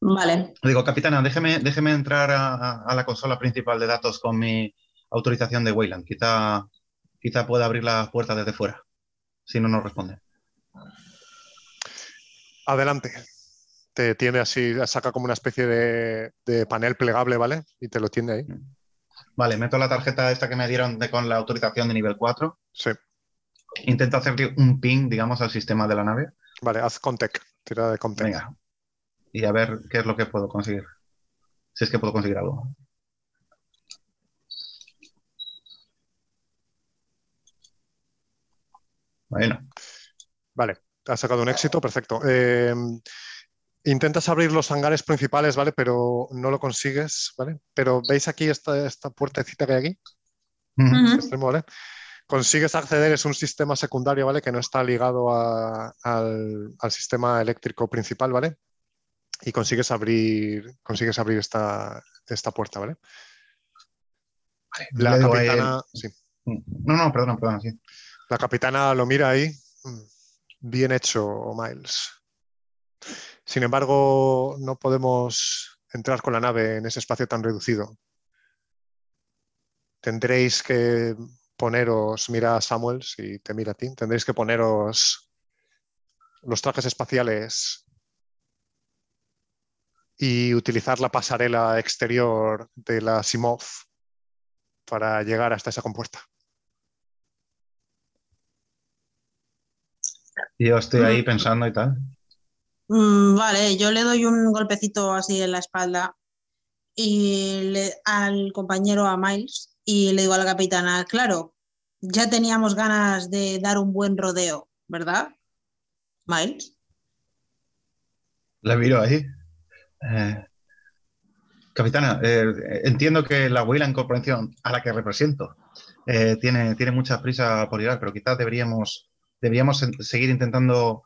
Vale, Digo, capitana, déjeme, déjeme entrar a, la consola principal de datos con mi autorización de Wayland. Quizá, quizá pueda abrir la puerta desde fuera, si no nos responde. Adelante. Te tiene así, saca como una especie de, de panel plegable, ¿vale? Y te lo tiene ahí. Vale, meto la tarjeta esta que me dieron de- con la autorización de nivel 4. Sí. Intento hacerle un ping, digamos, al sistema de la nave. Vale, haz Contec. Tira de Contec. Venga. Y a ver qué es lo que puedo conseguir. Si es que puedo conseguir algo. Bueno, Vale, has sacado un éxito, perfecto. Eh, intentas abrir los hangares principales, ¿vale? Pero no lo consigues, ¿vale? Pero veis aquí esta, esta puertecita que hay aquí, Ujú. Ujú. extremo, ¿vale? Consigues acceder, es un sistema secundario, ¿vale? Que no está ligado a- al, al sistema eléctrico principal, ¿vale? Y consigues abrir, consigues abrir esta, esta puerta, ¿vale? La capitana, sí. No, no, perdona, perdona, sí. La capitana lo mira ahí. Bien hecho, Miles. Sin embargo, no podemos entrar con la nave en ese espacio tan reducido. Tendréis que poneros, mira a Samuels y te mira a ti, tendréis que poneros los trajes espaciales y utilizar la pasarela exterior de la Simov para llegar hasta esa compuerta. Y yo estoy ahí pensando y tal. Mm, vale, yo le doy un golpecito así en la espalda y le- al compañero, a Miles, y le digo a la capitana, claro, ya teníamos ganas de dar un buen rodeo, ¿verdad? Miles. La miro ahí. Eh, capitana, eh, entiendo que la Weyland Corporation a la que represento eh, tiene, tiene mucha prisa por llegar, pero quizás deberíamos, deberíamos seguir intentando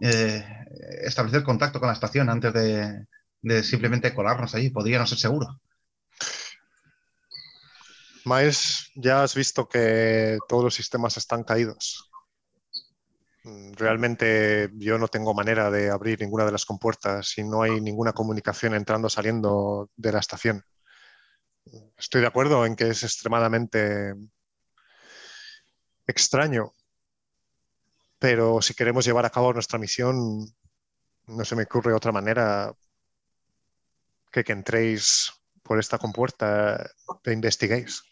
establecer contacto con la estación antes de, de simplemente colarnos allí. Podría no ser seguro. Miles, ya has visto que todos los sistemas están caídos. Mm, Realmente yo no tengo manera de abrir ninguna de las compuertas y no hay ninguna comunicación entrando o saliendo de la estación. Estoy de acuerdo en que es extremadamente extraño, pero si queremos llevar a cabo nuestra misión, no se me ocurre otra manera que que entréis por esta compuerta e investiguéis.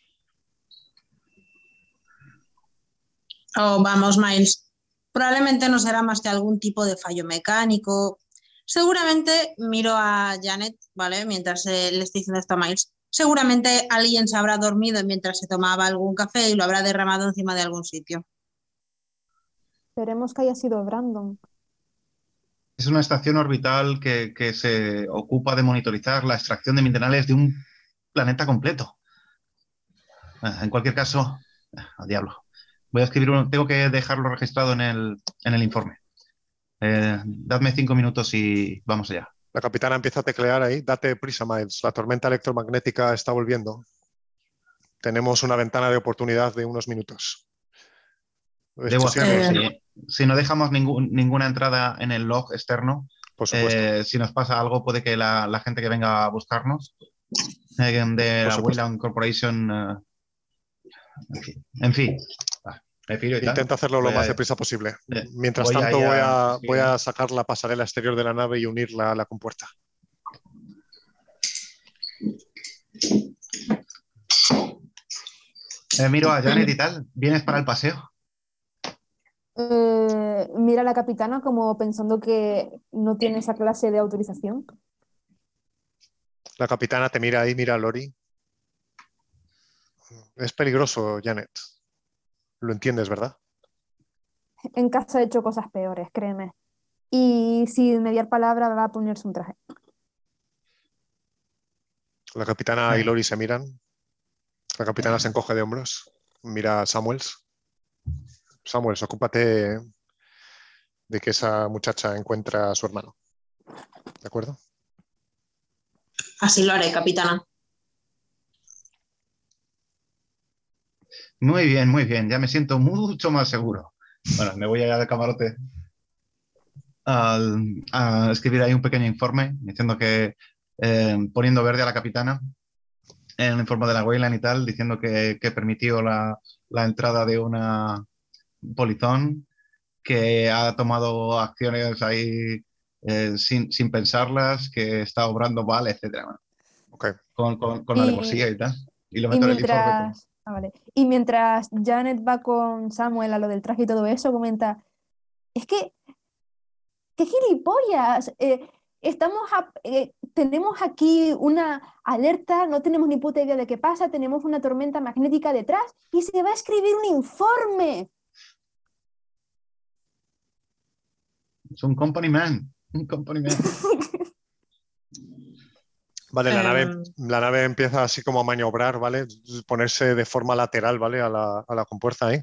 Oh, vamos, Miles. Probablemente no será más que algún tipo de fallo mecánico. Seguramente miro a Janet, ¿vale? Mientras eh, le estoy diciendo esto a Miles. Seguramente alguien se habrá dormido mientras se tomaba algún café y lo habrá derramado encima de algún sitio. Esperemos que haya sido Brandon. Es una estación orbital que, que se ocupa de monitorizar la extracción de minerales de un planeta completo. Ah, En cualquier caso, ah, al diablo. Voy a escribir uno, tengo que dejarlo registrado en el, en el informe. Eh, dadme cinco minutos y vamos allá. La capitana empieza a teclear ahí. Date prisa, Miles. La tormenta electromagnética está volviendo. Tenemos una ventana de oportunidad de unos minutos. Debo hacerlo. Si, si no dejamos ningún- ninguna entrada en el log externo, por eh, si nos pasa algo, puede que la, la gente que venga a buscarnos eh, de la. Wayland Corporation. eh, en fin. Me piro y tal. Intenta hacerlo lo Voy más a- deprisa posible. eh, Mientras voy tanto, ahí a- voy, a, sí. voy a sacar la pasarela exterior de la nave y unirla a la compuerta. Eh, miro a Janet y tal. ¿Vienes para el paseo? Eh, mira a la capitana como pensando que no tiene esa clase de autorización. La capitana te mira ahí, mira a Lori. Es peligroso, Janet. Lo entiendes, ¿verdad? En casa he hecho cosas peores, créeme. Y sin mediar palabra va a ponerse un traje. La capitana y. Lori se miran. La capitana se encoge de hombros. Mira a Samuels. Samuels, ocúpate de que esa muchacha encuentre a su hermano. ¿De acuerdo? Así lo haré, capitana. Muy bien, muy bien. Ya me siento mucho más seguro. Bueno, me voy allá de camarote al- a escribir ahí un pequeño informe diciendo que eh, poniendo verde a la capitana en el informe de la Weyland y tal, diciendo que, que permitió la, la entrada de una polizón que ha tomado acciones ahí eh, sin, sin pensarlas, que está obrando mal, etcétera. Bueno, Ok. con, con, con la Y- alevosía y tal. Y lo Y meto en el informe. Ah, vale. Y mientras Janet va con Samuel a lo del traje y todo eso, comenta, es que, qué gilipollas, eh, estamos a- eh, tenemos aquí una alerta, no tenemos ni puta idea de qué pasa, tenemos una tormenta magnética detrás y se va a escribir un informe. Es un company man. Un company man. Vale, la, Em. nave, la nave empieza así como a maniobrar, ¿vale? Ponerse de forma lateral, ¿vale? A la, a la compuerta ahí.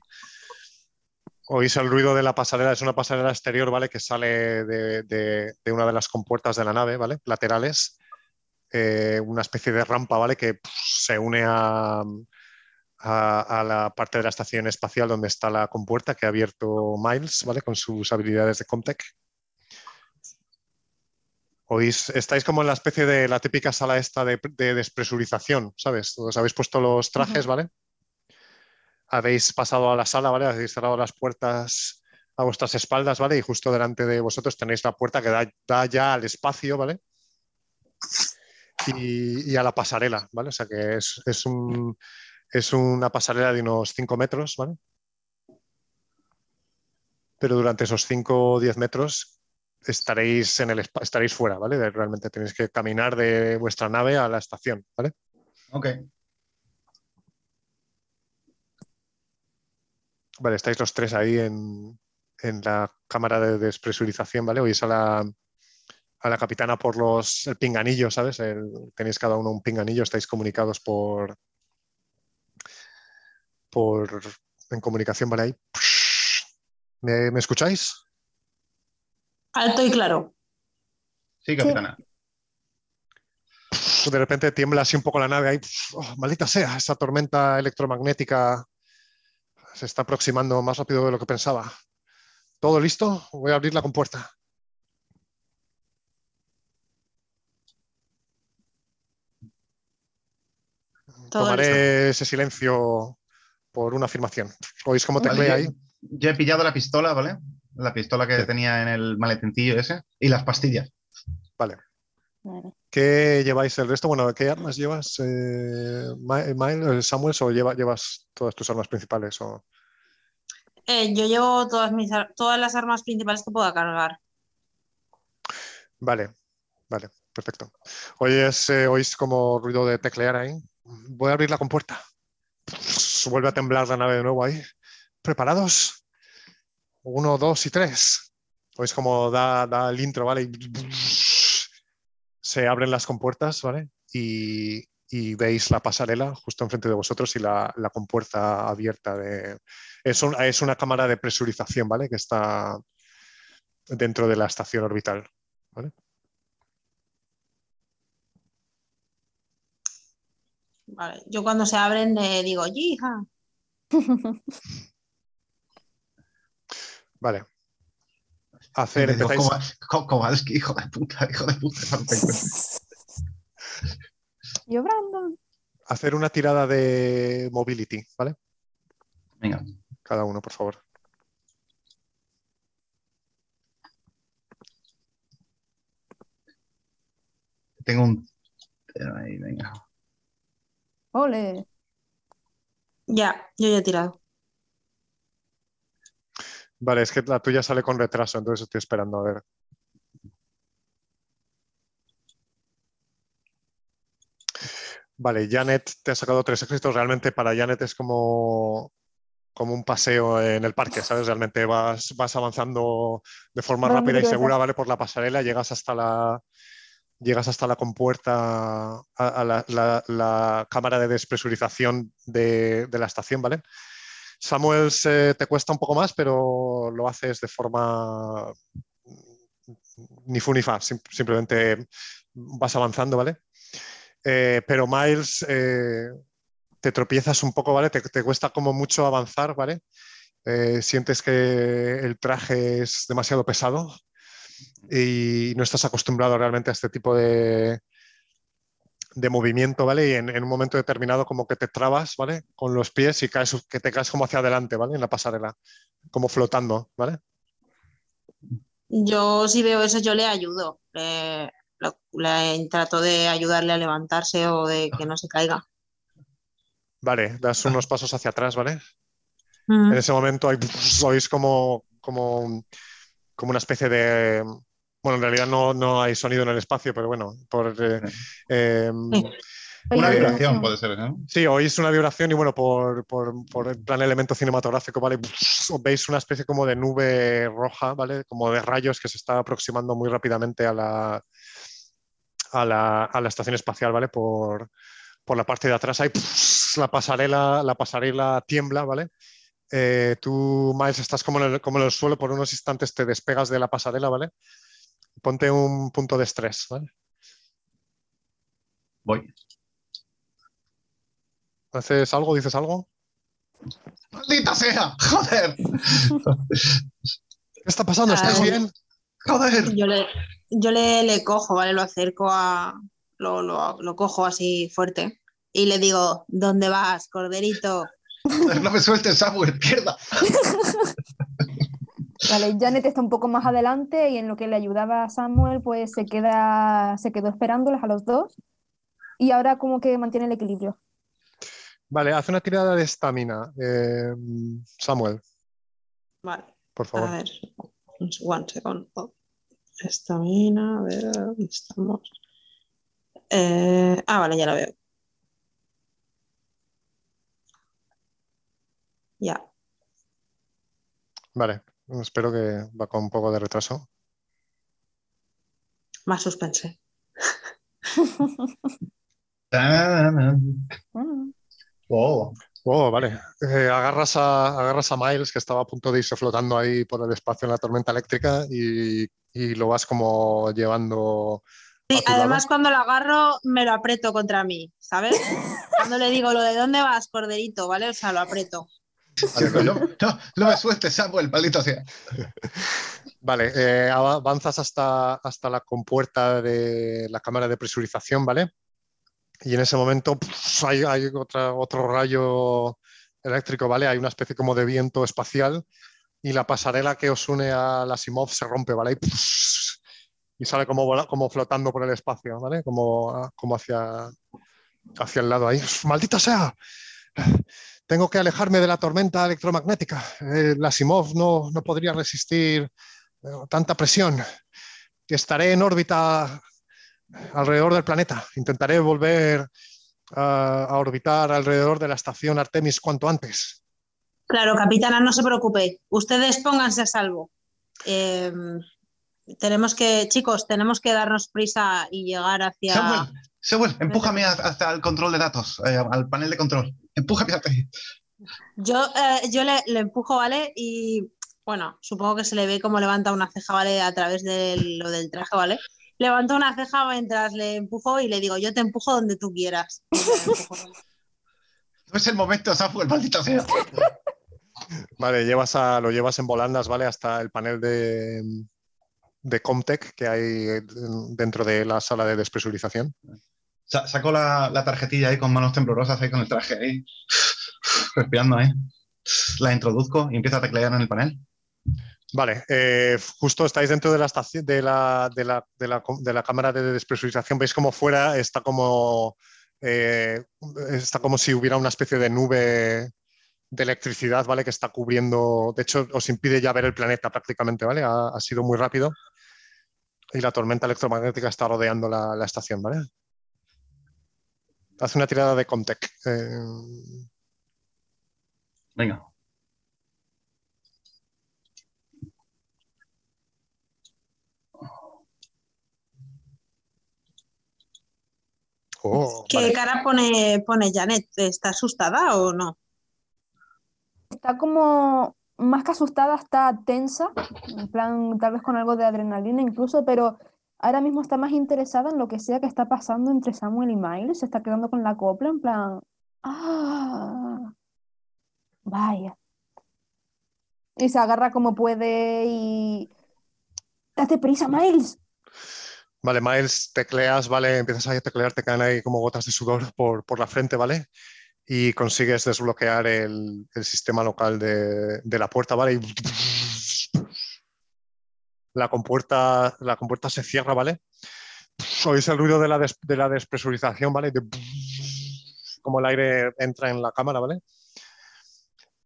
Oís el ruido de la pasarela, es una pasarela exterior, ¿vale? Que sale de, de- de una de las compuertas de la nave, ¿vale? Laterales. Eh, una especie de rampa, ¿vale? Que pff, se une a, a, a la parte de la estación espacial donde está la compuerta que ha abierto Miles, ¿vale? Con sus habilidades de Comtech. Oís, estáis como en la especie de la típica sala esta de, de despresurización, ¿sabes? Os habéis puesto los trajes, ¿vale? Habéis pasado a la sala, ¿vale? Habéis cerrado las puertas a vuestras espaldas, ¿vale? Y justo delante de vosotros tenéis la puerta que da, da ya al espacio, ¿vale? Y, y a la pasarela, ¿vale? O sea que es, es, un, es una pasarela de unos 5 metros, ¿vale? Pero durante esos 5 o 10 metros estaréis, en el, estaréis fuera, ¿vale? Realmente tenéis que caminar de vuestra nave a la estación, ¿vale? Ok. Vale, estáis los tres ahí en, en la cámara de despresurización, ¿vale? Oís a la, a la capitana por los, el pinganillo, ¿sabes? El- tenéis cada uno un pinganillo, estáis comunicados por, por en comunicación, ¿vale? Ahí. ¿Me, me escucháis? Alto y claro. Sí, capitana. De repente tiembla así un poco la nave ahí. Oh, maldita sea, esa tormenta electromagnética se está aproximando más rápido de lo que pensaba. ¿Todo listo? Voy a abrir la compuerta. Todo Tomaré ese silencio por una afirmación. ¿Oís cómo Vale, teclea yo- ahí? Yo he pillado la pistola, ¿vale? La pistola que Sí. tenía en el maletincillo ese y las pastillas. Vale. Vale. ¿Qué lleváis el resto? Bueno, ¿qué armas llevas, eh, Miles, Samuel, o lleva- llevas todas tus armas principales? O... Eh, yo llevo todas, mis, ar- todas las armas principales que pueda cargar. Vale, vale, perfecto. Oyes, eh, oís como ruido de teclear ahí. Voy a abrir la compuerta. Vuelve a temblar la nave de nuevo ahí. ¿Preparados? Uno, dos y tres. Oís como da, da el intro, ¿vale? Y se abren las compuertas, ¿vale? Y, y veis la pasarela justo enfrente de vosotros y la, la compuerta abierta de... Es, un- es una cámara de presurización, ¿vale? Que está dentro de la estación orbital. Vale. Yo cuando se abren le digo, ¡yija! Vale. Hacer, Le digo, empezáis, "Kowa- Ko- Kowalski, hijo de puta, hijo de puta. no te encuentro". Yo, Brandon. hacer una tirada de mobility, ¿vale? Venga, Cada uno, por favor. tengo un. Ahí, venga. Ole. Ya, yo ya he tirado. Vale, es que la tuya sale con retraso, entonces estoy esperando a ver. Vale, Janet te ha sacado tres éxitos. Realmente para Janet es como, como un paseo en el parque, ¿sabes? Realmente vas, vas avanzando de forma rápida y segura, ¿vale? Por la pasarela, llegas hasta la, llegas hasta la compuerta, a, a la, la- la cámara de despresurización de, de la estación, ¿vale? Samuel se- te cuesta un poco más, pero lo haces de forma ni fu ni fa, sim- simplemente vas avanzando, ¿vale? Eh, pero Miles, eh, te tropiezas un poco, ¿vale? Te, te cuesta como mucho avanzar, ¿vale? Eh, sientes que el traje es demasiado pesado y no estás acostumbrado realmente a este tipo de, de movimiento, ¿vale? Y en, en un momento determinado como que te trabas, ¿vale? Con los pies y caes, que te caes como hacia adelante, ¿vale? En la pasarela, como flotando, ¿vale? Yo si veo eso, yo le ayudo. Le, lo- le trato de ayudarle a levantarse o de que no se caiga. Vale, das unos pasos hacia atrás, ¿vale? En ese momento hay, oís como, como, como una especie de... Bueno, en realidad no, no hay sonido en el espacio, pero bueno, por... eh, eh. Una vibración puede ser, ¿no? Sí, oís una vibración y bueno, por, por, por el plan elemento cinematográfico, ¿vale? Veis una especie como de nube roja, ¿vale? Como de rayos que se está aproximando muy rápidamente a la, a la, a la estación espacial, ¿vale? Por, por la parte de atrás hay la pasarela, la pasarela tiembla, ¿vale? Eh, tú, Miles, estás como en, el, como en el suelo, por unos instantes te despegas de la pasarela, ¿vale? Ponte un punto de estrés, ¿vale? Voy. ¿Haces algo? ¿Dices algo? ¡Maldita sea! ¡Joder! ¿Qué está pasando? ¿Estás Ah, bien? ¡Joder! Yo le, yo le, le cojo, ¿vale? Lo acerco a. Lo, lo, lo cojo así fuerte y le digo: ¿Dónde vas, corderito? No me sueltes, Samuel, pierda. Vale, Janet está un poco más adelante y en lo que le ayudaba a Samuel, pues se queda, se quedó esperándoles a los dos y ahora como que mantiene el equilibrio. Vale, haz una tirada de estamina. eh, Samuel, Vale, por a favor. ver. un s- One second. Oh, Estamina, a ver, ¿dónde estamos? Eh, ah, vale, ya la veo. Ya. Vale, espero que va con un poco de retraso. Más suspense. Oh, Oh, vale. Eh, agarras, a, agarras a Miles, que estaba a punto de irse flotando ahí por el espacio en la tormenta eléctrica, y, y lo vas como llevando. Sí, además lado. cuando lo agarro me lo aprieto contra mí, ¿sabes? Cuando le digo lo de dónde vas, corderito, ¿vale? O sea, lo aprieto. No, no, no me sueltes, Samuel, maldito sea. Vale, eh, avanzas hasta, hasta la compuerta de la cámara de presurización, ¿vale? Y en ese momento hay, otro rayo eléctrico, ¿vale? Hay una especie como de viento espacial y la pasarela que os une a la Simov se rompe, ¿vale? Y, y sale como, como flotando por el espacio, ¿vale? Como, como hacia, hacia el lado ahí. ¡Maldita sea! Tengo que alejarme de la tormenta electromagnética. Eh, la Simov no, no podría resistir eh, tanta presión. Estaré en órbita alrededor del planeta. Intentaré volver a, a orbitar alrededor de la estación Artemis cuanto antes. Claro, capitana, no se preocupe. Ustedes pónganse a salvo. Eh, tenemos que, chicos, tenemos que darnos prisa y llegar hacia. Samuel, Samuel, empújame hasta el control de datos, eh, al panel de control. Empújame hasta ahí. Yo, eh, yo le, le empujo, ¿vale? Y bueno, supongo que se le ve cómo levanta una ceja, ¿vale? A través de lo del traje, ¿vale? Levanto una ceja mientras le empujo y le digo, yo te empujo donde tú quieras. No es el momento, Samuel, maldito sea. Vale, llevas a, lo llevas en volandas, ¿vale? Hasta el panel de, de Comtech que hay dentro de la sala de despresurización. Sa- saco la, la tarjetilla ahí con manos temblorosas ahí con el traje ahí. Respirando ahí. La introduzco y empiezo a teclear en el panel. Vale, eh, justo estáis dentro de la estación de la, de la, de la, de la cámara de despresurización. Veis como fuera está como eh, está como si hubiera una especie de nube de electricidad, ¿vale? Que está cubriendo. De hecho, os impide ya ver el planeta prácticamente, ¿vale? Ha, sido muy rápido. Y la tormenta electromagnética está rodeando la estación, ¿vale? Hace una tirada de Comtech. Eh, Venga. oh, ¿Qué vale. cara pone, pone Janet? ¿Está asustada o no? Está como más que asustada, está tensa, en plan, tal vez con algo de adrenalina incluso, pero ahora mismo está más interesada en lo que sea que está pasando entre Samuel y Miles. Se está quedando con la copla, en plan, ah, vaya. Y se agarra como puede y. ¡Date prisa, Miles! Vale, Miles, tecleas, ¿vale? Empiezas a teclear, te caen ahí como gotas de sudor por, por la frente, ¿vale? Y consigues desbloquear el, el sistema local de, de la puerta, ¿vale? Y la compuerta, la compuerta se cierra, ¿vale? Oís el ruido de la, de la despresurización, ¿vale? De como el aire entra en la cámara, ¿vale?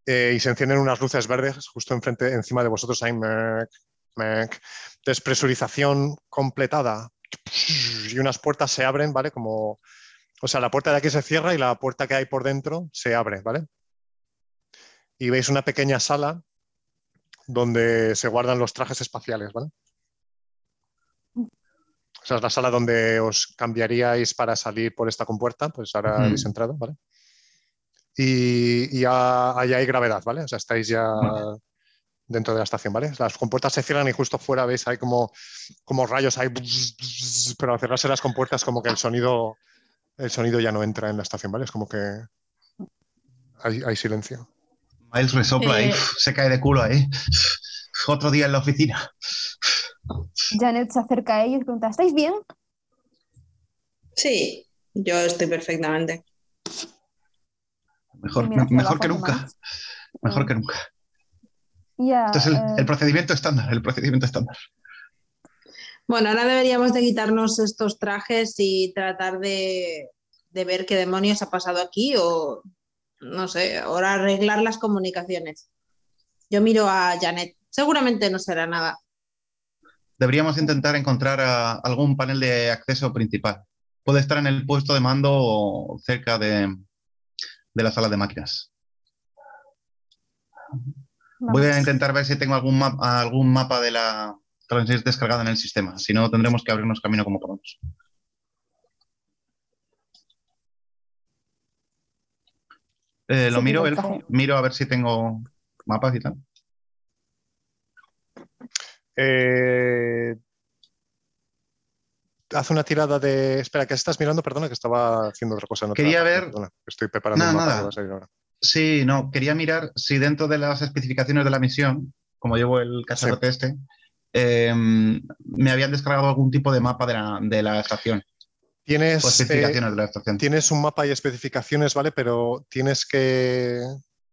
Eh, y se encienden unas luces verdes justo enfrente, encima de vosotros. Ahí, mec, mec. Despresurización completada. Y unas puertas se abren, ¿vale? Como, o sea, la puerta de aquí se cierra y la puerta que hay por dentro se abre, ¿vale? Y veis una pequeña sala donde se guardan los trajes espaciales, ¿vale? O sea, es la sala donde os cambiaríais para salir por esta compuerta, pues ahora Ujú. habéis entrado, ¿vale? Y, y hay gravedad, ¿vale? O sea, estáis ya Vale. dentro de la estación, ¿vale? Las compuertas se cierran y justo fuera veis hay como, como rayos, hay pero al cerrarse las compuertas como que el sonido, el sonido ya no entra en la estación, ¿vale? Es como que hay, hay silencio. Miles resopla ahí, Eh. se cae de culo ahí. Otro día en la oficina. Janet se acerca a ellos y pregunta, ¿estáis bien? Sí, yo estoy perfectamente. Mejor, Y mejor que nunca. Mejor que nunca. Es el, eh, el procedimiento estándar, el procedimiento estándar. Bueno, ahora deberíamos de quitarnos estos trajes y tratar de, de ver qué demonios ha pasado aquí o, no sé, ahora arreglar las comunicaciones. Yo miro a Janet. Seguramente no será nada. Deberíamos intentar encontrar ah, algún panel de acceso principal. Puede estar en el puesto de mando o cerca de, de la sala de máquinas. Voy a intentar ver si tengo algún, map- algún mapa de la Transit descargado en el sistema. Si no, tendremos que abrirnos camino como podamos. Eh, lo Sí, miro, Elfo. café. Miro a ver si tengo mapas y tal. Eh, haz una tirada de. Espera, ¿qué estás mirando? Perdona, que estaba haciendo otra cosa. en otra Quería ver- perdona, estoy preparando Nada, un mapa nada. que va a salir ahora. Sí, no, quería mirar si dentro de las especificaciones de la misión, como llevo el cacharrote este, eh, me habían descargado algún tipo de mapa de la, de la estación. Tienes, especificaciones eh, de la estación. tienes un mapa y especificaciones, ¿vale? Pero tienes que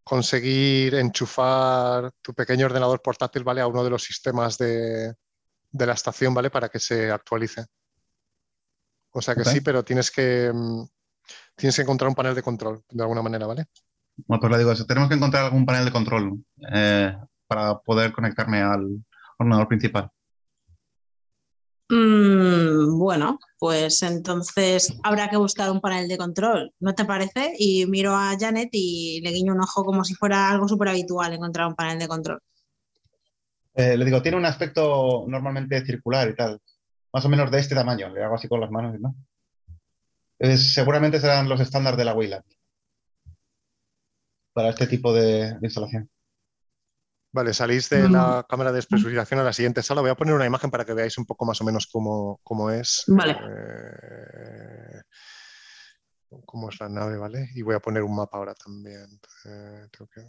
conseguir enchufar tu pequeño ordenador portátil, ¿vale? A uno de los sistemas de, de la estación, ¿vale? Para que se actualice. O sea que sí, pero tienes que, mm, tienes que encontrar un panel de control de alguna manera, ¿vale? Bueno, pues le digo eso. Tenemos que encontrar algún panel de control eh, para poder conectarme al ordenador principal. Mm, bueno, pues entonces habrá que buscar un panel de control, ¿no te parece? Y miro a Janet y le guiño un ojo como si fuera algo súper habitual encontrar un panel de control. Eh, le digo, tiene un aspecto normalmente circular y tal. Más o menos de este tamaño. Le hago así con las manos no. Seguramente serán los estándares de la Wayland para este tipo de instalación. Vale, salís de Mm. la cámara de especificación a la siguiente sala. Voy a poner una imagen para que veáis un poco más o menos cómo, cómo es. Vale. eh, cómo es la nave, ¿vale? Y voy a poner un mapa ahora también. Eh, tengo que-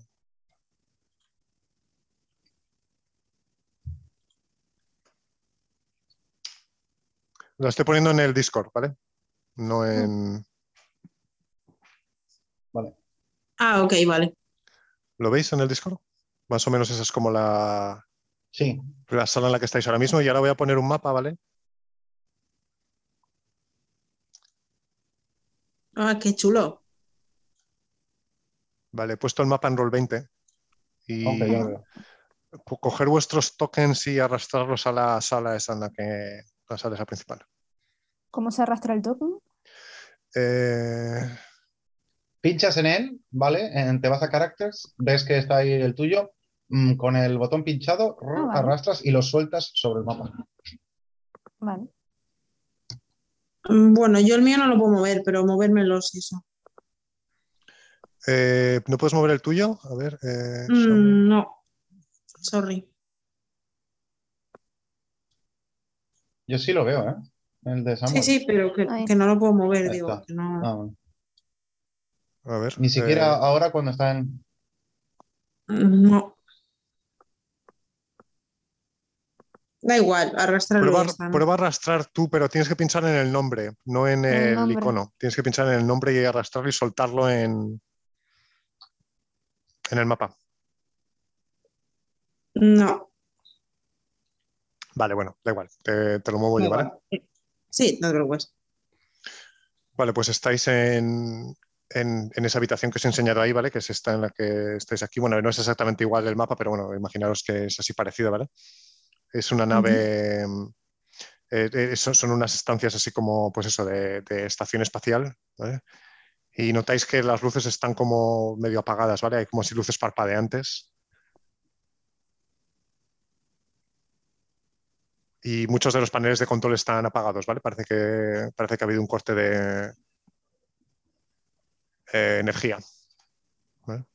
Lo estoy poniendo en el Discord, ¿vale? No en... Ah, ok, vale. ¿Lo veis en el Discord? Más o menos esa es como la, Sí, la sala en la que estáis ahora mismo. Y ahora voy a poner un mapa, ¿vale? Ah, qué chulo. Vale, he puesto el mapa en Roll20 y ok, ya lo veo. co- coger vuestros tokens y arrastrarlos a la sala esa en la que la sala esa principal. ¿Cómo se arrastra el token? Eh, Pinchas en él, ¿vale? En- te vas a Characters, ves que está ahí el tuyo. Mm, Con el botón pinchado, rrr, Ah, vale. arrastras y lo sueltas sobre el mapa. Vale. Mm, Bueno, yo el mío no lo puedo mover, pero movérmelo sí eso. eh, ¿No puedes mover el tuyo? A ver. eh. Mm, no, sorry. Yo sí lo veo, ¿eh? El de Sí, Samuel. sí, pero que, que no lo puedo mover, Ahí digo. está. que no- Ah, bueno. A ver. Ni siquiera eh, ahora cuando está en... No. Da igual, arrastrarlo. prueba, prueba a arrastrar tú, pero tienes que pinchar en el nombre, no en el icono. Tienes que pinchar en el nombre y arrastrarlo y soltarlo en, en el mapa. No. Vale, bueno, da igual. Te, te lo muevo yo, ¿vale? Sí, no te preocupes. Vale, pues estáis en, en- en esa habitación que os he enseñado ahí, ¿vale? Que es esta en la que estáis aquí. Bueno, no es exactamente igual el mapa, pero bueno, imaginaros que es así parecido, ¿vale? Es una nave, eh, eh, son, son unas estancias así como, pues eso, de, de estación espacial, ¿vale? Y notáis que las luces están como medio apagadas, ¿vale? Hay como si luces parpadeantes. Y muchos de los paneles de control están apagados, ¿vale? Parece que, parece que ha habido un corte de eh, energía. ¿vale?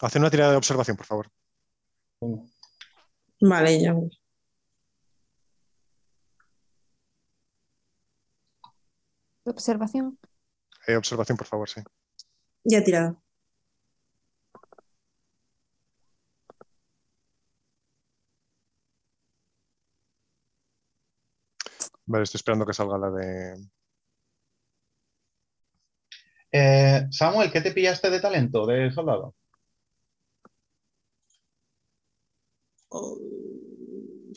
Haced una tirada de observación, por favor. Vale, ya. voy. Observación. Eh, observación, por favor, sí. Ya he tirado. Vale, estoy esperando que salga la de. Eh, Samuel, ¿qué te pillaste de talento de soldado?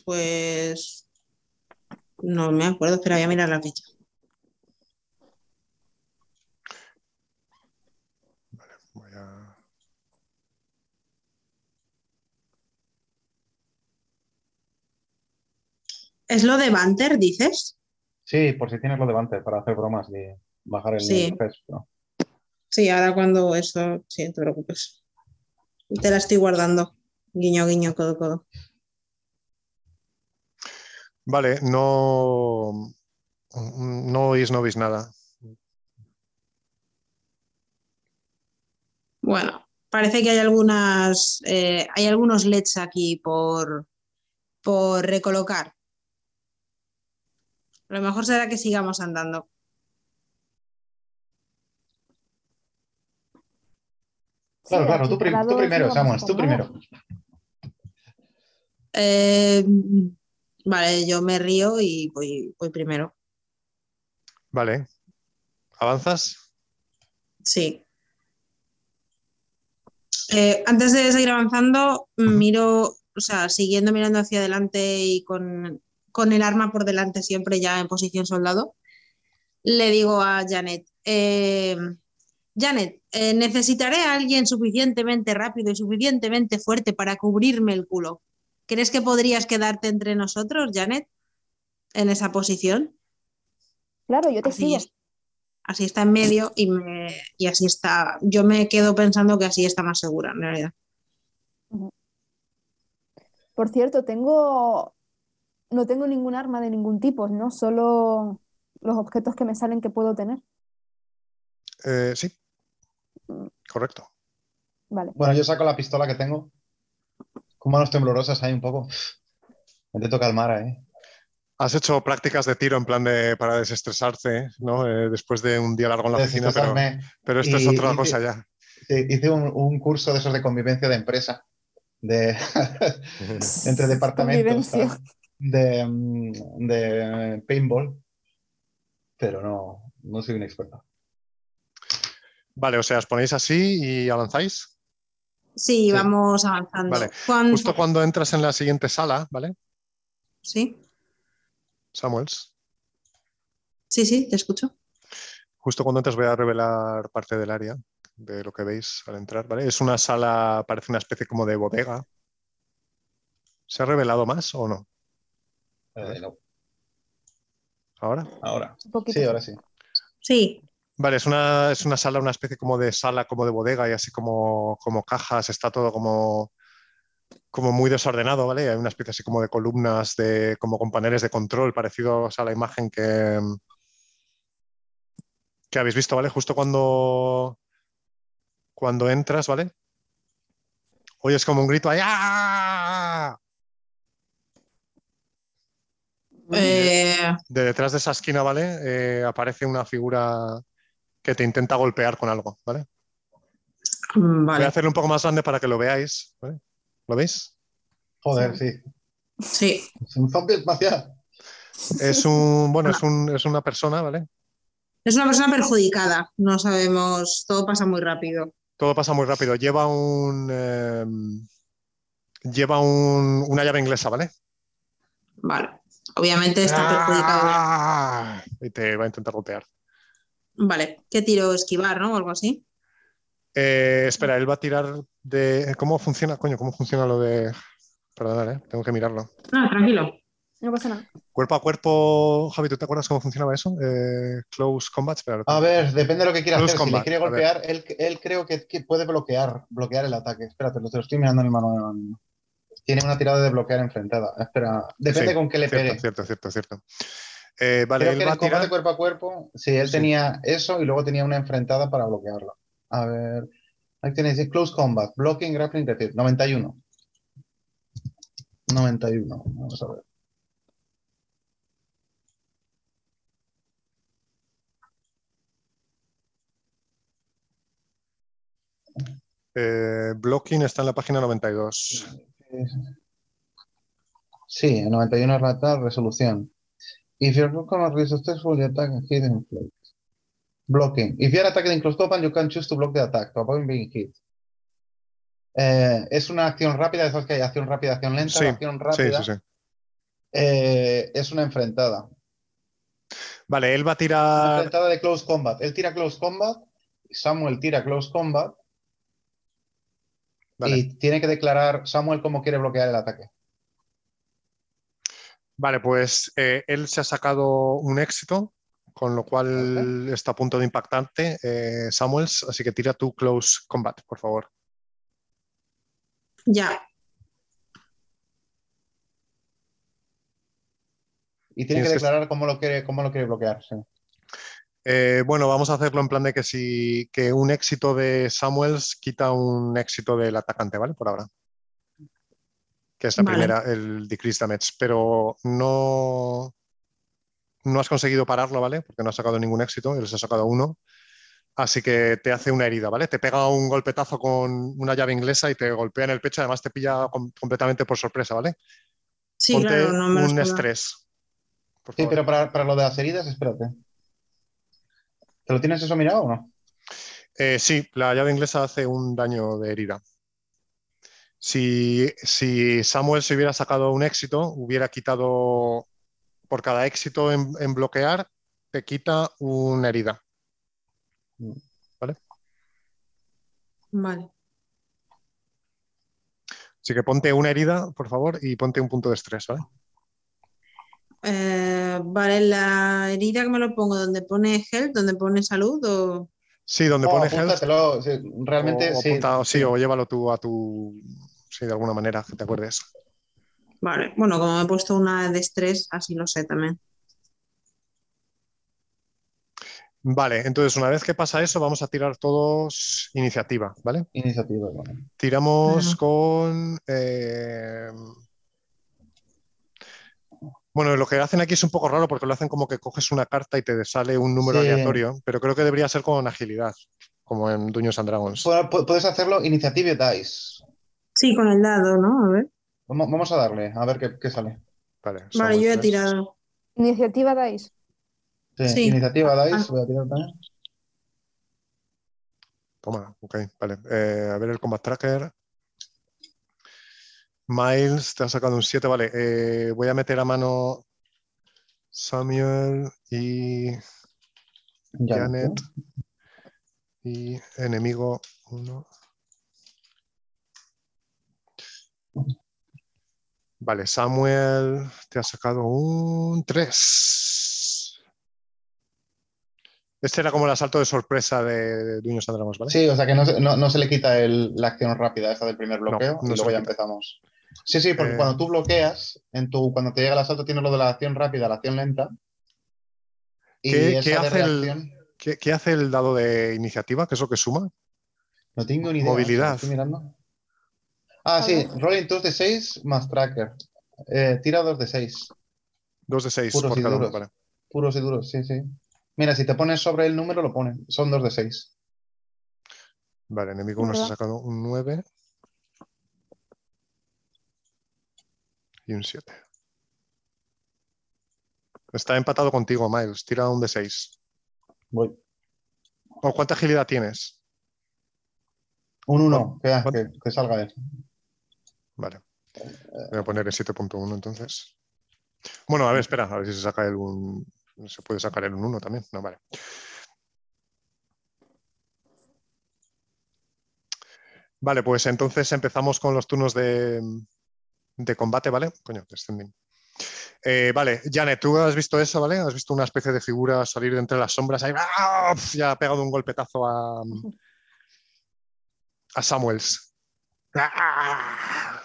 Pues no me acuerdo, espera, voy a mirar la ficha. Voy a- ¿Es lo de Banter, dices? Sí, por si tienes lo de Banter para hacer bromas y bajar el Sí. Sí, ahora cuando eso, sí, no te preocupes. Te la estoy guardando. Guiño, guiño, codo, codo. Vale, no. No oís, no veis nada. Bueno, parece que hay algunas, eh, hay algunos LEDs aquí por, por recolocar. Lo mejor será que sigamos andando. Claro, claro, tú, tú primero, Samuel, tú primero. Eh, vale, yo me río y voy, voy primero. Vale. ¿Avanzas? Sí. Eh, antes de seguir avanzando, miro, o sea, siguiendo mirando hacia adelante y con, con el arma por delante siempre ya en posición soldado, le digo a Janet, eh, Janet, eh, necesitaré a alguien suficientemente rápido y suficientemente fuerte para cubrirme el culo. ¿Crees que podrías quedarte entre nosotros, Janet, en esa posición? Claro, yo te Así sigo. es. Así está en medio y, me- y así está. Yo me quedo pensando que así está más segura, en realidad. Por cierto, tengo. No tengo ningún arma de ningún tipo, ¿no? Solo los objetos que me salen que puedo tener. Eh, sí. Correcto. Vale. Bueno, yo saco la pistola que tengo. Con manos temblorosas ahí un poco. Me intento calmar, ¿eh? Has hecho prácticas de tiro en plan de para desestresarte, ¿no? Eh, después de un día largo en la oficina, pero, pero esto es otra cosa ya. Hice un, un curso de esos de convivencia de empresa. De, entre departamentos. De, mm, de paintball. Pero no, no soy un experto. Vale, o sea, os ponéis así y avanzáis. Sí, Sí. vamos avanzando. Vale, Cuando- Justo cuando entras en la siguiente sala, ¿vale? Sí, Samuels, sí, sí, te escucho. justo cuando entras voy a revelar parte del área de lo que veis al entrar, ¿vale? Es una sala, parece una especie como de bodega. ¿Se ha revelado más o no? Eh, no, ¿Ahora? ahora. Un poquito. Sí, ahora sí. Sí, Vale, es una, es una sala, una especie como de sala, como de bodega y así como, como cajas, está todo como, como muy desordenado, ¿vale? Hay una especie así como de columnas, de, como con paneles de control parecidos a la imagen que, que habéis visto, ¿vale? Justo cuando, cuando entras, ¿vale? Oyes como un grito ahí, ¡ah! eh, De detrás de esa esquina, ¿vale? Eh, aparece una figura que te intenta golpear con algo, ¿vale? mm, Voy a hacerlo un poco más grande para que lo veáis. ¿vale? ¿Lo veis? Joder, sí. Sí, Es un zombie espacial. Es un, bueno, es, un, es una persona, ¿vale? es una persona perjudicada. No sabemos, todo pasa muy rápido. Todo pasa muy rápido. Lleva un eh, lleva un- una llave inglesa, ¿vale? Vale. Obviamente está perjudicado. ¡Ah! Y te va a intentar golpear. Vale. ¿Qué tiro? Esquivar, ¿no? O algo así. Eh, espera, él va a tirar de. ¿Cómo funciona? Coño, ¿cómo funciona lo de. Perdonad, ¿eh? tengo que mirarlo. No, tranquilo. No pasa nada. Cuerpo a cuerpo, Javi, ¿tú te acuerdas cómo funcionaba eso? Eh, close combat, espera. A ver, depende de lo que quiera Close hacer. Si le combat, quiere golpear, él, él creo que, que puede bloquear, bloquear el ataque. Espérate, lo, te lo estoy mirando en mi mano. Tiene una tirada de bloquear enfrentada. Espera, depende Sí, con qué le Cierto, pegue. cierto, cierto, cierto. Eh, vale, Creo él que va el combate tirar. cuerpo a cuerpo, sí, él Sí. tenía eso y luego tenía una enfrentada para bloquearlo. A ver, ahí tenéis Close Combat, Blocking, Grappling, Defeat, 91. 91, vamos a ver. Eh, blocking está en la página 92. Sí, en 91 rata, resolución. If your combat is successful, you attack and hit in place. Blocking. If you are attacking in close combat, you can choose to block the attack to avoid being hit. Eh, es una acción rápida, sabes que hay acción rápida, acción lenta, Sí, acción rápida sí, sí. eh, es una enfrentada. Vale, él va a Una tirar. enfrentada de close combat. Él tira close combat, Samuel tira close combat Vale, y tiene que declarar Samuel cómo quiere bloquear el ataque. Vale pues eh, él se ha sacado un éxito, con lo cual está a punto de impactarte, eh, Samuels, así que tira tu close combat, por favor. Ya. Y tiene que que- declarar cómo lo quiere, cómo lo quiere bloquear. sí. Eh, bueno, vamos a hacerlo en plan de que si que un éxito de Samuels quita un éxito del atacante, ¿vale? Por ahora. Que es la Vale. primera, el decrease damage. Pero no, no has conseguido pararlo, ¿vale? Porque no has sacado ningún éxito, él se ha sacado uno. Así que te hace una herida, ¿vale? Te pega un golpetazo con una llave inglesa y te golpea en el pecho, además te pilla com- completamente por sorpresa, ¿vale? Sí, Ponte claro, no me lo un estrés. por Sí, pero para, para lo de las heridas, espérate. ¿Te lo tienes eso mirado o no? Eh, sí, la llave inglesa hace un daño de herida. Si, si Samuel se hubiera sacado un éxito, hubiera quitado por cada éxito en, en bloquear, te quita una herida. Vale. Así que ponte una herida, por favor, y ponte un punto de estrés, ¿vale? Eh, vale, la herida que me lo pongo, donde pone health, donde pone salud o... Sí, donde No, pone health, sí, realmente o, sí. apunta- sí, o llévalo tú a tu. Sí, de alguna manera, que te acuerdes. Vale, bueno, como me he puesto una de estrés, así lo sé también. Vale, entonces una vez que pasa eso, vamos a tirar todos iniciativa, ¿vale? Iniciativa, vale. Tiramos Ajá. con. eh, Bueno, lo que hacen aquí es un poco raro porque lo hacen como que coges una carta y te sale un número Sí. aleatorio, pero creo que debería ser con agilidad, como en Dungeons and Dragons. Pu- pu- Puedes hacerlo Initiative Dice. Sí, con el dado, ¿no? A ver. Vamos, vamos a darle, a ver qué, qué sale. Vale, yo he tres. tirado. Iniciativa dais. Sí, Sí. Iniciativa Dice, Ah. voy a tirar también. Toma, ok, vale. Eh, a ver el combat tracker. Miles, te ha sacado un 7, vale. Eh, voy a meter a mano Samuel y Janet. Y enemigo 1. Vale, Samuel, te ha sacado un 3. Este era como el asalto de sorpresa de Dungeons and Dragons, ¿vale? Sí, o sea que no, se- no- no se le quita el- la acción rápida esta del primer bloqueo no y luego ya empezamos. Sí, sí, porque Eh. cuando tú bloqueas, en tu, cuando te llega el asalto tienes lo de la acción rápida, la acción lenta. Y ¿Qué- hace el- reacción, ¿Qué, qué hace el dado de iniciativa? ¿Qué es lo que suma? no tengo ni idea. Movilidad. Estoy mirando. Ah, sí, rolling 2 de 6 más tracker. Eh, tira 2 de 6. 2 de 6 Puros por y cada uno, duros. vale. Puros y duros, sí, sí. Mira, si te pones sobre el número, lo ponen. Son 2 de 6. Vale, enemigo 1 se ha sacado un 9 y un 7. Está empatado contigo, Miles. Tira un de 6. Voy. ¿O cuánta agilidad tienes? Un 1, que, que, que salga de eso. Vale. Voy a poner el 7.1 entonces. Bueno, a ver, espera, a ver si se saca el un. Se puede sacar el un 1 también. No, vale. Vale, pues entonces empezamos con los turnos de, de combate, ¿vale? Coño, descending. Eh, vale, Janet, tú has visto eso, ¿vale? Has visto una especie de figura salir de entre las sombras ahí. ¡ah! Ya ha pegado un golpetazo a, a Samuels. ¡Ah!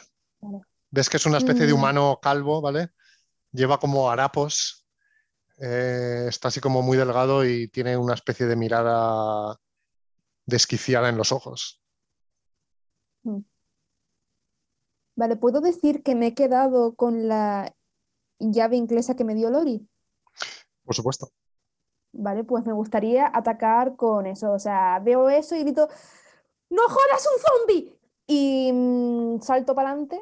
Ves que es una especie de Mm. humano calvo, ¿vale? Lleva como harapos. eh, está así como muy delgado y tiene una especie de mirada desquiciada en los ojos. Vale, ¿puedo decir que me he quedado con la llave inglesa que me dio Lori? Por supuesto. Vale, pues me gustaría atacar con eso. O sea, veo eso y grito, ¡No jodas un zombie! Y mm, salto para adelante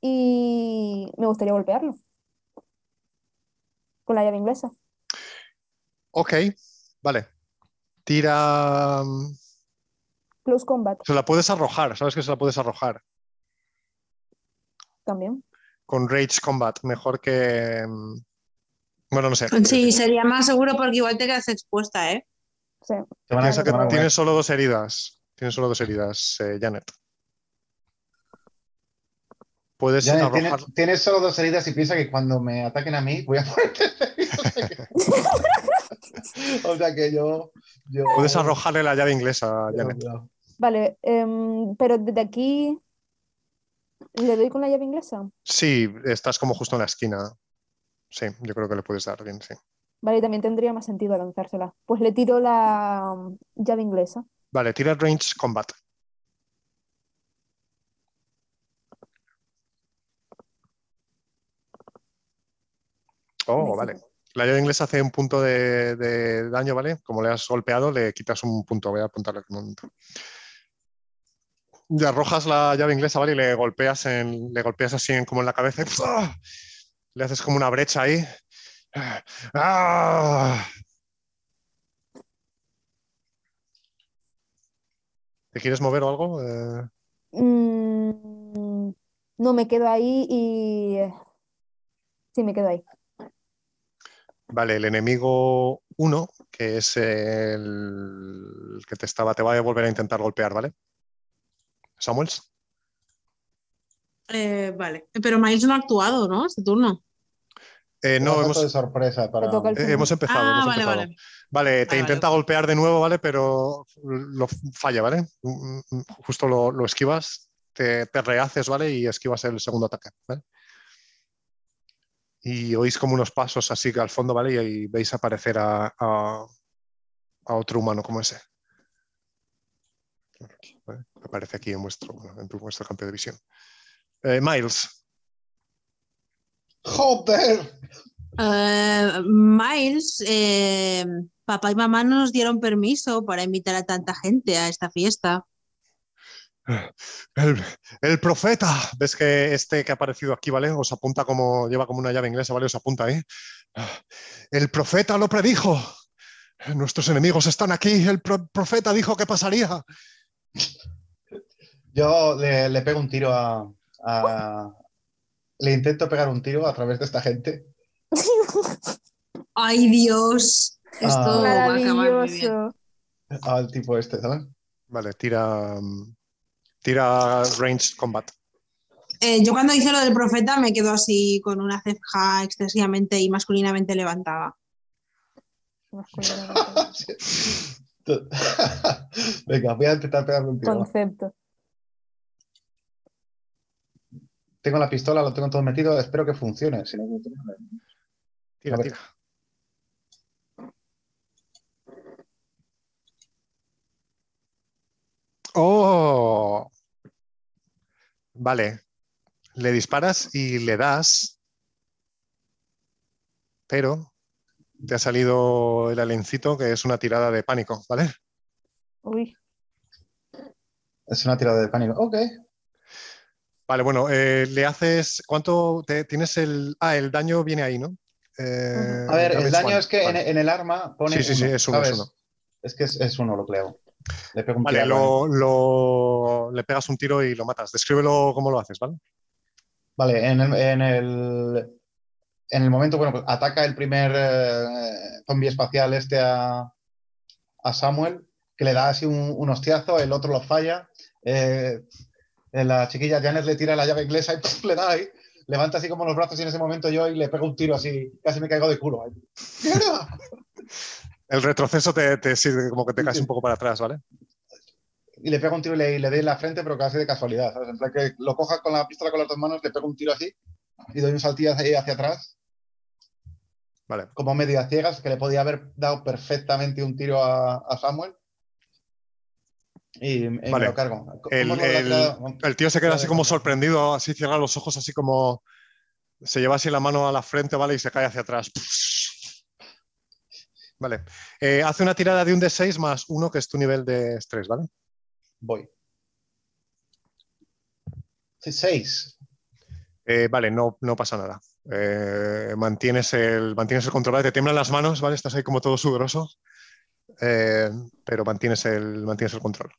y me gustaría golpearlo. Con la llave inglesa. Ok, vale. Tira. mm, Close combat Se la puedes arrojar, sabes que se la puedes arrojar. también. Con Rage Combat, mejor que. mm, Bueno, no sé. Sí, sería más seguro porque igual te quedas expuesta, ¿eh? Sí. Piensa que tienes solo dos heridas. Tienes solo dos heridas, eh, Janet. Puedes Ya, tiene- arrojar. tienes solo dos heridas y piensa que cuando me ataquen a mí voy a. O sea que yo. yo- Puedes arrojarle la llave inglesa Janet. Vale, em, pero desde aquí le doy con la llave inglesa. Sí, estás como justo en la esquina. Sí, yo creo que le puedes dar bien, sí. Vale, y también tendría más sentido lanzársela. Pues le tiro la mm, llave inglesa. Vale, tira Range Combat. Oh, vale. La llave inglesa hace un punto de, de daño, ¿vale? Como le has golpeado, le quitas un punto. Voy a apuntarle un momento. Y arrojas la llave inglesa, ¿vale? Y le golpeas, en, le golpeas así en- como en la cabeza. ¡ah! Le haces como una brecha ahí. ¡Ah! ¿Te quieres mover o algo? Eh, Mm, no, me quedo ahí y... Sí, me quedo ahí. Vale, el enemigo 1, que es el que te estaba, te va a volver a intentar golpear, ¿vale? Samuels. Eh, vale. Pero Miles no ha actuado, ¿no? Este turno. Eh, no, hemos, de sorpresa para. Eh, hemos empezado. Ah, hemos vale, empezado. vale. Vale, te Vale, intenta golpear de nuevo, ¿vale? Pero lo falla, ¿vale? Mm, mm, Justo lo, lo esquivas, te, te rehaces, ¿vale? Y esquivas el segundo ataque, ¿vale? Y oís como unos pasos así que al fondo, ¿vale? Y ahí veis aparecer a, a- a otro humano como ese. ¿Vale? Aparece aquí en vuestro, bueno, en vuestro campo de visión. Eh, Miles, ¡Joder! Eh, Miles, eh, papá y mamá no nos dieron permiso para invitar a tanta gente a esta fiesta. El, el profeta. ¿Ves que este que ha aparecido aquí, ¿vale? Os apunta como, lleva como una llave inglesa, ¿vale? Os apunta ahí. El profeta lo predijo. Nuestros enemigos están aquí. El pro- profeta dijo que pasaría. Yo le, le pego un tiro a, a- Le intento pegar un tiro a través de esta gente. ¡Ay, Dios! Esto Ah. va a acabar muy bien. Maravilloso. Al tipo este, ¿sabes? Vale, tira. Tira range combat. Eh, yo cuando hice lo del profeta me quedo así con una ceja excesivamente y masculinamente levantada. Venga, voy a intentar pegarle un tiro. Concepto. Tengo la pistola, lo tengo todo metido, espero que funcione. si no, Tira, tira. ¡Oh! Vale. Le disparas y le das. Pero te ha salido el alencito que es una tirada de pánico, ¿vale? Uy, Es una tirada de pánico. Ok. Vale, bueno, eh, le haces. ¿Cuánto te- tienes el. Ah, el daño viene ahí, ¿no? Eh, A ver, el daño one. es que en, Vale. en el arma pone. Sí, sí, sí, es uno, es ¿sabes? uno. Es que es, es uno lo que le pego un Vale, tiro. lo, lo- le pegas un tiro y lo matas. Descríbelo cómo lo haces, ¿vale? Vale, en el, en el, en el momento, bueno, pues ataca el primer eh, zombie espacial este a, a Samuel, que le da así un, un hostiazo, el otro lo falla. eh, la chiquilla Janet le tira la llave inglesa y le da ahí. Levanta así como los brazos y en ese momento yo y le pego un tiro así, casi me caigo de culo. ahí. El retroceso te, te sirve como que te caes un poco para atrás, ¿vale? Y le pego un tiro y le, le doy en la frente, pero casi de casualidad, ¿sabes? En plan que lo coja con la pistola con las dos manos, le pego un tiro así y doy un saltillo hacia, hacia atrás Vale. como medio a ciegas, que le podía haber dado perfectamente un tiro a, a Samuel. Y, y me Vale. lo cargo. ¿Cómo El, lo el- tío se queda así como Vale. sorprendido, así cierra los ojos, así como se lleva así la mano a la frente, ¿vale? Y se cae hacia atrás. Vale. Eh, hace una tirada de un D6 más uno, que es tu nivel de estrés, ¿vale? Voy. Sí, Seis. Eh, vale, no, no pasa nada. Eh, mantienes, el, mantienes el control, ¿vale? te tiemblan las manos, ¿vale? Estás ahí como todo sudoroso, eh, pero mantienes el, mantienes el control.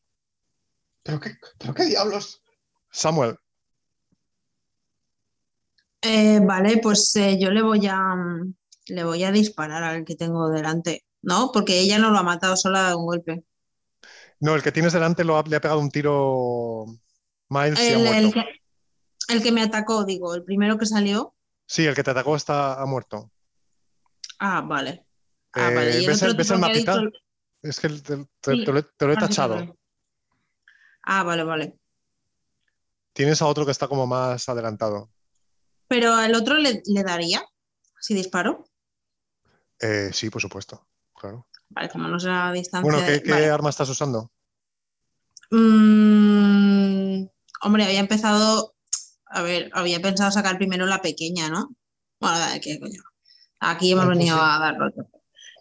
¿Pero qué, pero qué diablos? Samuel, Eh, vale, pues eh, yo le voy a mm, le voy a disparar al que tengo delante, ¿no? Porque ella no lo ha matado, solo ha dado un golpe. no, el que tienes delante lo ha- le ha pegado un tiro Miles y ha El, el muerto. que, el que me atacó, digo, el primero que salió. Sí, el que te atacó está, ha muerto. Ah, vale. Ah, Eh, vale. Y el ¿ves el- otro ves el tipo que ha mapita? dicho el- Es que te, te- Sí. te lo, he- te lo he tachado. vale. Ah, vale, vale. Tienes a otro que está como más adelantado. Pero al otro le, le daría si disparo. Eh, sí, por supuesto. Claro. Vale, como no sea a distancia. Bueno, ¿qué, de- qué vale. arma estás usando? Mm, hombre, había empezado. A ver, había pensado sacar primero la pequeña, ¿no? Bueno, qué coño. Aquí hemos El venido fusil. a darlo.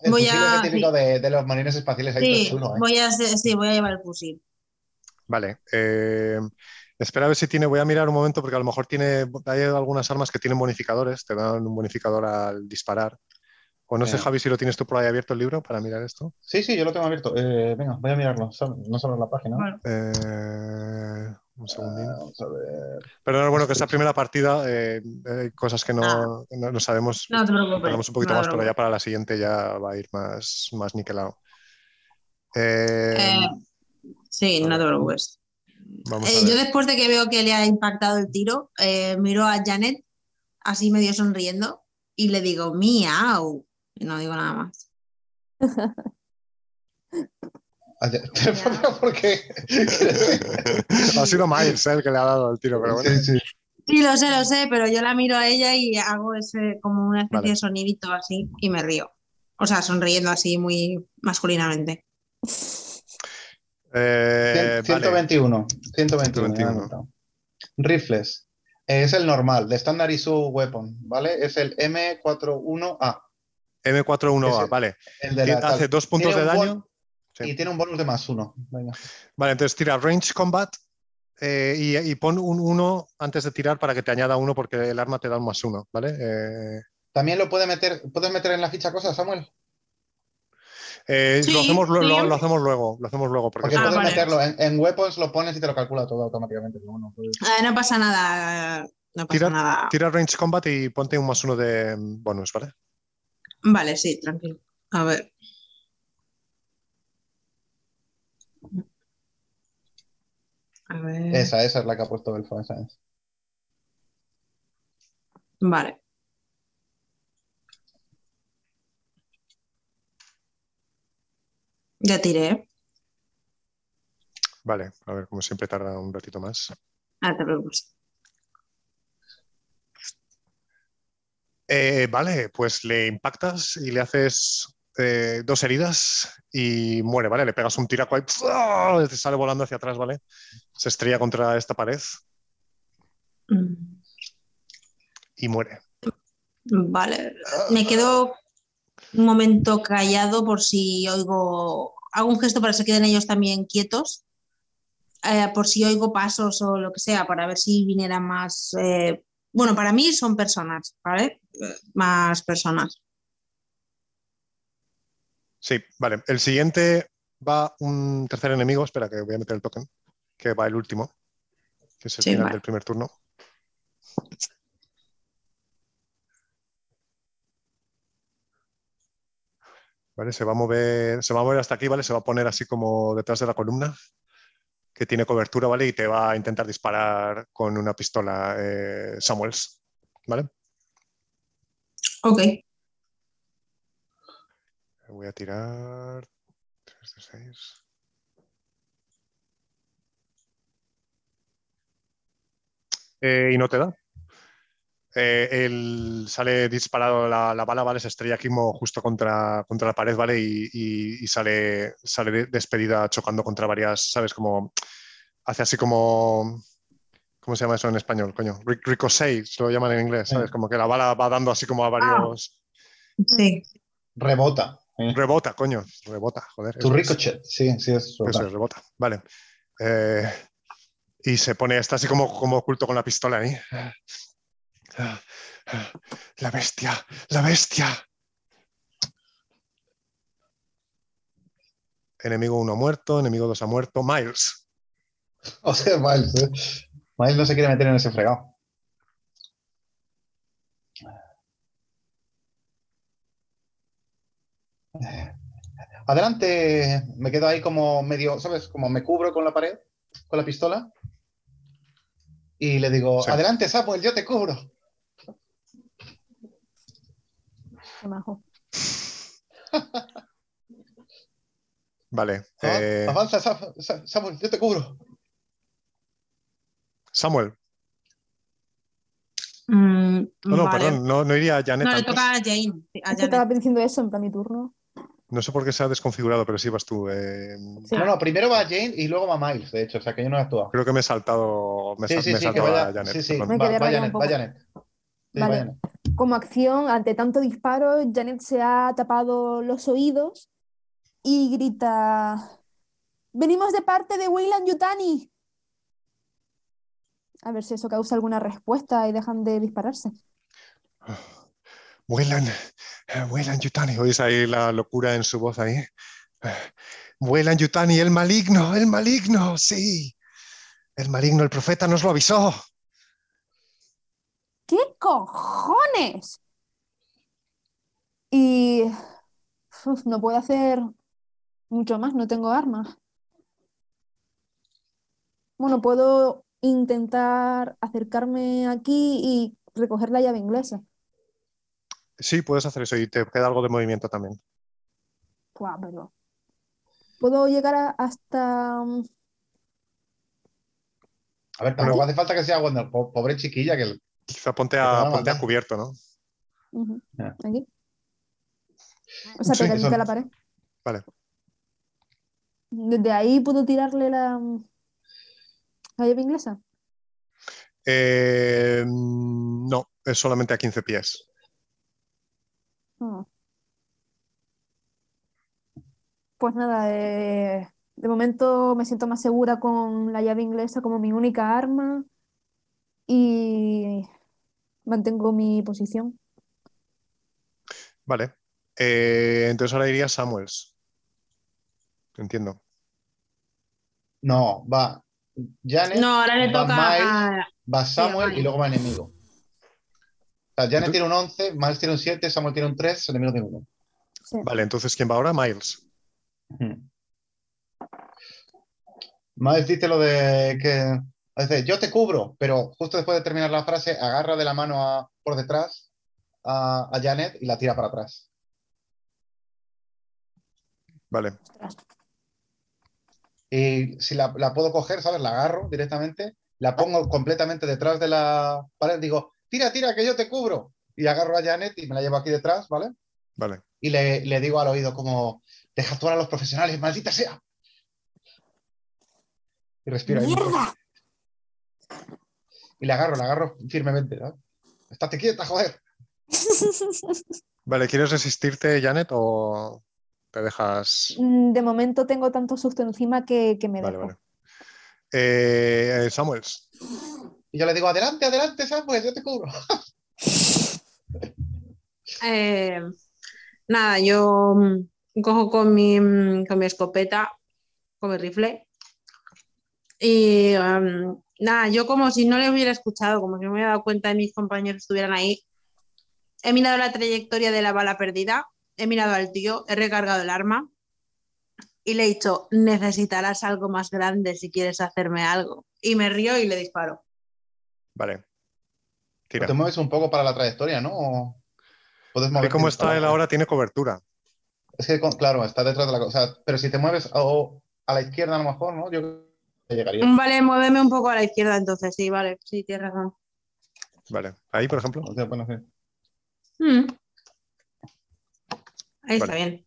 El Voy fusil a- típico de, de los marines espaciales ahí Sí, todo chulo, ¿eh? voy a, sí, voy a llevar el fusil. Vale. eh, espera a ver si tiene. Voy a mirar un momento porque a lo mejor tiene. Hay algunas armas que tienen bonificadores, te dan un bonificador al disparar. O no sé, Sí. Javi, si lo tienes tú por ahí abierto el libro para mirar esto. Sí, sí, yo lo tengo abierto. Eh, venga, voy a mirarlo. No solo la página. Bueno. Eh, un segundín. Ah, vamos a ver. Pero no, bueno, que esa primera partida, eh, hay cosas que no, no, no sabemos. No te preocupes. Un poquito no más, pero ya para la siguiente ya va a ir más, más niquelado. Eh, Eh, sí, no te preocupes. vamos Eh, yo después de que veo que le ha impactado el tiro, eh, miro a Janet así medio sonriendo y le digo, miau. No digo nada más. Ya- Pero, ¿Por qué? ha sido Miles eh, el que le ha dado el tiro, pero bueno. Sí, sí. Sí, lo sé, lo sé, pero yo la miro a ella y hago ese como una especie Vale. de sonidito así y me río. O sea, sonriendo así muy masculinamente. Eh, Cien- vale. 121. 121. ya me he 121. apuntado. Rifles. Eh, Es el normal, de Standard Issue Weapon, ¿vale? Es el M41A. M41A, Ese- vale. El de la, Hace dos puntos de daño. Sí. Y tiene un bonus de más uno. Venga. Vale, entonces tira Range Combat eh, y, y pon un 1 antes de tirar para que te añada uno porque el arma te da un más uno, ¿vale? Eh, También lo puede meter, ¿puedes meter en la ficha cosas, Samuel? eh, Sí, lo, hacemos, lu- sí. lo, lo hacemos luego, lo hacemos luego. Porque Ah, puedes vale. meterlo en, en Weapons, lo pones y te lo calcula todo automáticamente. bueno, pues- Eh, no pasa nada. No pasa Tira- nada. tira Range Combat y ponte un más uno de mm, bonus, ¿vale? Vale, sí, tranquilo. A ver. A ver. Esa, esa es la que ha puesto Belfa, esa es. Vale. Ya tiré. Vale, a ver, como siempre tarda un ratito más. Ah, te preocupes. Eh, vale, pues le impactas y le haces eh, dos heridas y muere, ¿vale? Le pegas un tiraco ahí, ¡fua! te sale volando hacia atrás, ¿vale? Se estrella contra esta pared y muere. Vale. Me quedo un momento callado por si oigo. Hago un gesto para que se queden ellos también quietos. eh, por si oigo pasos o lo que sea, para ver si vinieran más. eh, Bueno, para mí son personas, ¿vale? Más personas. Sí, vale. El siguiente va un tercer enemigo. Espera, que voy a meter el token. Que va el último, que es el Sí, final vale. del primer turno. Vale, se va a mover, se va a mover hasta aquí, ¿vale? Se va a poner así como detrás de la columna, que tiene cobertura, ¿vale? Y te va a intentar disparar con una pistola eh, Samuels, ¿vale? Ok. Voy a tirar 3 de 6. Eh, y no te da. Eh, él sale disparado la, la bala, ¿vale? Se estrella aquí como justo contra, contra la pared, ¿vale? Y, y- y sale, sale de- despedida chocando contra varias, ¿sabes? Como hace así como. ¿Cómo se llama eso en español? Coño. Ric- Ricochet, se lo llaman en inglés, ¿sabes? Como que la bala va dando así como a varios. Sí. Rebota. ¿eh? Rebota, coño. Rebota, joder. Tu eso es. ricochet, sí, sí, es Eso rebota. es, rebota. Vale. Eh, y se pone, está así como, como oculto con la pistola ahí. La bestia, la bestia. Enemigo 1 muerto, enemigo 2 ha muerto. Miles. O sea, Miles, ¿eh? Miles no se quiere meter en ese fregado. Adelante, me quedo ahí como medio, ¿sabes? Como me cubro con la pared, con la pistola. Y le digo, Sí. adelante, Samuel, yo te cubro. Qué majo. Vale. Eh, Avanza, Sa- Sa- Samuel, yo te cubro. Samuel. Mm, No, no, vale. perdón, no, no iría a Janet No, le antes. toca a Jane. a Janet. estaba diciendo eso en plan mi turno. No sé por qué se ha desconfigurado, pero sí vas tú. eh, Sí. No, no, primero va Jane y luego va Miles, de hecho, o sea que yo no he actuado. Creo que me he saltado, me, Sí, sal- sí, me he saltado vaya. a Janet. sí, sí, va, va Janet, un va poco. Janet. Sí, va Vale. Janet. Como acción, ante tanto disparo, Janet se ha tapado los oídos y grita: Venimos de parte de Weyland Yutani. A ver si eso causa alguna respuesta y dejan de dispararse. Vuelan, eh, vuelan Yutani. ¿Oís ahí la locura en su voz ahí? Eh, Vuelan Yutani, el maligno, el maligno, sí. El maligno, el profeta nos lo avisó. ¿Qué cojones? Y uf, no puedo hacer mucho más, no tengo armas. Bueno, puedo intentar acercarme aquí y recoger la llave inglesa. Sí, puedes hacer eso y te queda algo de movimiento también. Buah, pero puedo llegar a- hasta mm, A ver, tampoco hace falta que sea Wonder, po- pobre chiquilla que Quizá ponte a, ponte a cubierto, ¿no? aquí. O sea, Sí, pegadita a la pared. Vale. Desde ahí puedo tirarle la, la llave inglesa. Eh, no, es solamente a 15 pies. Ah. Pues nada, eh, de momento me siento más segura con la llave inglesa como mi única arma y mantengo mi posición. Vale. Eh, entonces ahora iría Samuels. Entiendo. No, va Janet, No, ahora le va toca Miles, a... va Samuel y luego va enemigo. O sea, Janet tiene un 11, Miles tiene un 7, Samuel tiene un 3, enemigo tiene un 1. Sí. Vale, entonces ¿quién va ahora? Miles. Miles dice lo de que dice, yo te cubro, pero justo después de terminar la frase, agarra de la mano a- por detrás a, a Janet y la tira para atrás. Vale. Y si la, la puedo coger, ¿sabes? La agarro directamente, la pongo completamente detrás de la pared, digo, tira, tira, que yo te cubro. Y agarro a Janet y me la llevo aquí detrás, ¿vale? Vale. Y le, le digo al oído como, deja actuar a los profesionales, maldita sea. Y respiro ahí. Y le agarro, le agarro firmemente, ¿sabes? Estate quieta, joder. Vale, ¿quieres resistirte, Janet, o te dejas? Mm, De momento tengo tanto susto encima que, que me Vale, dejo. vale. Eh, Samuels. Y yo le digo, adelante, adelante, Samuel, yo te cubro. Eh, nada, yo mm, cojo con mi, mm, con mi escopeta, con mi rifle. Y nada, yo como si no le hubiera escuchado, como si no me hubiera dado cuenta de mis compañeros estuvieran ahí. He mirado la trayectoria de la bala perdida, he mirado al tío, he recargado el arma y le he dicho, necesitarás algo más grande si quieres hacerme algo. Y me río y le disparo. Vale. Tira. te mueves un poco para la trayectoria, ¿no? O puedes como para está él ahora, tiene cobertura. Es que, con- claro, está detrás de la cosa. pero si te mueves o a la izquierda a lo mejor, ¿no? Yo llegaría. Vale, muéveme un poco a la izquierda entonces, sí, vale, sí, tienes razón. Vale. Ahí, por ejemplo. Bueno, sí. Mm. Ahí está Vale. bien.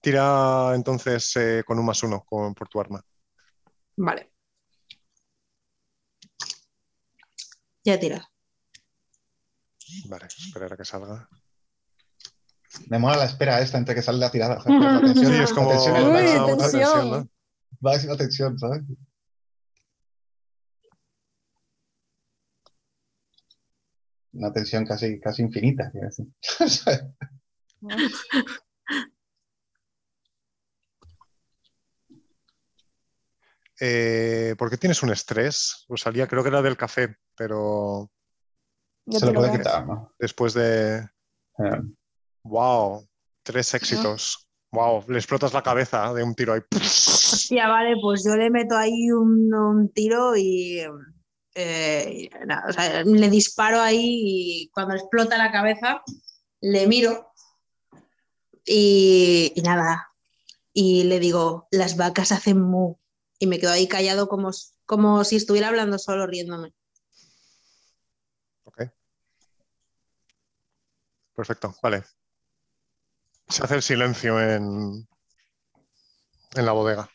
Tira entonces eh, con un más uno con- por tu arma. Vale. Ya tiras. Vale, esperar a que salga. Me mola la espera esta entre que sale la tirada. La tensión, Sí, es la como tensión es Uy, tensión. tensión, ¿no? máxima tensión, ¿sabes? Una tensión casi, casi infinita. quiero decir. Eh, ¿por qué tienes un estrés? Rosalía, creo que era del café, pero Se lo puede quitar, ¿no? después de. Eh, ¡Wow! Tres éxitos. ¡Wow! Le explotas la cabeza de un tiro ahí. Hostia, vale, pues yo le meto ahí un, un tiro y eh, nada, o sea, le disparo ahí y cuando explota la cabeza le miro y, y nada, y le digo, las vacas hacen mu y me quedo ahí callado como, como si estuviera hablando solo riéndome. Ok. Perfecto, vale. Se hace el silencio en, en la bodega.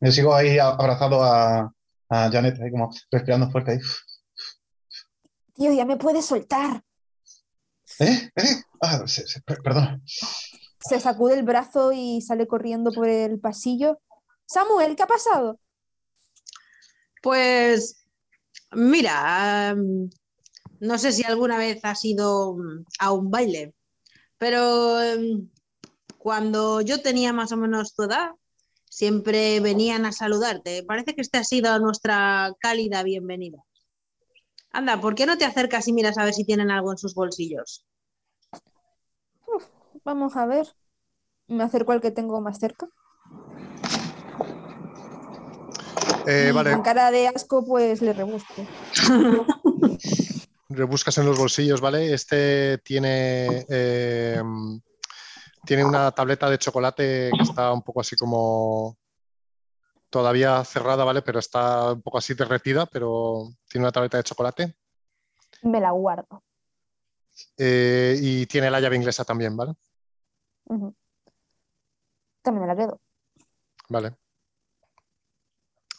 Yo sigo ahí abrazado a, a Janet ahí como respirando fuerte ahí. Tío, ya me puedes soltar. ¿Eh? ¿Eh? Ah, se- se- per- perdona. Se sacude el brazo y sale corriendo por el pasillo. Samuel, ¿qué ha pasado? Pues mira, no sé si alguna vez has ido mm, a un baile, pero em, cuando yo tenía más o menos tu edad, siempre venían a saludarte. Parece que esta ha sido nuestra cálida bienvenida. Anda, ¿por qué no te acercas y miras a ver si tienen algo en sus bolsillos? Vamos a ver. Me acerco al que tengo más cerca. Eh, vale, con cara de asco, pues le rebusco. rebuscas en los bolsillos, ¿vale? Este tiene, eh, tiene una tableta de chocolate que está un poco así como todavía cerrada, ¿vale? Pero está un poco así derretida, pero tiene una tableta de chocolate. Me la guardo. Eh, y tiene la llave inglesa también, ¿vale? También me la quedo. Vale.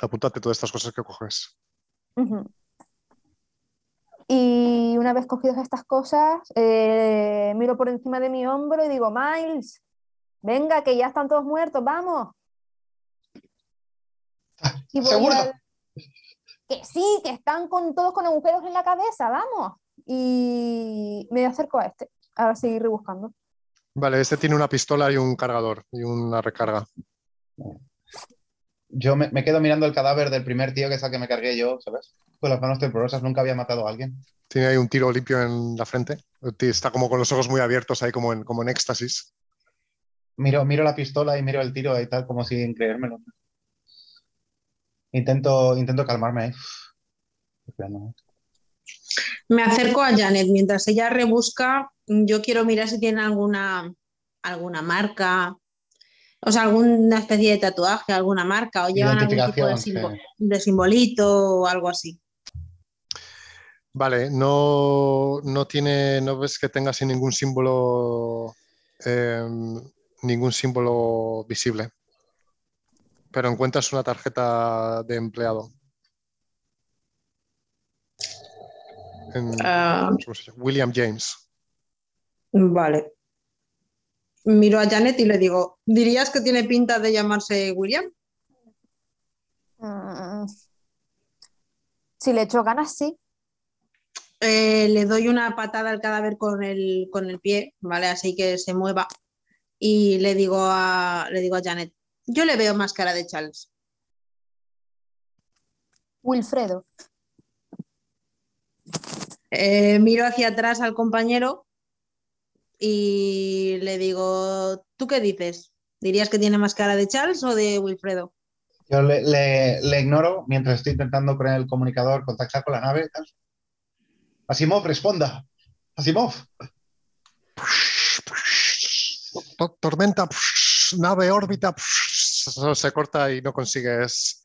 Apúntate todas estas cosas que coges. Y una vez cogidas estas cosas, eh, miro por encima de mi hombro y digo, Miles, venga, que ya están todos muertos, vamos. Y al- Que sí, que están con, todos con agujeros en la cabeza, vamos. Y me acerco a este, a seguir rebuscando. Vale, este tiene una pistola y un cargador y una recarga. Yo me, me quedo mirando el cadáver del primer tío que es el que me cargué yo, ¿sabes? Con las manos temblorosas, nunca había matado a alguien. Tiene ahí un tiro limpio en la frente. Está como con los ojos muy abiertos, ahí como en, como en éxtasis. Miro, miro la pistola y miro el tiro y tal, como sin creérmelo. Intento, intento calmarme ahí. Respirando. Me acerco a Janet mientras ella rebusca. Yo quiero mirar si tiene alguna, alguna marca, o sea, alguna especie de tatuaje, alguna marca, o llevan algún tipo de, Identificación, simbo- sí. de simbolito o algo así. Vale, no, no tiene, no ves que tenga así ningún símbolo, eh, ningún símbolo visible. Pero encuentras una tarjeta de empleado. En- Ah. William James. vale. Miro a Janet y le digo, ¿dirías que tiene pinta de llamarse William? Mm. Si le echo ganas, sí. Eh, le doy una patada al cadáver con el, con el pie, ¿vale? Así que se mueva. Y le digo a, le digo a Janet, yo le veo más cara de Charles. Wilfredo. Eh, miro hacia atrás al compañero y le digo, ¿tú qué dices? ¿Dirías que tiene más cara de Charles o de Wilfredo? Yo le, le- le ignoro mientras estoy intentando con el comunicador contactar con la nave. tal. Asimov, responda. Asimov. To- Tormenta, nave, órbita, se corta y no consigues.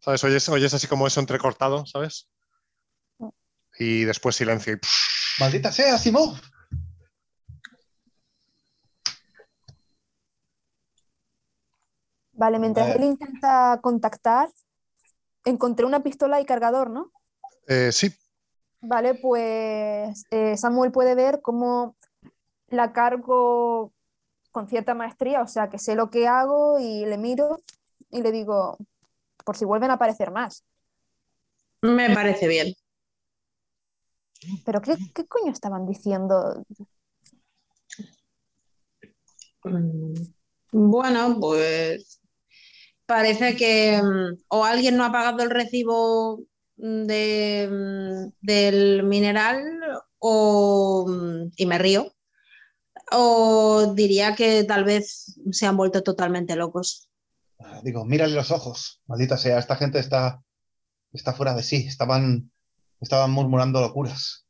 ¿Sabes? Oyes, oyes así como eso entrecortado, ¿sabes? Y después silencio y Maldita sea, Asimov. Vale, mientras Eh. él intenta contactar, encontré una pistola y cargador, ¿no? Eh, sí, Vale, pues eh, Samuel puede ver cómo la cargo con cierta maestría, o sea, que sé lo que hago y le miro y le digo, por si vuelven a aparecer más. Me parece bien. Pero ¿qué, qué coño estaban diciendo? Mm, Bueno, pues parece que mm, o alguien no ha pagado el recibo mm, de, mm, del mineral o, y me río. O diría que tal vez se han vuelto totalmente locos. Ah, Digo, mírale los ojos. Maldita sea, esta gente está, está fuera de sí. Estaban, estaban murmurando locuras.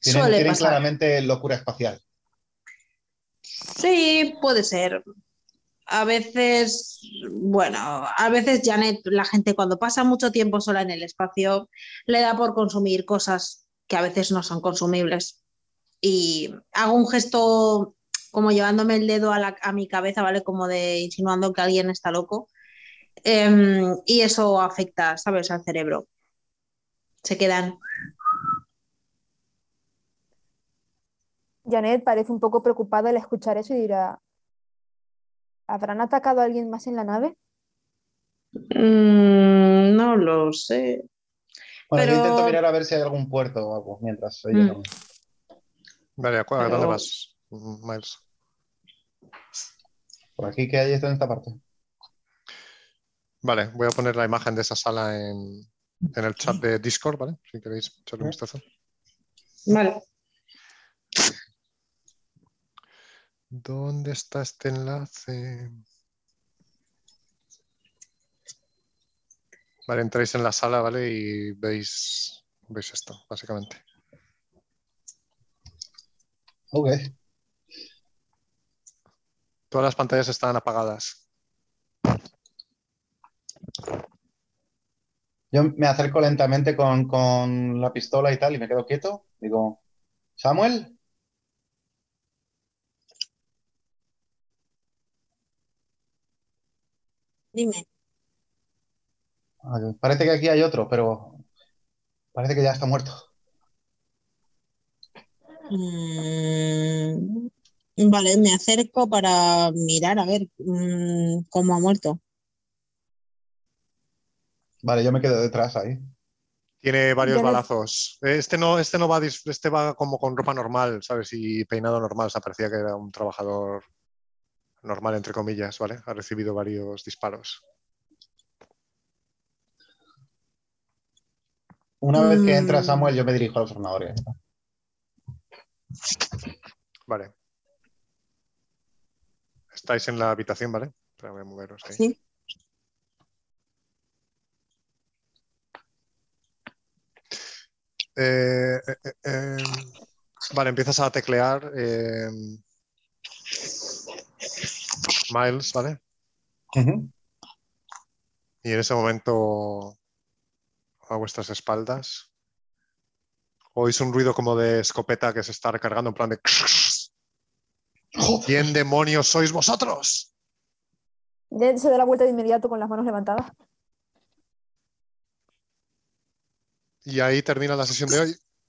Tienen, Suele tienen pasar. claramente locura espacial. Sí, puede ser. A veces, bueno, a veces Janet, la gente cuando pasa mucho tiempo sola en el espacio, le da por consumir cosas que a veces no son consumibles. Y hago un gesto como llevándome el dedo a, la- a mi cabeza, ¿vale? Como de insinuando que alguien está loco. Em, y eso afecta, ¿sabes?, al cerebro. Se quedan. Janet parece un poco preocupada al escuchar eso y dirá, ¿habrán atacado a alguien más en la nave? Mm, no lo sé. Bueno, yo Pero- intento mirar a ver si hay algún puerto o algo mientras ella Mm. Vale, ¿a ¿a dónde Pero- vas, Miles? Por aquí que hay esto en esta parte. Vale, voy a poner la imagen de esa sala en, en el chat de Discord, ¿vale? Si queréis echarle un vistazo. Vale. ¿Dónde está este enlace? Vale, entráis en la sala, ¿vale? Y veis, veis esto, básicamente. Ok. Todas las pantallas están apagadas. Yo me acerco lentamente con, con la pistola y tal y me quedo quieto. Digo, Samuel, Dime. Parece que aquí hay otro, pero parece que ya está muerto. Mm, vale, me acerco para mirar a ver mm, cómo ha muerto. Vale, yo me quedo detrás ahí. Tiene varios balazos. Este no, este no va, dis- este va como con ropa normal, ¿sabes? Y peinado normal. O sea, parecía que era un trabajador normal, entre comillas, ¿vale? Ha recibido varios disparos. Una vez que entra Mm. Samuel, yo me dirijo a los ordenadores. Vale. Estáis en la habitación, ¿vale? Espera, voy a moveros ahí. Sí. Eh, eh, eh, eh, vale, empiezas a teclear eh, Miles, ¿vale? Y en ese momento, a vuestras espaldas, oís un ruido como de escopeta que se está recargando en plan de... ¿Quién demonios sois vosotros? Se da la vuelta de inmediato con las manos levantadas. Y ahí termina la sesión de hoy.